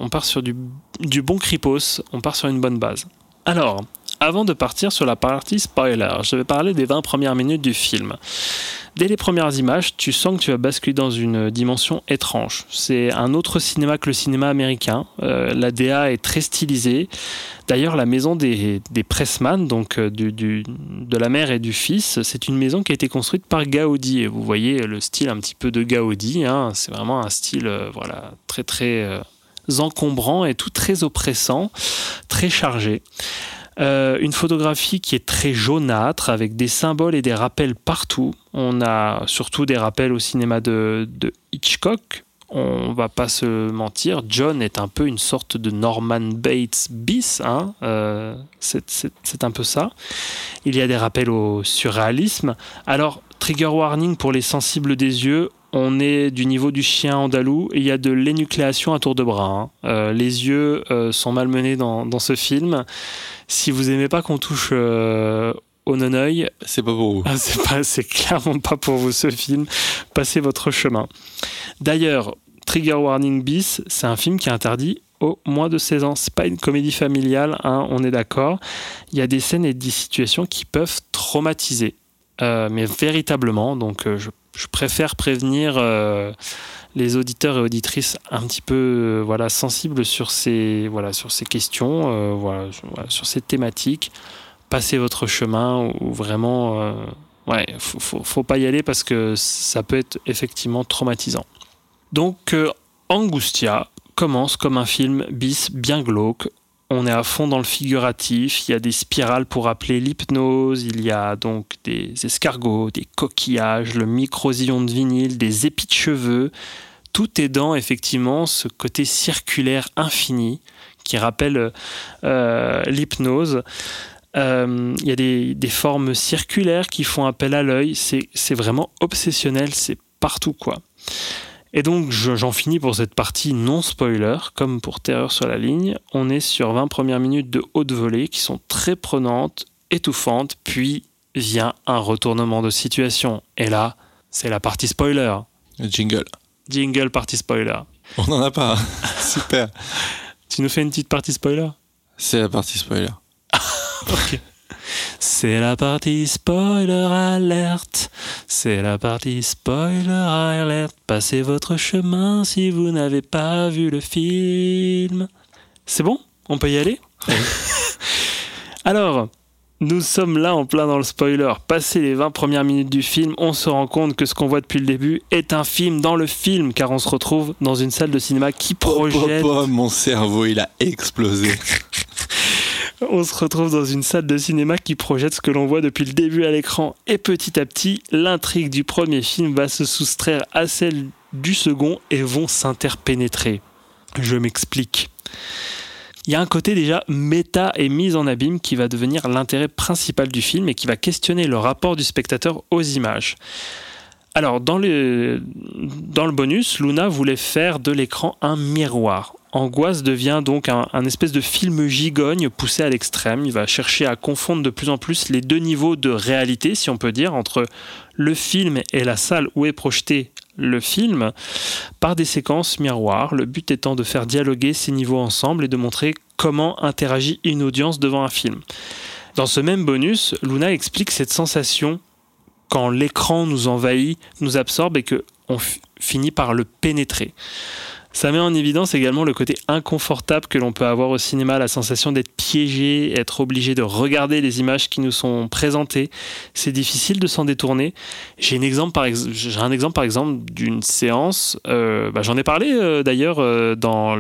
[SPEAKER 3] du bon cripos, on part sur une bonne base. Alors, avant de partir sur la partie spoiler, je vais parler des 20 premières minutes du film. Dès les premières images, tu sens que tu vas basculer dans une dimension étrange. C'est un autre cinéma que le cinéma américain. Euh, la DA est très stylisée. D'ailleurs, la maison des, des Pressman, donc euh, de la mère et du fils, c'est une maison qui a été construite par Gaudi. Et vous voyez le style un petit peu de Gaudi. hein. C'est vraiment un style euh, très très euh, encombrant et tout très oppressant, très chargé. Euh, une photographie qui est très jaunâtre avec des symboles et des rappels partout. On a surtout des rappels au cinéma de, Hitchcock. On va pas se mentir, John est un peu une sorte de Norman Bates bis. hein. Euh, c'est- un peu ça. Il y a des rappels au surréalisme. Alors, trigger warning pour les sensibles des yeux. On est du niveau du chien andalou et il y a de l'énucléation à tour de bras. hein. Euh, les yeux sont malmenés dans ce film. Si vous aimez pas qu'on touche euh, au non-œil,
[SPEAKER 4] C'est pas pour vous.
[SPEAKER 3] ah, c'est pas, c'est clairement pas pour vous ce film. Passez votre chemin. D'ailleurs, Trigger Warning bis, c'est un film qui est interdit au moins de 16 ans. C'est pas une comédie familiale, hein, on est d'accord. Il y a des scènes et des situations qui peuvent traumatiser, Euh, mais véritablement. Donc, euh, je, je préfère prévenir euh, les auditeurs et auditrices un petit peu euh, voilà sensibles sur ces voilà sur ces questions, euh, voilà, sur- ces thématiques. Passez votre chemin ou, vraiment euh, ouais, faut, faut, faut pas y aller parce que ça peut être effectivement traumatisant. Donc, Angustia commence comme un film bis bien glauque. On est à fond dans le figuratif. Il y a des spirales pour rappeler l'hypnose. Il y a donc des escargots, des coquillages, le microsillon de vinyle, des épis de cheveux. Tout est dans effectivement ce côté circulaire infini qui rappelle euh, l'hypnose. Euh, Il y a des, des formes circulaires qui font appel à l'œil. C'est vraiment obsessionnel. C'est partout quoi. Et donc je- j'en finis pour cette partie non spoiler, comme pour Terreur sur la ligne. On est sur 20 premières minutes de haute volée qui sont très prenantes, étouffantes, puis vient un retournement de situation. Et là, c'est la partie spoiler.
[SPEAKER 4] Jingle.
[SPEAKER 3] Jingle partie spoiler.
[SPEAKER 4] On n'en a pas. Super.
[SPEAKER 3] Tu nous fais une petite partie spoiler?
[SPEAKER 4] C'est la partie spoiler.
[SPEAKER 3] C'est la partie spoiler alerte. C'est la partie spoiler alerte. Passez votre chemin si vous n'avez pas vu le film. C'est bon? On peut y aller? Alors, nous sommes là en plein dans le spoiler. Passé les 20 premières minutes du film, on se rend compte que ce qu'on voit depuis le début est un film dans le film, car on se retrouve dans une salle de cinéma qui projette.
[SPEAKER 4] Oh, oh, mon cerveau, il a explosé.
[SPEAKER 3] On se retrouve dans une salle de cinéma qui projette ce que l'on voit depuis le début à l'écran et petit à petit, l'intrigue du premier film va se soustraire à celle du second et vont s'interpénétrer. Je m'explique. Il y a un côté déjà méta et mise en abîme qui va devenir l'intérêt principal du film et qui va questionner le rapport du spectateur aux images. Alors, dans le, dans le bonus, Luna voulait faire de l'écran un miroir. Angoisse devient donc un, espèce de film gigogne poussé à l'extrême. Il va chercher à confondre de plus en plus les deux niveaux de réalité, si on peut dire, entre le film et la salle où est projeté le film, par des séquences miroirs. Le but étant de faire dialoguer ces niveaux ensemble et de montrer comment interagit une audience devant un film. Dans ce même bonus, Luna explique cette sensation quand l'écran nous envahit, nous absorbe et que on finit par le pénétrer. Ça met en évidence également le côté inconfortable que l'on peut avoir au cinéma, la sensation d'être piégé, être obligé de regarder les images qui nous sont présentées. C'est difficile de s'en détourner. J'ai un exemple par, exemple d'une séance. euh, bah, J'en ai parlé euh, d'ailleurs euh, dans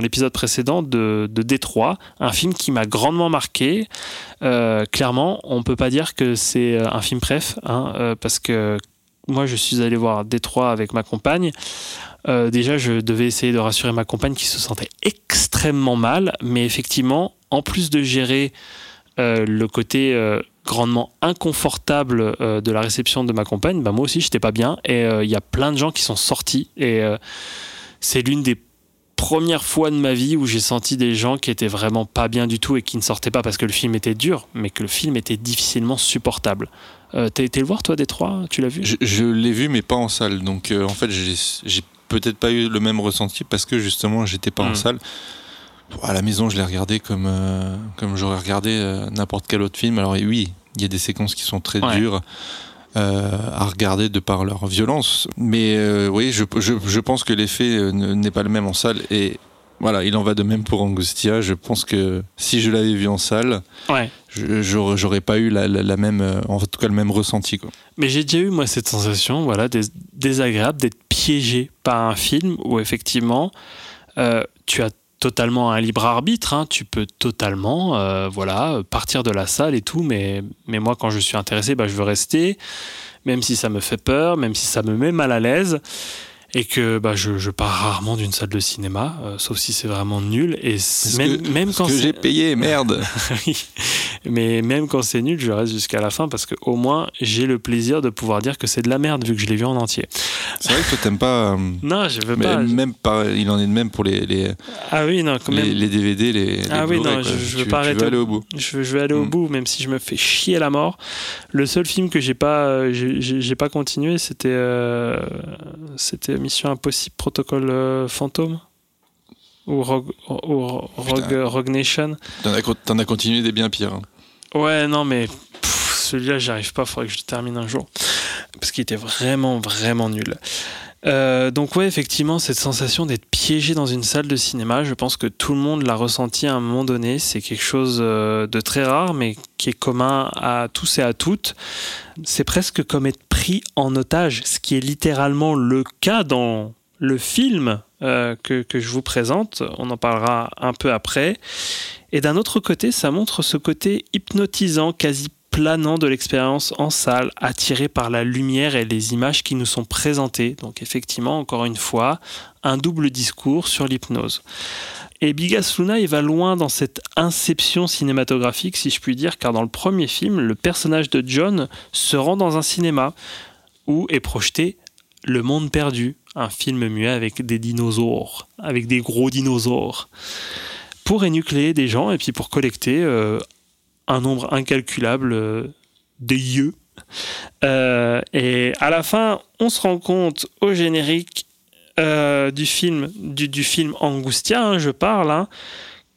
[SPEAKER 3] l'épisode précédent de, Détroit, un film qui m'a grandement marqué. Clairement, on peut pas dire que c'est un film préf, hein, parce que moi je suis allé voir Détroit avec ma compagne. Euh, déjà, je devais essayer de rassurer ma compagne qui se sentait extrêmement mal, mais effectivement, en plus de gérer euh, le côté euh, grandement inconfortable de la réception de ma compagne, bah, moi aussi, j'étais pas bien. Et il y a plein de gens qui sont sortis. Et c'est l'une des première fois de ma vie où j'ai senti des gens qui étaient vraiment pas bien du tout et qui ne sortaient pas parce que le film était dur, mais que le film était difficilement supportable. Euh, T'as été le voir, toi, Détroit? Tu l'as vu?
[SPEAKER 4] Je, je l'ai vu, mais pas en salle. Donc, euh, en fait, j'ai peut-être pas eu le même ressenti parce que justement, j'étais pas en
[SPEAKER 3] Mm.
[SPEAKER 4] salle. À la maison, je l'ai regardé comme, euh, comme j'aurais regardé euh, n'importe quel autre film. Alors, oui, il y a des séquences qui sont très
[SPEAKER 3] Ouais.
[SPEAKER 4] dures à regarder de par leur violence. Mais euh, oui, je, je, je pense que l'effet euh, ne- n'est pas le même en salle. Et voilà, il en va de même pour Angustia. Je pense que si je l'avais vu en salle,
[SPEAKER 3] Ouais.
[SPEAKER 4] j'aurais pas eu la, la- la même, euh, en tout cas le même ressenti. Quoi.
[SPEAKER 3] Mais j'ai déjà eu, moi, cette sensation, voilà, dés- désagréable d'être piégé par un film où, effectivement, euh, tu as totalement un libre arbitre. hein. Tu peux totalement, euh, voilà, partir de la salle et tout. Mais, moi, quand je suis intéressé, bah, je veux rester, même si ça me fait peur, même si ça me met mal à l'aise. Et que bah, je, je pars rarement d'une salle de cinéma, euh, sauf si c'est vraiment nul. Et même,
[SPEAKER 4] que,
[SPEAKER 3] même quand
[SPEAKER 4] que j'ai payé, merde.
[SPEAKER 3] oui. Mais même quand c'est nul, je reste jusqu'à la fin parce que au moins j'ai le plaisir de pouvoir dire que c'est de la merde vu que je l'ai vu en entier.
[SPEAKER 4] C'est vrai que toi t'aimes pas. euh,
[SPEAKER 3] Non, je veux
[SPEAKER 4] mais
[SPEAKER 3] pas.
[SPEAKER 4] même pas, il en est de même pour les, les,
[SPEAKER 3] Ah oui, non, quand même.
[SPEAKER 4] les DVD, les.
[SPEAKER 3] Ah oui, non, je- je veux
[SPEAKER 4] Tu-
[SPEAKER 3] pas arrêter
[SPEAKER 4] veux
[SPEAKER 3] au-
[SPEAKER 4] aller au bout.
[SPEAKER 3] Je, je vais aller au
[SPEAKER 4] Mm.
[SPEAKER 3] bout, même si je me fais chier à la mort. Le seul film que j'ai pas, euh, j'ai- pas continué, c'était euh, c'était Mission Impossible Protocole euh, Fantôme ou Rogue, ou Rogue,
[SPEAKER 4] Putain.
[SPEAKER 3] Rogue Nation.
[SPEAKER 4] T'en as, continué des bien pires. hein.
[SPEAKER 3] Ouais, non, mais celui-là, j'arrive pas. Faudrait que je le termine un jour. Parce qu'il était vraiment, vraiment nul. Euh, donc, ouais, effectivement, cette sensation d'être piégé dans une salle de cinéma, je pense que tout le monde l'a ressenti à un moment donné. C'est quelque chose euh, de très rare, mais qui est commun à tous et à toutes. C'est presque comme être pris en otage, ce qui est littéralement le cas dans le film euh, que, que je vous présente. On en parlera un peu après. Et d'un autre côté, ça montre ce côté hypnotisant, quasi planant de l'expérience en salle, attiré par la lumière et les images qui nous sont présentées. Donc effectivement, encore une fois, un double discours sur l'hypnose. Et Bigas Luna, il va loin dans cette inception cinématographique, si je puis dire, car dans le premier film, le personnage de John se rend dans un cinéma où est projeté Le Monde Perdu, un film muet avec des dinosaures, avec des gros dinosaures pour énucléer des gens et puis pour collecter euh, un nombre incalculable euh, de yeux. Euh, et à la fin, on se rend compte au générique euh, du film, du, du film Angustia, hein, je parle, hein,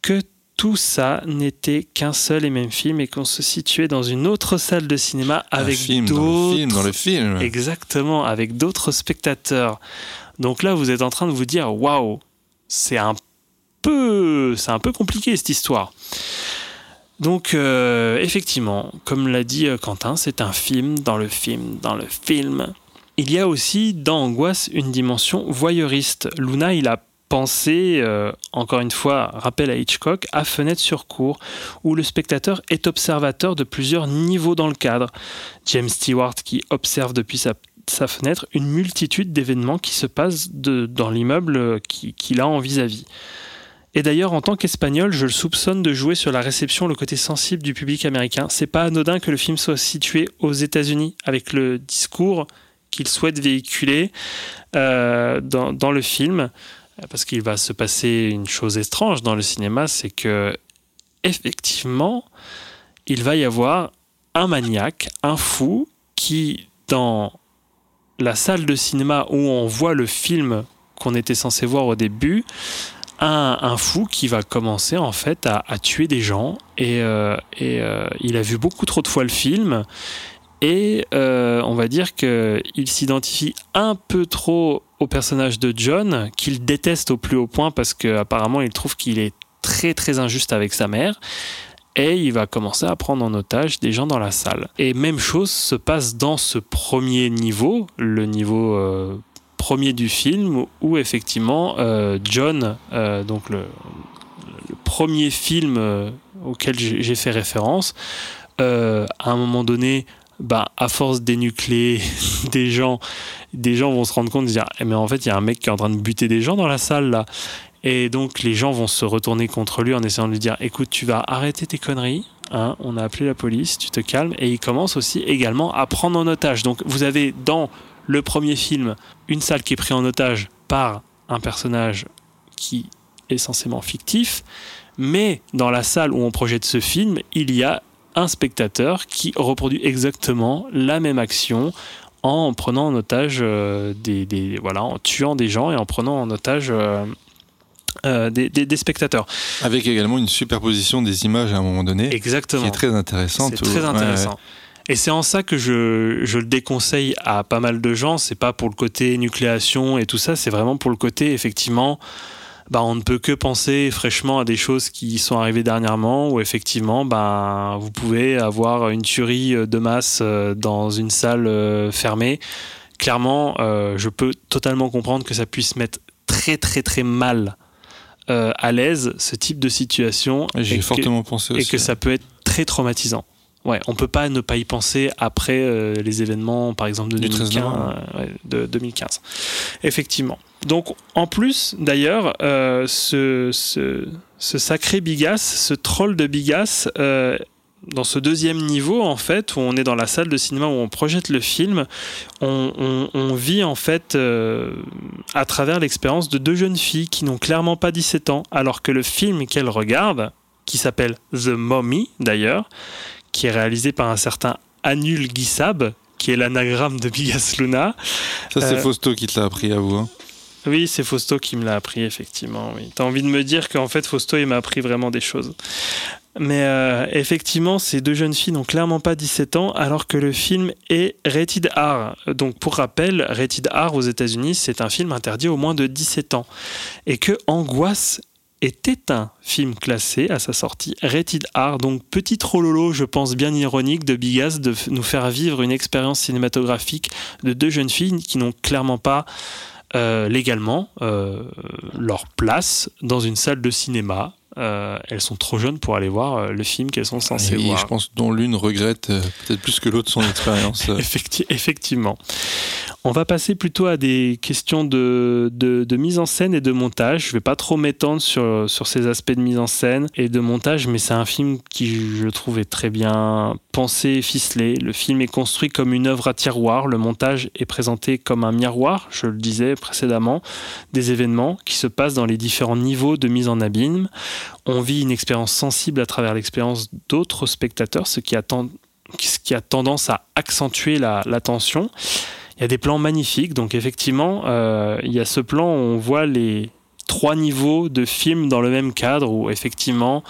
[SPEAKER 3] que tout ça n'était qu'un seul et même film et qu'on se situait dans une autre salle de cinéma avec
[SPEAKER 4] dans dans
[SPEAKER 3] d'autres
[SPEAKER 4] le film.
[SPEAKER 3] Exactement, avec d'autres spectateurs. Donc là, vous êtes en train de vous dire, waouh, c'est un peu, c'est un peu compliqué cette histoire. Donc euh, effectivement, comme l'a dit euh, Quentin, c'est un film dans le film dans le film. Il y a aussi dans Angoisse une dimension voyeuriste. Luna, il a pensé, euh, encore une fois, rappel à Hitchcock, à Fenêtre sur cour, où le spectateur est observateur de plusieurs niveaux dans le cadre. James Stewart qui observe depuis sa, fenêtre une multitude d'événements qui se passent dans l'immeuble qui- qu'il a en vis-à-vis. Et d'ailleurs, en tant qu'Espagnol, je le soupçonne de jouer sur la réception, le côté sensible du public américain. C'est pas anodin que le film soit situé aux États-Unis, avec le discours qu'il souhaite véhiculer euh, dans, dans le film, parce qu'il va se passer une chose étrange dans le cinéma, c'est que effectivement, il va y avoir un maniaque, un fou, qui dans la salle de cinéma où on voit le film qu'on était censé voir au début, un, fou qui va commencer en fait à, tuer des gens. Et, euh, euh, il a vu beaucoup trop de fois le film. Et euh, on va dire qu'il s'identifie un peu trop au personnage de John qu'il déteste au plus haut point parce qu'apparemment il trouve qu'il est très très injuste avec sa mère. Et il va commencer à prendre en otage des gens dans la salle. Et même chose se passe dans ce premier niveau, le niveau premier du film, où effectivement euh, John, euh, donc le, premier film euh, auquel j'ai fait référence, à un moment donné, bah, à force d'énucléer des gens, des gens vont se rendre compte de dire Eh, mais en fait il y a un mec qui est en train de buter des gens dans la salle là. Et donc les gens vont se retourner contre lui en essayant de lui dire écoute tu vas arrêter tes conneries. hein, on a appelé la police, tu te calmes. Et il commence aussi également à prendre en otage. Donc vous avez dans le premier film une salle qui est prise en otage par un personnage qui est censément fictif, mais dans la salle où on projette ce film, il y a un spectateur qui reproduit exactement la même action en prenant en otage euh, des, des- voilà en tuant des gens et en prenant en otage euh, euh, des, des- des spectateurs
[SPEAKER 4] Avec également une superposition des images à un moment donné, qui
[SPEAKER 3] exactement
[SPEAKER 4] est très intéressante.
[SPEAKER 3] c'est très
[SPEAKER 4] Ouais,
[SPEAKER 3] intéressant. Et c'est en ça que je, je le déconseille à pas mal de gens. C'est pas pour le côté nucléation et tout ça, c'est vraiment pour le côté, effectivement, bah, on ne peut que penser fraîchement à des choses qui sont arrivées dernièrement, où effectivement, bah, vous pouvez avoir une tuerie de masse euh, dans une salle euh, fermée. Clairement, euh, je peux totalement comprendre que ça puisse mettre très très très mal euh, à l'aise ce type de situation.
[SPEAKER 4] ouais. J'y
[SPEAKER 3] et
[SPEAKER 4] ai
[SPEAKER 3] que-
[SPEAKER 4] fortement pensé
[SPEAKER 3] et
[SPEAKER 4] aussi.
[SPEAKER 3] que ça peut être très traumatisant. Ouais, on peut pas ne pas y penser après euh, les événements, par exemple de
[SPEAKER 4] Du 13
[SPEAKER 3] 2015,
[SPEAKER 4] novembre.
[SPEAKER 3] euh, ouais, de 2015. Effectivement. Donc, en plus, d'ailleurs, euh, ce, ce, ce sacré Bigas, ce troll de Bigas, dans ce deuxième niveau, en fait, où on est dans la salle de cinéma où on projette le film, on, on- on vit en fait euh, à travers l'expérience de deux jeunes filles qui n'ont clairement pas 17 ans, alors que le film qu'elles regardent, qui s'appelle The Mommy d'ailleurs, qui est réalisé par un certain Anul Gissab, qui est l'anagramme de Bigas Luna.
[SPEAKER 4] Ça, c'est
[SPEAKER 3] euh,
[SPEAKER 4] Fausto qui te l'a appris à vous. hein.
[SPEAKER 3] Oui, c'est Fausto qui me l'a appris, effectivement. Oui. T'as envie de me dire qu'en fait, Fausto, il m'a appris vraiment des choses. Mais euh, effectivement, ces deux jeunes filles n'ont clairement pas 17 ans, alors que le film est rated R. Donc, pour rappel, rated R aux États-Unis, c'est un film interdit au moins de 17 ans. Et que Angoisse était un film classé à sa sortie, rated R. Donc, petit trollolo, je pense bien ironique de Bigas de nous faire vivre une expérience cinématographique de deux jeunes filles qui n'ont clairement pas euh, légalement euh, leur place dans une salle de cinéma. Euh, elles sont trop jeunes pour aller voir euh, le film qu'elles sont censées
[SPEAKER 4] Et
[SPEAKER 3] voir.
[SPEAKER 4] je pense dont l'une regrette euh, peut-être plus que l'autre son expérience.
[SPEAKER 3] Effecti- effectivement. On va passer plutôt à des questions de, de- de mise en scène et de montage. Je vais pas trop m'étendre sur, sur ces aspects de mise en scène et de montage, mais c'est un film qui, je trouve, est très bien pensé et ficelé. Le film est construit comme une œuvre à tiroir. Le montage est présenté comme un miroir, je le disais précédemment, des événements qui se passent dans les différents niveaux de mise en abîme. On vit une expérience sensible à travers l'expérience d'autres spectateurs, ce qui, a tendance à accentuer la, tension. Il y a des plans magnifiques, donc effectivement, euh, il y a ce plan où on voit les trois niveaux de film dans le même cadre, où effectivement,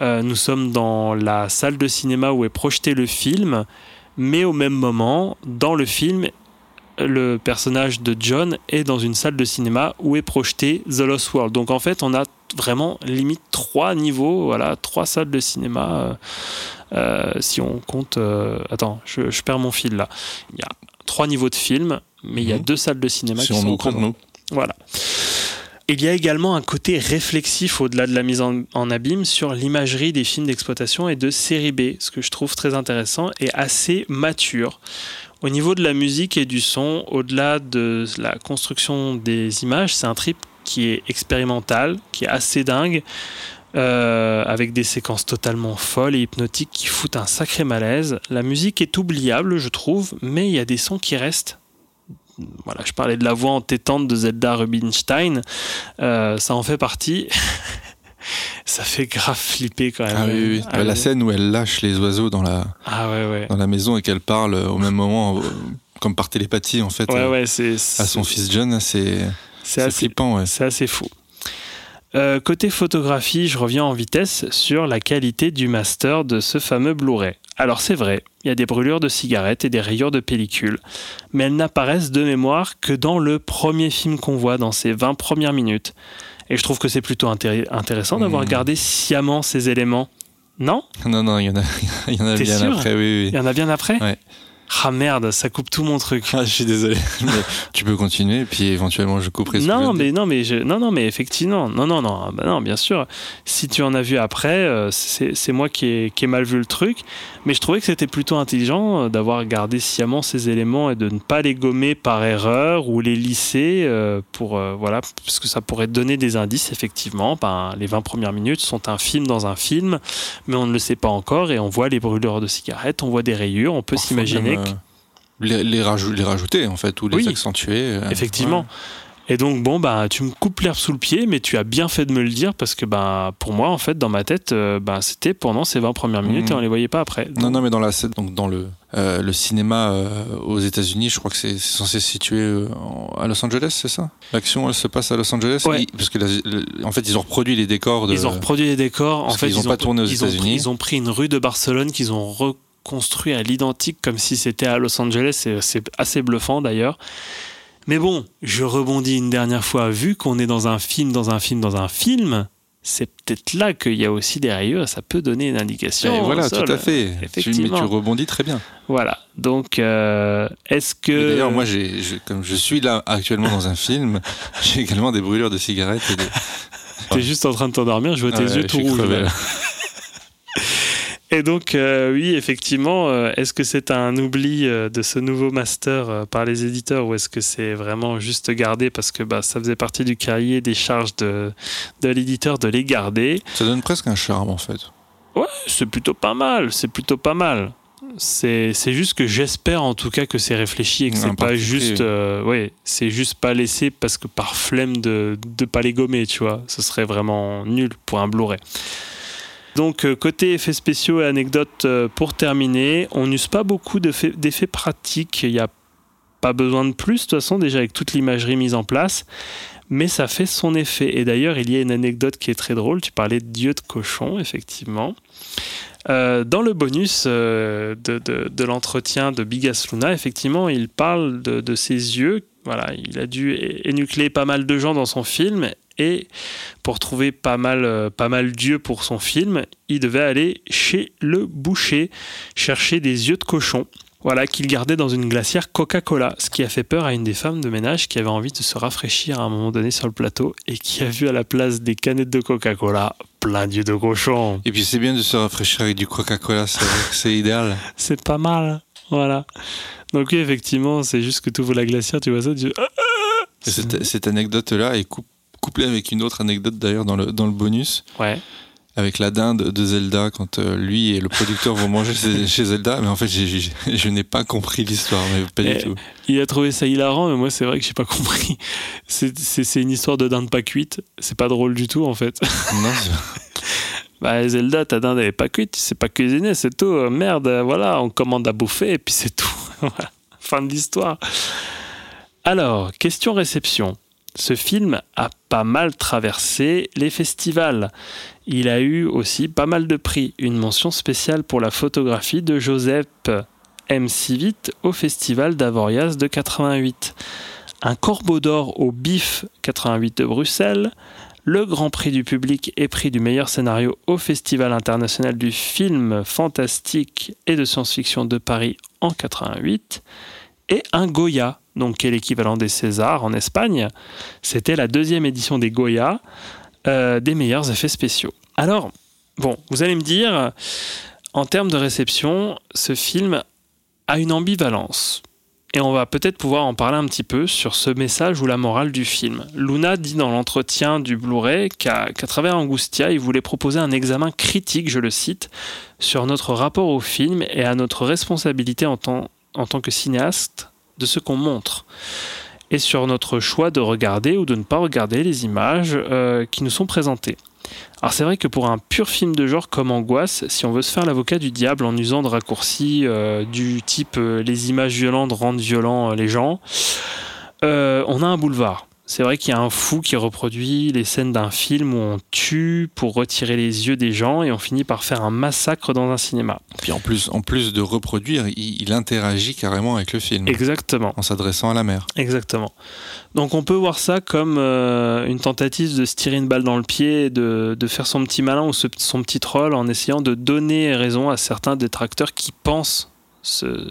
[SPEAKER 3] euh, nous sommes dans la salle de cinéma où est projeté le film, mais au même moment, dans le film, le personnage de John est dans une salle de cinéma où est projeté The Lost World. Donc en fait, on a vraiment limite trois niveaux, voilà, trois salles de cinéma. euh, euh, si on compte, euh, attends, je, je perds mon fil là. Il y a trois niveaux de film, mais il y a
[SPEAKER 4] Mhm.
[SPEAKER 3] deux salles de cinéma
[SPEAKER 4] Si
[SPEAKER 3] qui
[SPEAKER 4] on
[SPEAKER 3] sont
[SPEAKER 4] nous compte, nous.
[SPEAKER 3] Voilà. Il y a également un côté réflexif au-delà de la mise en, en abîme sur l'imagerie des films d'exploitation et de série B, ce que je trouve très intéressant et assez mature. Au niveau de la musique et du son, au-delà de la construction des images, c'est un trip qui est expérimental, qui est assez dingue, euh, avec des séquences totalement folles et hypnotiques qui foutent un sacré malaise. La musique est oubliable, je trouve, mais il y a des sons qui restent voilà, je parlais de la voix entêtante de Zelda Rubinstein, euh, ça en fait partie. ça fait grave flipper quand même.
[SPEAKER 4] Ah oui.
[SPEAKER 3] Ah,
[SPEAKER 4] la
[SPEAKER 3] oui.
[SPEAKER 4] scène où elle lâche les oiseaux dans la,
[SPEAKER 3] Ah ouais, ouais.
[SPEAKER 4] dans la maison et qu'elle parle au même moment, comme par télépathie en fait,
[SPEAKER 3] Ouais,
[SPEAKER 4] euh, à son fils John, c'est
[SPEAKER 3] C'est assez,
[SPEAKER 4] flippant. Ouais.
[SPEAKER 3] c'est assez fou. Euh, côté photographie, je reviens en vitesse sur la qualité du master de ce fameux Blu-ray. Alors c'est vrai, il y a des brûlures de cigarettes et des rayures de pellicule, mais elles n'apparaissent de mémoire que dans le premier film qu'on voit, dans ces 20 premières minutes. Et je trouve que c'est plutôt intér- intéressant d'avoir
[SPEAKER 4] Mmh.
[SPEAKER 3] gardé sciemment ces éléments. Non?
[SPEAKER 4] Non, non, il y en a, il y en a bien
[SPEAKER 3] sûr?
[SPEAKER 4] après, oui,
[SPEAKER 3] Il
[SPEAKER 4] oui.
[SPEAKER 3] y en a bien après?
[SPEAKER 4] Ouais.
[SPEAKER 3] Ah merde, ça coupe tout mon truc.
[SPEAKER 4] Ah, je suis désolé, mais tu peux continuer, puis éventuellement je couperai ce
[SPEAKER 3] Non mais non mais je, non non mais effectivement. Non non non ah bah non bien sûr. Si tu en as vu après euh, c'est moi qui ai, qui ai mal vu le truc. Mais je trouvais que c'était plutôt intelligent euh, d'avoir gardé sciemment ces éléments et de ne pas les gommer par erreur ou les lisser euh, pour euh, voilà parce que ça pourrait donner des indices effectivement. Ben, les 20 premières minutes sont un film dans un film mais on ne le sait pas encore et on voit les brûlures de cigarettes on voit des rayures on peut s'imaginer
[SPEAKER 4] les, les, rajou- les rajouter en fait ou les
[SPEAKER 3] Oui.
[SPEAKER 4] accentuer. euh,
[SPEAKER 3] Effectivement. Et donc, bon, bah, tu me coupes l'herbe sous le pied, mais tu as bien fait de me le dire parce que, bah, pour moi, en fait, dans ma tête, euh, bah, c'était pendant ces 20 premières minutes
[SPEAKER 4] Mhm.
[SPEAKER 3] et on les voyait pas après.
[SPEAKER 4] Non, non, mais dans la scène, donc dans le euh, le cinéma euh, aux États-Unis, je crois que c'est censé se situer euh, à Los Angeles, c'est ça? L'action, elle se passe à Los Angeles?
[SPEAKER 3] Ouais.
[SPEAKER 4] Ils- parce que la- le- en fait, ils ont reproduit les décors. De,
[SPEAKER 3] Ils ont reproduit les décors. En fait,
[SPEAKER 4] qu'ils ont
[SPEAKER 3] ils
[SPEAKER 4] pas tourné aux
[SPEAKER 3] ils ont pris-
[SPEAKER 4] États-Unis.
[SPEAKER 3] Ils ont pris une rue de Barcelone qu'ils ont reconstruit à l'identique comme si c'était à Los Angeles. C'est- assez bluffant d'ailleurs. Mais bon, je rebondis une dernière fois. Vu qu'on est dans un film, dans un film, dans un film, c'est peut-être là qu'il y a aussi des rayures ça peut donner une indication.
[SPEAKER 4] Et voilà,
[SPEAKER 3] Sol.
[SPEAKER 4] tout à fait. Tu, mais
[SPEAKER 3] Effectivement.
[SPEAKER 4] tu rebondis très bien.
[SPEAKER 3] Voilà. Donc, euh, est-ce que.
[SPEAKER 4] D'ailleurs, moi, j'ai, je- comme je suis là actuellement dans un film, j'ai également des brûlures de cigarettes. Et des...
[SPEAKER 3] T'es juste en train de t'endormir, je vois tes yeux tout rouges. Et donc, euh, oui, effectivement, euh, est-ce que c'est un oubli euh, de ce nouveau master par les éditeurs ou est-ce que c'est vraiment juste gardé parce que bah, ça faisait partie du cahier des charges de, de l'éditeur de les garder?
[SPEAKER 4] Ça donne presque un charme, en fait.
[SPEAKER 3] Ouais, c'est plutôt pas mal, c'est plutôt pas mal. C'est juste que j'espère en tout cas que c'est réfléchi et que c'est pas juste, ouais, c'est juste pas laissé parce que par flemme de de pas les gommer, tu vois. Ce serait vraiment nul pour un Blu-ray. Donc euh, côté effets spéciaux et anecdotes euh, pour terminer, on n'use pas beaucoup d'effets pratiques. Il n'y a pas besoin de plus de toute façon déjà avec toute l'imagerie mise en place. Mais ça fait son effet. Et d'ailleurs, il y a une anecdote qui est très drôle. Tu parlais de Dieu de cochon, effectivement. Euh, dans le bonus de, l'entretien de Bigas Luna, effectivement, il parle de, de ses yeux. Voilà, il a dû énucléer pas mal de gens dans son film et pour trouver pas mal, euh, pas mal d'yeux pour son film, il devait aller chez le boucher chercher des yeux de cochon. Voilà, qu'il gardait dans une glacière Coca-Cola, ce qui a fait peur à une des femmes de ménage qui avait envie de se rafraîchir à un moment donné sur le plateau et qui a vu à la place des canettes de Coca-Cola plein d'yeux de cochon.
[SPEAKER 4] Et puis, c'est bien de se rafraîchir avec du Coca-Cola, c'est idéal.
[SPEAKER 3] C'est pas mal. Voilà. Donc oui, effectivement, c'est juste que tu ouvres la glacière, tu vois ça, tu...
[SPEAKER 4] Et cette, cette anecdote-là est coup- couplée avec une autre anecdote d'ailleurs dans le, dans le bonus,
[SPEAKER 3] Ouais.
[SPEAKER 4] avec la dinde de Zelda, quand euh, lui et le producteur vont manger chez, Zelda. Mais en fait, je n'ai pas compris l'histoire, mais pas
[SPEAKER 3] Eh,
[SPEAKER 4] du tout.
[SPEAKER 3] Il a trouvé ça hilarant, mais moi, c'est vrai que j'ai pas compris. C'est- C'est c'est une histoire de dinde pas cuite. C'est pas drôle du tout, en fait.
[SPEAKER 4] Non, c'est-
[SPEAKER 3] Bah, Zelda, ta dinde, elle est pas cuite, tu sais pas cuisiner, c'est tout. Euh, Merde, voilà, on commande à bouffer et puis c'est tout. Fin de l'histoire. Alors, question réception. Ce film a pas mal traversé les festivals. Il a eu aussi pas mal de prix. Une mention spéciale pour la photographie de Joseph M. Civit au festival d'Avoriaz de 88. Un corbeau d'or au BIF 88 de Bruxelles le Grand Prix du public et prix du meilleur scénario au Festival international du film fantastique et de science-fiction de Paris en 88, et un Goya, donc qui est l'équivalent des Césars en Espagne? C'était la deuxième édition des Goya, euh, des meilleurs effets spéciaux. Alors, bon, vous allez me dire, en termes de réception, ce film a une ambivalence. Et on va peut-être pouvoir en parler un petit peu sur ce message ou la morale du film. Luna dit dans l'entretien du Blu-ray qu'à travers Angustia, il voulait proposer un examen critique, je le cite, sur notre rapport au film et à notre responsabilité en tant que cinéaste de ce qu'on montre. Et sur notre choix de regarder ou de ne pas regarder les images euh, qui nous sont présentées. Alors c'est vrai que pour un pur film de genre comme Angoisse, si on veut se faire l'avocat du diable en usant de raccourcis euh, du type euh, les images violentes rendent violents les gens, on a un boulevard. C'est vrai qu'il y a un fou qui reproduit les scènes d'un film où on tue pour retirer les yeux des gens et on finit par faire un massacre dans un cinéma.
[SPEAKER 4] Puis en plus, en plus de reproduire, il, il interagit carrément avec le film
[SPEAKER 3] Exactement.
[SPEAKER 4] en s'adressant à la mer.
[SPEAKER 3] Exactement. Donc on peut voir ça comme euh, une tentative de se tirer une balle dans le pied, et de, de faire son petit malin ou ce- son petit troll en essayant de donner raison à certains détracteurs qui pensent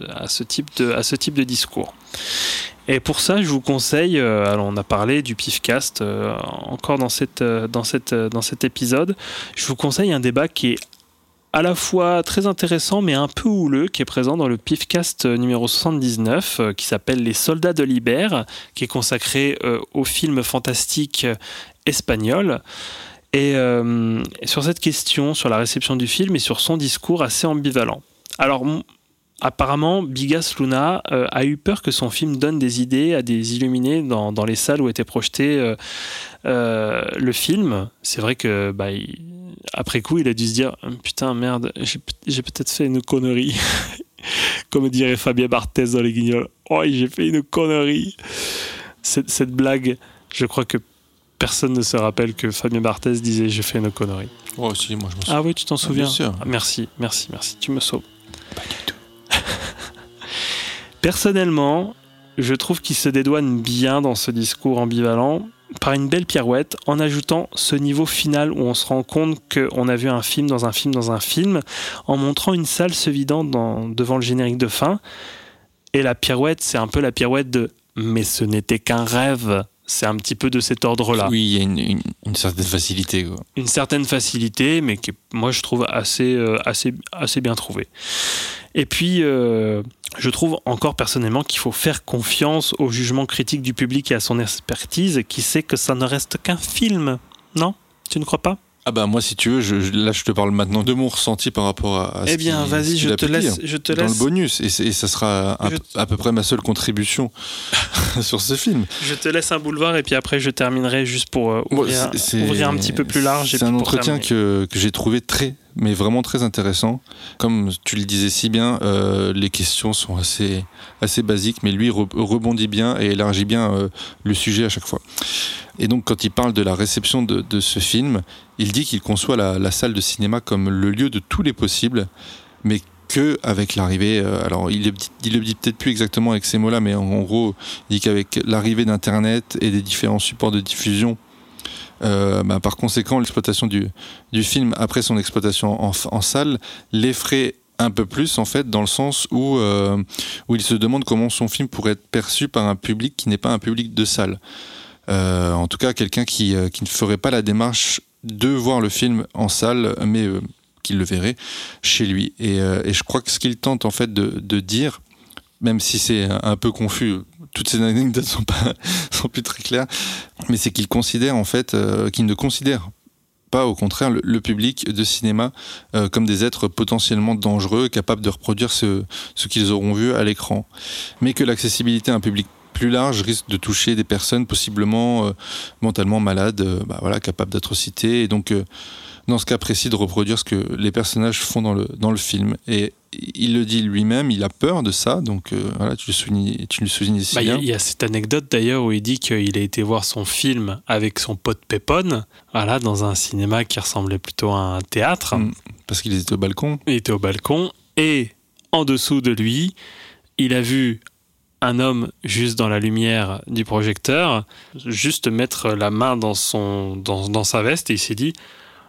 [SPEAKER 3] à, ce type de, à ce type de discours. Et pour ça, je vous conseille, euh, alors on a parlé du PIFcast euh, encore dans, cette, euh, dans, cette, dans cet épisode, je vous conseille un débat qui est à la fois très intéressant mais un peu houleux qui est présent dans le PIFcast numéro 79 euh, qui s'appelle Les soldats de l'Iber qui est consacré au film fantastique espagnol. Et sur cette question, sur la réception du film et sur son discours assez ambivalent. Alors, apparemment, Bigas Luna euh, a eu peur que son film donne des idées à des illuminés dans, dans les salles où était projeté euh, euh, le film. C'est vrai que bah, il- après coup, il a dû se dire putain merde, j'ai peut- j'ai peut-être fait une connerie. Comme dirait Fabien Barthez dans Les Guignols. Oh, j'ai fait une connerie. Cette, cette blague, je crois que personne ne se rappelle que Fabien Barthez disait j'ai fait une connerie.
[SPEAKER 4] Oh, si, moi je me souviens.
[SPEAKER 3] Ah oui, tu t'en
[SPEAKER 4] bien
[SPEAKER 3] souviens. Ah, Merci, merci, merci. Tu me sauves. Personnellement, je trouve qu'il se dédouane bien dans ce discours ambivalent par une belle pirouette en ajoutant ce niveau final où on se rend compte qu'on a vu un film dans un film dans un film en montrant une salle se vidant devant le générique de fin. Et la pirouette, c'est un peu la pirouette de mais ce n'était qu'un rêve. C'est un petit peu de cet ordre-là
[SPEAKER 4] Oui, il y a une, une- une certaine facilité. Quoi.
[SPEAKER 3] une certaine facilité, mais qui, est, moi, je trouve assez, euh, assez, assez bien trouvée. Et puis, euh, je trouve encore personnellement qu'il faut faire confiance au jugement critique du public et à son expertise, qui sait que ça ne reste qu'un film. Non? Tu ne crois pas?
[SPEAKER 4] Ah bah moi si tu veux, je, là je te parle maintenant de mon ressenti par rapport à, à
[SPEAKER 3] Eh bien, vas-y, je te laisse. Je te
[SPEAKER 4] dans
[SPEAKER 3] laisse.
[SPEAKER 4] le bonus et, ça sera à, peu près ma seule contribution sur ce film.
[SPEAKER 3] Je te laisse un boulevard et puis après je terminerai juste pour euh, ouvrir, un petit peu plus large.
[SPEAKER 4] C'est un entretien
[SPEAKER 3] terminer.
[SPEAKER 4] que, que j'ai trouvé très, mais vraiment très intéressant. Comme tu le disais si bien, euh, les questions sont assez, assez basiques, mais lui re- rebondit bien et élargit bien euh, le sujet à chaque fois. Et donc, quand il parle de la réception de, ce film, il dit qu'il conçoit la, salle de cinéma comme le lieu de tous les possibles, mais que avec l'arrivée, euh, alors il le dit, il le dit peut-être plus exactement avec ces mots-là, mais en, en gros, il dit qu'avec l'arrivée d'Internet et des différents supports de diffusion, euh, bah, par conséquent, l'exploitation du, du film après son exploitation en, en salle l'effraie un peu plus en fait dans le sens où, euh, où il se demande comment son film pourrait être perçu par un public qui n'est pas un public de salle. Euh, en tout cas, quelqu'un qui, qui ne ferait pas la démarche de voir le film en salle, mais qui le verrait chez lui. Et, et je crois que ce qu'il tente en fait de, de dire, même si c'est un peu confus, toutes ces anecdotes sont pas sont plus très claires, mais c'est qu'il considère en fait euh, qu'il ne considère pas au contraire le, public de cinéma euh, comme des êtres potentiellement dangereux, capables de reproduire ce, qu'ils auront vu à l'écran, mais que l'accessibilité à un public plus large risque de toucher des personnes possiblement euh, mentalement malades, euh, bah, voilà, capables d'atrocités, et donc dans ce cas précis de reproduire ce que les personnages font dans le, dans le film. Il le dit lui-même, il a peur de ça, donc euh, voilà, tu le soulignes, tu le soulignes ici
[SPEAKER 3] Bah, Il y, a-
[SPEAKER 4] bien.
[SPEAKER 3] il y a cette anecdote d'ailleurs où il dit qu'il a été voir son film avec son pote Pépone, voilà, dans un cinéma qui ressemblait plutôt à un théâtre.
[SPEAKER 4] Mm. Parce qu'il était au balcon.
[SPEAKER 3] Il était au balcon et en dessous de lui, il a vu un homme juste dans la lumière du projecteur, juste mettre la main dans, son, dans, dans sa veste et il s'est dit,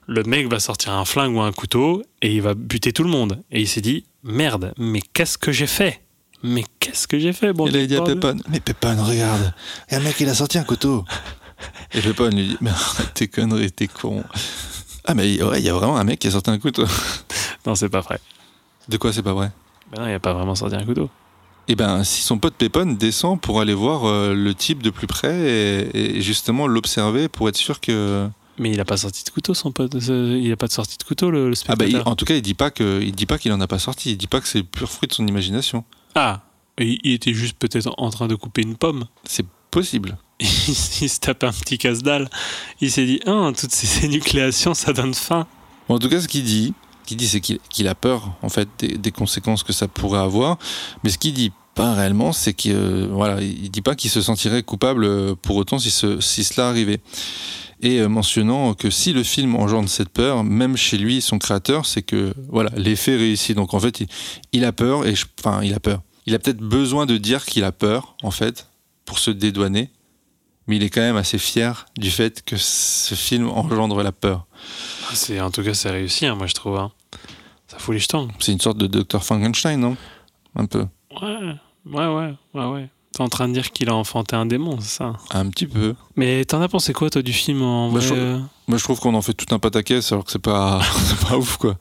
[SPEAKER 3] le mec va sortir un flingue ou un couteau et il va buter tout le monde. Et il s'est dit, merde, mais qu'est-ce que j'ai fait? Mais qu'est-ce que j'ai fait bon
[SPEAKER 4] il a dit à mais Pépone, regarde, il y a un mec, il a sorti un couteau. Et Pépone lui dit, mais tes conneries, t'es con. Ah, mais ouais, il y a vraiment un mec qui a sorti un couteau.
[SPEAKER 3] Non, c'est pas vrai.
[SPEAKER 4] De quoi c'est pas vrai?
[SPEAKER 3] Ben non, il a pas vraiment sorti un couteau.
[SPEAKER 4] Eh ben, si son pote Pépone descend pour aller voir euh, le type de plus près et, et justement l'observer pour être sûr que.
[SPEAKER 3] Mais il a pas sorti de couteau, son pote. ce- Il a pas de sortie de couteau, le, le
[SPEAKER 4] Ah bah, il-
[SPEAKER 3] spectateur.
[SPEAKER 4] en tout cas, il dit pas que, il dit pas qu'il en a pas sorti. Il dit pas que c'est pur fruit de son imagination.
[SPEAKER 3] Ah, il, il était juste peut-être en train de couper une pomme.
[SPEAKER 4] C'est possible.
[SPEAKER 3] il, se tape un petit casse-dalle. Il s'est dit, ah, toutes ces énucléations, ça donne faim.
[SPEAKER 4] Bon, en tout cas, ce qu'il dit, ce qu'il dit, c'est qu'il a peur en fait des, des conséquences que ça pourrait avoir. Mais ce qu'il dit pas réellement, c'est qu'il euh, voilà, il dit pas qu'il se sentirait coupable euh, pour autant si, ce, si cela arrivait. Et euh, mentionnant que si le film engendre cette peur, même chez lui, son créateur, c'est que voilà, l'effet réussit. Donc en fait, il, il a peur et je- enfin, il a peur. Il a peut-être besoin de dire qu'il a peur en fait pour se dédouaner, mais il est quand même assez fier du fait que ce film engendre la peur.
[SPEAKER 3] C'est, en tout cas, c'est réussi, hein, moi, je trouve. hein. Ça fout les jetons.
[SPEAKER 4] C'est une sorte de Dr Frankenstein, non? Un peu.
[SPEAKER 3] Ouais, ouais, ouais, ouais, ouais. T'es en train de dire qu'il a enfanté un démon, c'est ça
[SPEAKER 4] Un petit peu.
[SPEAKER 3] Mais t'en as pensé quoi, toi, du film en
[SPEAKER 4] Bah,
[SPEAKER 3] vrai
[SPEAKER 4] je-
[SPEAKER 3] euh
[SPEAKER 4] Moi, je trouve qu'on en fait tout un pataquès alors que c'est pas, ouf, quoi.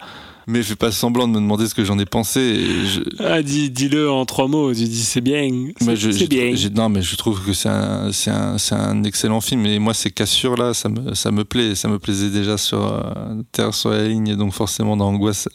[SPEAKER 4] Mais fais pas semblant de me demander ce que j'en ai pensé. et je-
[SPEAKER 3] Ah, dis, dis-le en trois mots. Tu dis, c'est bien. C'est, bien.
[SPEAKER 4] non, mais je trouve que c'est un, excellent film. Et moi, ces cassures là, ça me, ça me plaît. Ça me plaisait déjà sur euh, Terre sur la ligne, donc forcément dans Angoisse,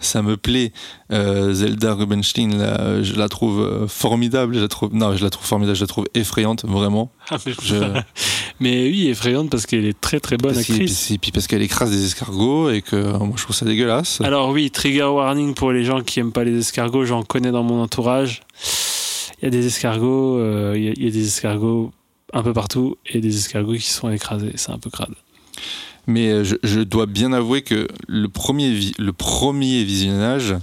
[SPEAKER 4] ça me plaît. Euh, Zelda Rubinstein, là, je la trouve euh, formidable. Je la trouve, non, je la trouve formidable. Je la trouve effrayante, vraiment.
[SPEAKER 3] Ah, mais,
[SPEAKER 4] Je-
[SPEAKER 3] mais oui, effrayante parce qu'elle est très très bonne
[SPEAKER 4] Parce
[SPEAKER 3] actrice.
[SPEAKER 4] puis- puis parce qu'elle écrase des escargots et que euh, moi je trouve ça dégueulasse.
[SPEAKER 3] Alors oui, trigger warning pour les gens qui aiment pas les escargots, j'en connais dans mon entourage. Il y a des escargots, euh, il y, a des escargots un peu partout et des escargots qui sont écrasés, c'est un peu crade.
[SPEAKER 4] Mais euh, je, je dois bien avouer que le premier, le premier visionnage,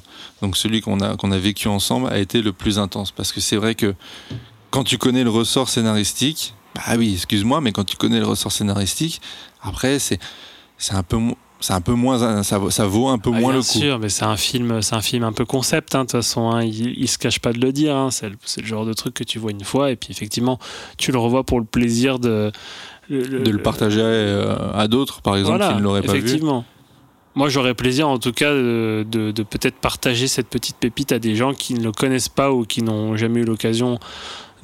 [SPEAKER 4] donc celui qu'on a, qu'on a vécu ensemble, a été le plus intense. Parce que c'est vrai que quand tu connais le ressort scénaristique, bah oui, excuse-moi, mais quand tu connais le ressort scénaristique, après, c'est, c'est un peu, c'est un peu moins, ça, vaut- ça vaut un peu
[SPEAKER 3] Ah,
[SPEAKER 4] moins
[SPEAKER 3] bien
[SPEAKER 4] le coup.
[SPEAKER 3] sûr, mais c'est un film, c'est un film un peu concept, hein, de toute façon. hein, il, il se cache pas de le dire. hein, c'est, le, c'est le genre de truc que tu vois une fois et puis effectivement, tu le revois pour le plaisir de
[SPEAKER 4] De le partager euh, à d'autres, par exemple,
[SPEAKER 3] Voilà,
[SPEAKER 4] qui ne l'auraient pas vu.
[SPEAKER 3] effectivement. Moi, j'aurais plaisir, en tout cas, de, de- de peut-être partager cette petite pépite à des gens qui ne le connaissent pas ou qui n'ont jamais eu l'occasion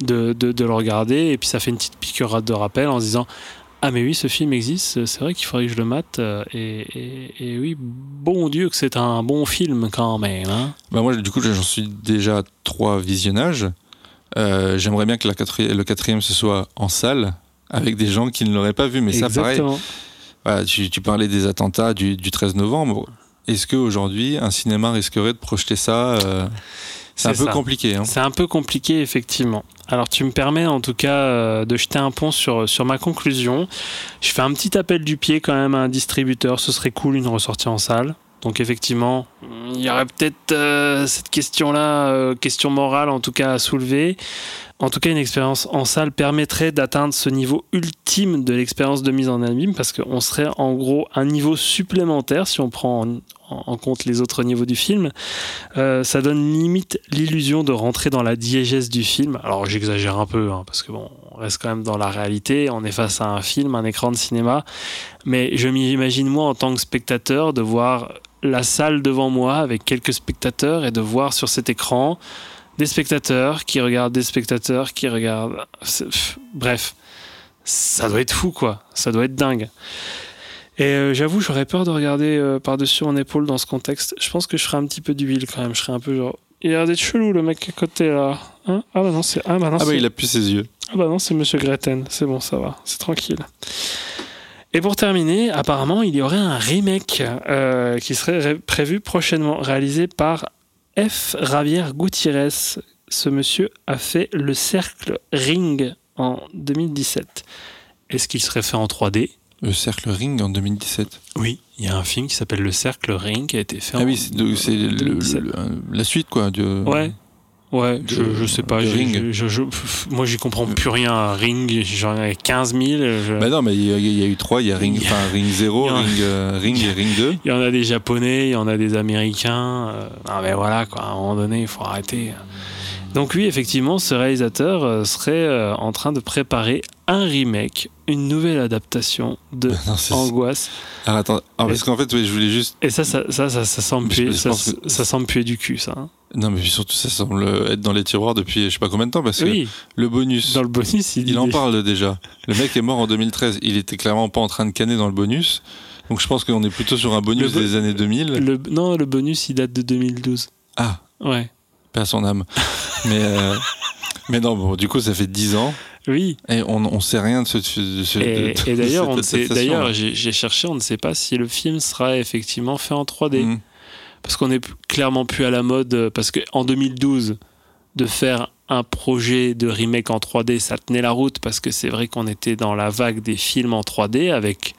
[SPEAKER 3] de, de- de le regarder. Et puis, ça fait une petite piqûre de rappel en se disant Ah, mais oui, ce film existe, c'est vrai qu'il faudrait que je le mate. Et, et- et oui, bon Dieu, que c'est un bon film quand même. hein.
[SPEAKER 4] Bah moi, du coup, j'en suis déjà à trois visionnages. Euh, J'aimerais bien que la quatri- le quatrième, ce soit en salle, avec des gens qui ne l'auraient pas vu. Mais ça, pareil, voilà, tu, tu parlais des attentats du, du 13 novembre. Est-ce qu'aujourd'hui, un cinéma risquerait de projeter ça euh, C'est un peu
[SPEAKER 3] ça.
[SPEAKER 4] compliqué. Hein.
[SPEAKER 3] C'est un peu compliqué, effectivement. Alors, tu me permets en tout cas euh, de jeter un pont sur, sur ma conclusion. Je fais un petit appel du pied quand même à un distributeur. Ce serait cool une ressortie en salle. Donc, effectivement, il y aurait peut-être euh, cette question-là, euh, question morale en tout cas à soulever. En tout cas, une expérience en salle permettrait d'atteindre ce niveau ultime de l'expérience de mise en abîme parce qu'on serait en gros un niveau supplémentaire si on prend en, compte les autres niveaux du film. Euh, ça donne limite l'illusion de rentrer dans la diégèse du film. Alors j'exagère un peu, hein, parce que bon, on reste quand même dans la réalité, on est face à un film, un écran de cinéma, mais je m'imagine moi en tant que spectateur de voir la salle devant moi avec quelques spectateurs et de voir sur cet écran des spectateurs qui regardent des spectateurs qui regardent... pff, Bref, ça doit être fou quoi, ça doit être dingue. Et euh, j'avoue, j'aurais peur de regarder euh, par-dessus mon épaule dans ce contexte. Je pense que je ferais un petit peu d'huile quand même. Je serais un peu genre. Il a l'air d'être chelou le mec à côté là. Hein? Ah bah non, c'est. Ah bah non,
[SPEAKER 4] Ah bah il a plus ses yeux.
[SPEAKER 3] ah bah non, c'est Monsieur Greten. C'est bon, ça va. C'est tranquille. Et pour terminer, apparemment, il y aurait un remake euh, qui serait ré- prévu prochainement, réalisé par F. Javier Gutiérrez. Ce monsieur a fait le cercle Ring en 2017. Est-ce qu'il serait fait en 3D
[SPEAKER 4] Le cercle Ring en 2017.
[SPEAKER 3] Oui, il y a un film qui s'appelle Le Cercle Ring qui a été fait
[SPEAKER 4] Ah
[SPEAKER 3] en
[SPEAKER 4] oui, c'est de- c'est le-
[SPEAKER 3] 2017.
[SPEAKER 4] le- la suite quoi. De...
[SPEAKER 3] Ouais. Ouais,
[SPEAKER 4] de-
[SPEAKER 3] je, je sais pas.
[SPEAKER 4] Ring.
[SPEAKER 3] je- je- moi, j'y comprends plus rien. à Ring, j'en ai 15 000. je-
[SPEAKER 4] Bah non, mais il y, y a eu trois. Il y a Ring, enfin Ring 0,
[SPEAKER 3] il y a-
[SPEAKER 4] Ring, euh, Ring et Ring 2.
[SPEAKER 3] Il y en a des Japonais, il y en a des Américains. non, mais voilà, quoi. À un moment donné, il faut arrêter. Donc, oui, effectivement, ce réalisateur euh, serait euh, en train de préparer un remake, une nouvelle adaptation de
[SPEAKER 4] Non,
[SPEAKER 3] Angoisse.
[SPEAKER 4] Alors attends, ah, parce qu'en fait, ouais, je voulais juste.
[SPEAKER 3] Et ça, ça, ça, ça, ça
[SPEAKER 4] je-
[SPEAKER 3] puer, ça,
[SPEAKER 4] que-
[SPEAKER 3] ça semble puer du cul, ça. hein.
[SPEAKER 4] Non, mais surtout, ça semble être dans les tiroirs depuis je sais pas combien de temps, parce que le bonus,
[SPEAKER 3] dans le bonus, il,
[SPEAKER 4] il en parle déjà. Le mec est mort en 2013. Il était clairement pas en train de canner dans le bonus. Donc je pense qu'on est plutôt sur un bonus
[SPEAKER 3] bo-
[SPEAKER 4] des années 2000.
[SPEAKER 3] Le, non, le bonus, il date de 2012.
[SPEAKER 4] Ah,
[SPEAKER 3] Ouais.
[SPEAKER 4] pas son âme. mais, euh, mais non, bon, du coup, ça fait 10 ans.
[SPEAKER 3] Oui.
[SPEAKER 4] Et on, on sait rien de ce. De ce
[SPEAKER 3] Et, et d'ailleurs, ne
[SPEAKER 4] là.
[SPEAKER 3] j'ai cherché, on ne sait pas si le film sera effectivement fait en 3D.
[SPEAKER 4] Mm.
[SPEAKER 3] Parce qu'on est p- clairement plus à la mode. euh, Parce qu'en 2012, de faire un projet de remake en 3D, ça tenait la route. Parce que c'est vrai qu'on était dans la vague des films en 3D avec,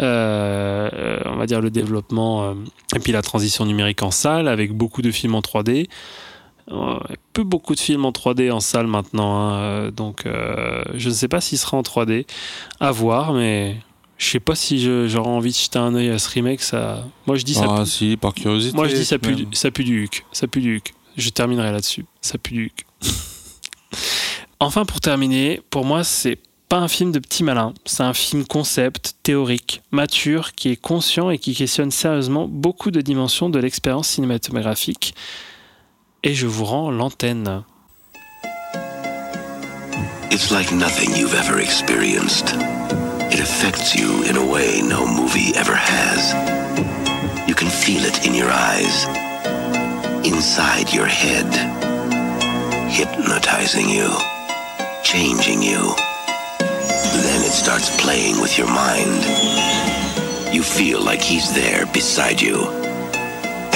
[SPEAKER 3] euh, on va dire, le développement euh, et puis la transition numérique en salle avec beaucoup de films en 3D. Euh, peu beaucoup de films en 3D en salle maintenant. hein, donc, je ne sais pas s'il sera en 3D. À voir, mais. Je sais pas si j'aurais envie de jeter un œil à ce remake. Ça... Moi, je dis ça
[SPEAKER 4] Ah, si, par curiosité.
[SPEAKER 3] moi, je dis ça pue, du- ça pue du huc. Ça pue du huc. Je terminerai là-dessus. Ça pue du huc. enfin, pour terminer, pour moi, c'est pas un film de petit malin. C'est un film concept, théorique, mature, qui est conscient et qui questionne sérieusement beaucoup de dimensions de l'expérience cinématographique. Et je vous rends l'antenne.
[SPEAKER 5] It's like nothing you've ever experienced. It affects you in a way no movie ever has. You can feel it in your eyes, inside your head, hypnotizing you, changing you. Then it starts playing with your mind. You feel like he's there beside you.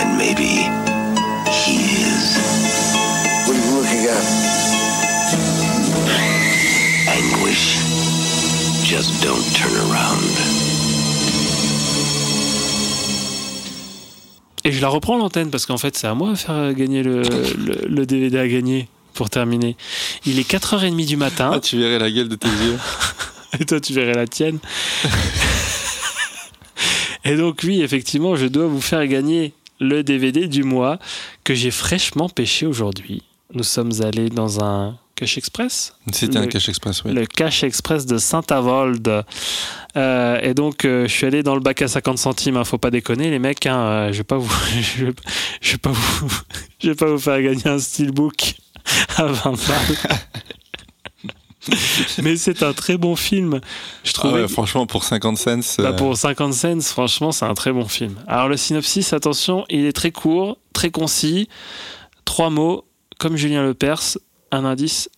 [SPEAKER 5] And maybe he is.
[SPEAKER 6] What are you looking at?
[SPEAKER 5] Anguish. Just don't turn around.
[SPEAKER 3] Et je la reprends l'antenne parce qu'en fait, c'est à moi de faire gagner le, le- le DVD à gagner pour terminer. Il est 4h30 du matin.
[SPEAKER 4] Ah, tu verrais la gueule de tes yeux.
[SPEAKER 3] Et toi, tu verrais la tienne. Et donc, oui, effectivement, je dois vous faire gagner le DVD du mois que j'ai fraîchement pêché aujourd'hui. Nous sommes allés dans un Cash Express,
[SPEAKER 4] C'était un cash express, oui.
[SPEAKER 3] le Cash Express de Saint-Avold. Euh, et donc, euh, je suis allé dans le bac à 50 centimes. Hein, faut pas déconner, les mecs. Hein, euh, je vais pas vous, je, vais- je vais pas vous, je vais pas vous faire gagner un steelbook à 20 balles. Mais c'est un très bon film. Je
[SPEAKER 4] Ah ouais, franchement, pour 50 cents.
[SPEAKER 3] Bah, pour 50 cents, franchement, c'est un très bon film. Alors, le synopsis, attention, il est très court, très concis. Trois mots, comme Julien Lepers, un indice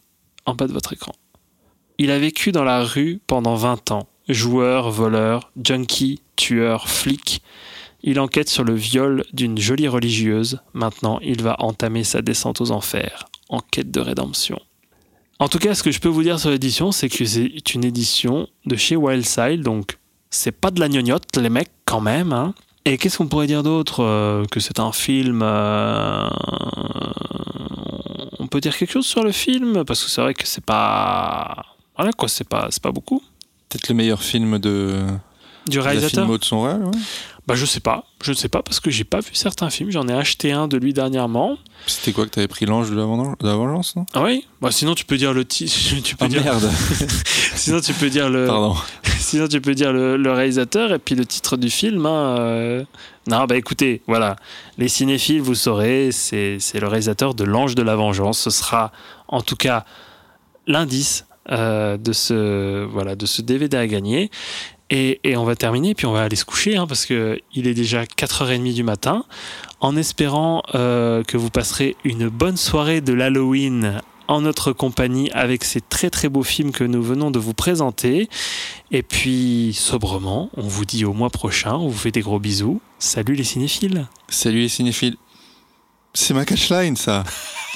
[SPEAKER 3] en bas de votre écran. Il a vécu dans la rue pendant 20 ans. Joueur, voleur, junkie, tueur, flic. Il enquête sur le viol d'une jolie religieuse. Maintenant, il va entamer sa descente aux enfers, en quête de rédemption. En tout cas, ce que je peux vous dire sur l'édition, c'est que c'est une édition de chez Wildside, donc c'est pas de la gnognotte, les mecs, quand même. hein. Et qu'est-ce qu'on pourrait dire d'autre euh, Que c'est un film. euh, On peut dire quelque chose sur le film? Parce que c'est vrai que c'est pas. Voilà quoi, c'est pas, c'est pas beaucoup.
[SPEAKER 4] Peut-être le meilleur film de,
[SPEAKER 3] Du
[SPEAKER 4] de la
[SPEAKER 3] réalisateur
[SPEAKER 4] de son ouais.
[SPEAKER 3] Bah, je sais pas. Je sais pas parce que j'ai pas vu certains films. J'en ai acheté un de lui dernièrement.
[SPEAKER 4] C'était quoi que t'avais pris l'ange de la vengeance- non?
[SPEAKER 3] Ah oui Bah, sinon, tu peux dire le titre. Tu peux
[SPEAKER 4] Ah
[SPEAKER 3] dire...
[SPEAKER 4] merde,
[SPEAKER 3] Sinon, tu peux dire le.
[SPEAKER 4] pardon.
[SPEAKER 3] Sinon, tu peux dire le, le réalisateur et puis le titre du film. hein, euh. Non, bah écoutez, voilà. Les cinéphiles, vous saurez, c'est c'est le réalisateur de L'Ange de la Vengeance. Ce sera, en tout cas, l'indice euh, de, ce, voilà, de ce DVD à gagner. Et, et on va terminer, puis on va aller se coucher, hein, parce qu'il est déjà 4h30 du matin, en espérant euh, que vous passerez une bonne soirée de l'Halloween en notre compagnie avec ces très très beaux films que nous venons de vous présenter. Et puis, sobrement, on vous dit au mois prochain, on vous fait des gros bisous. Salut les cinéphiles
[SPEAKER 4] Salut les cinéphiles. C'est ma catchline, ça.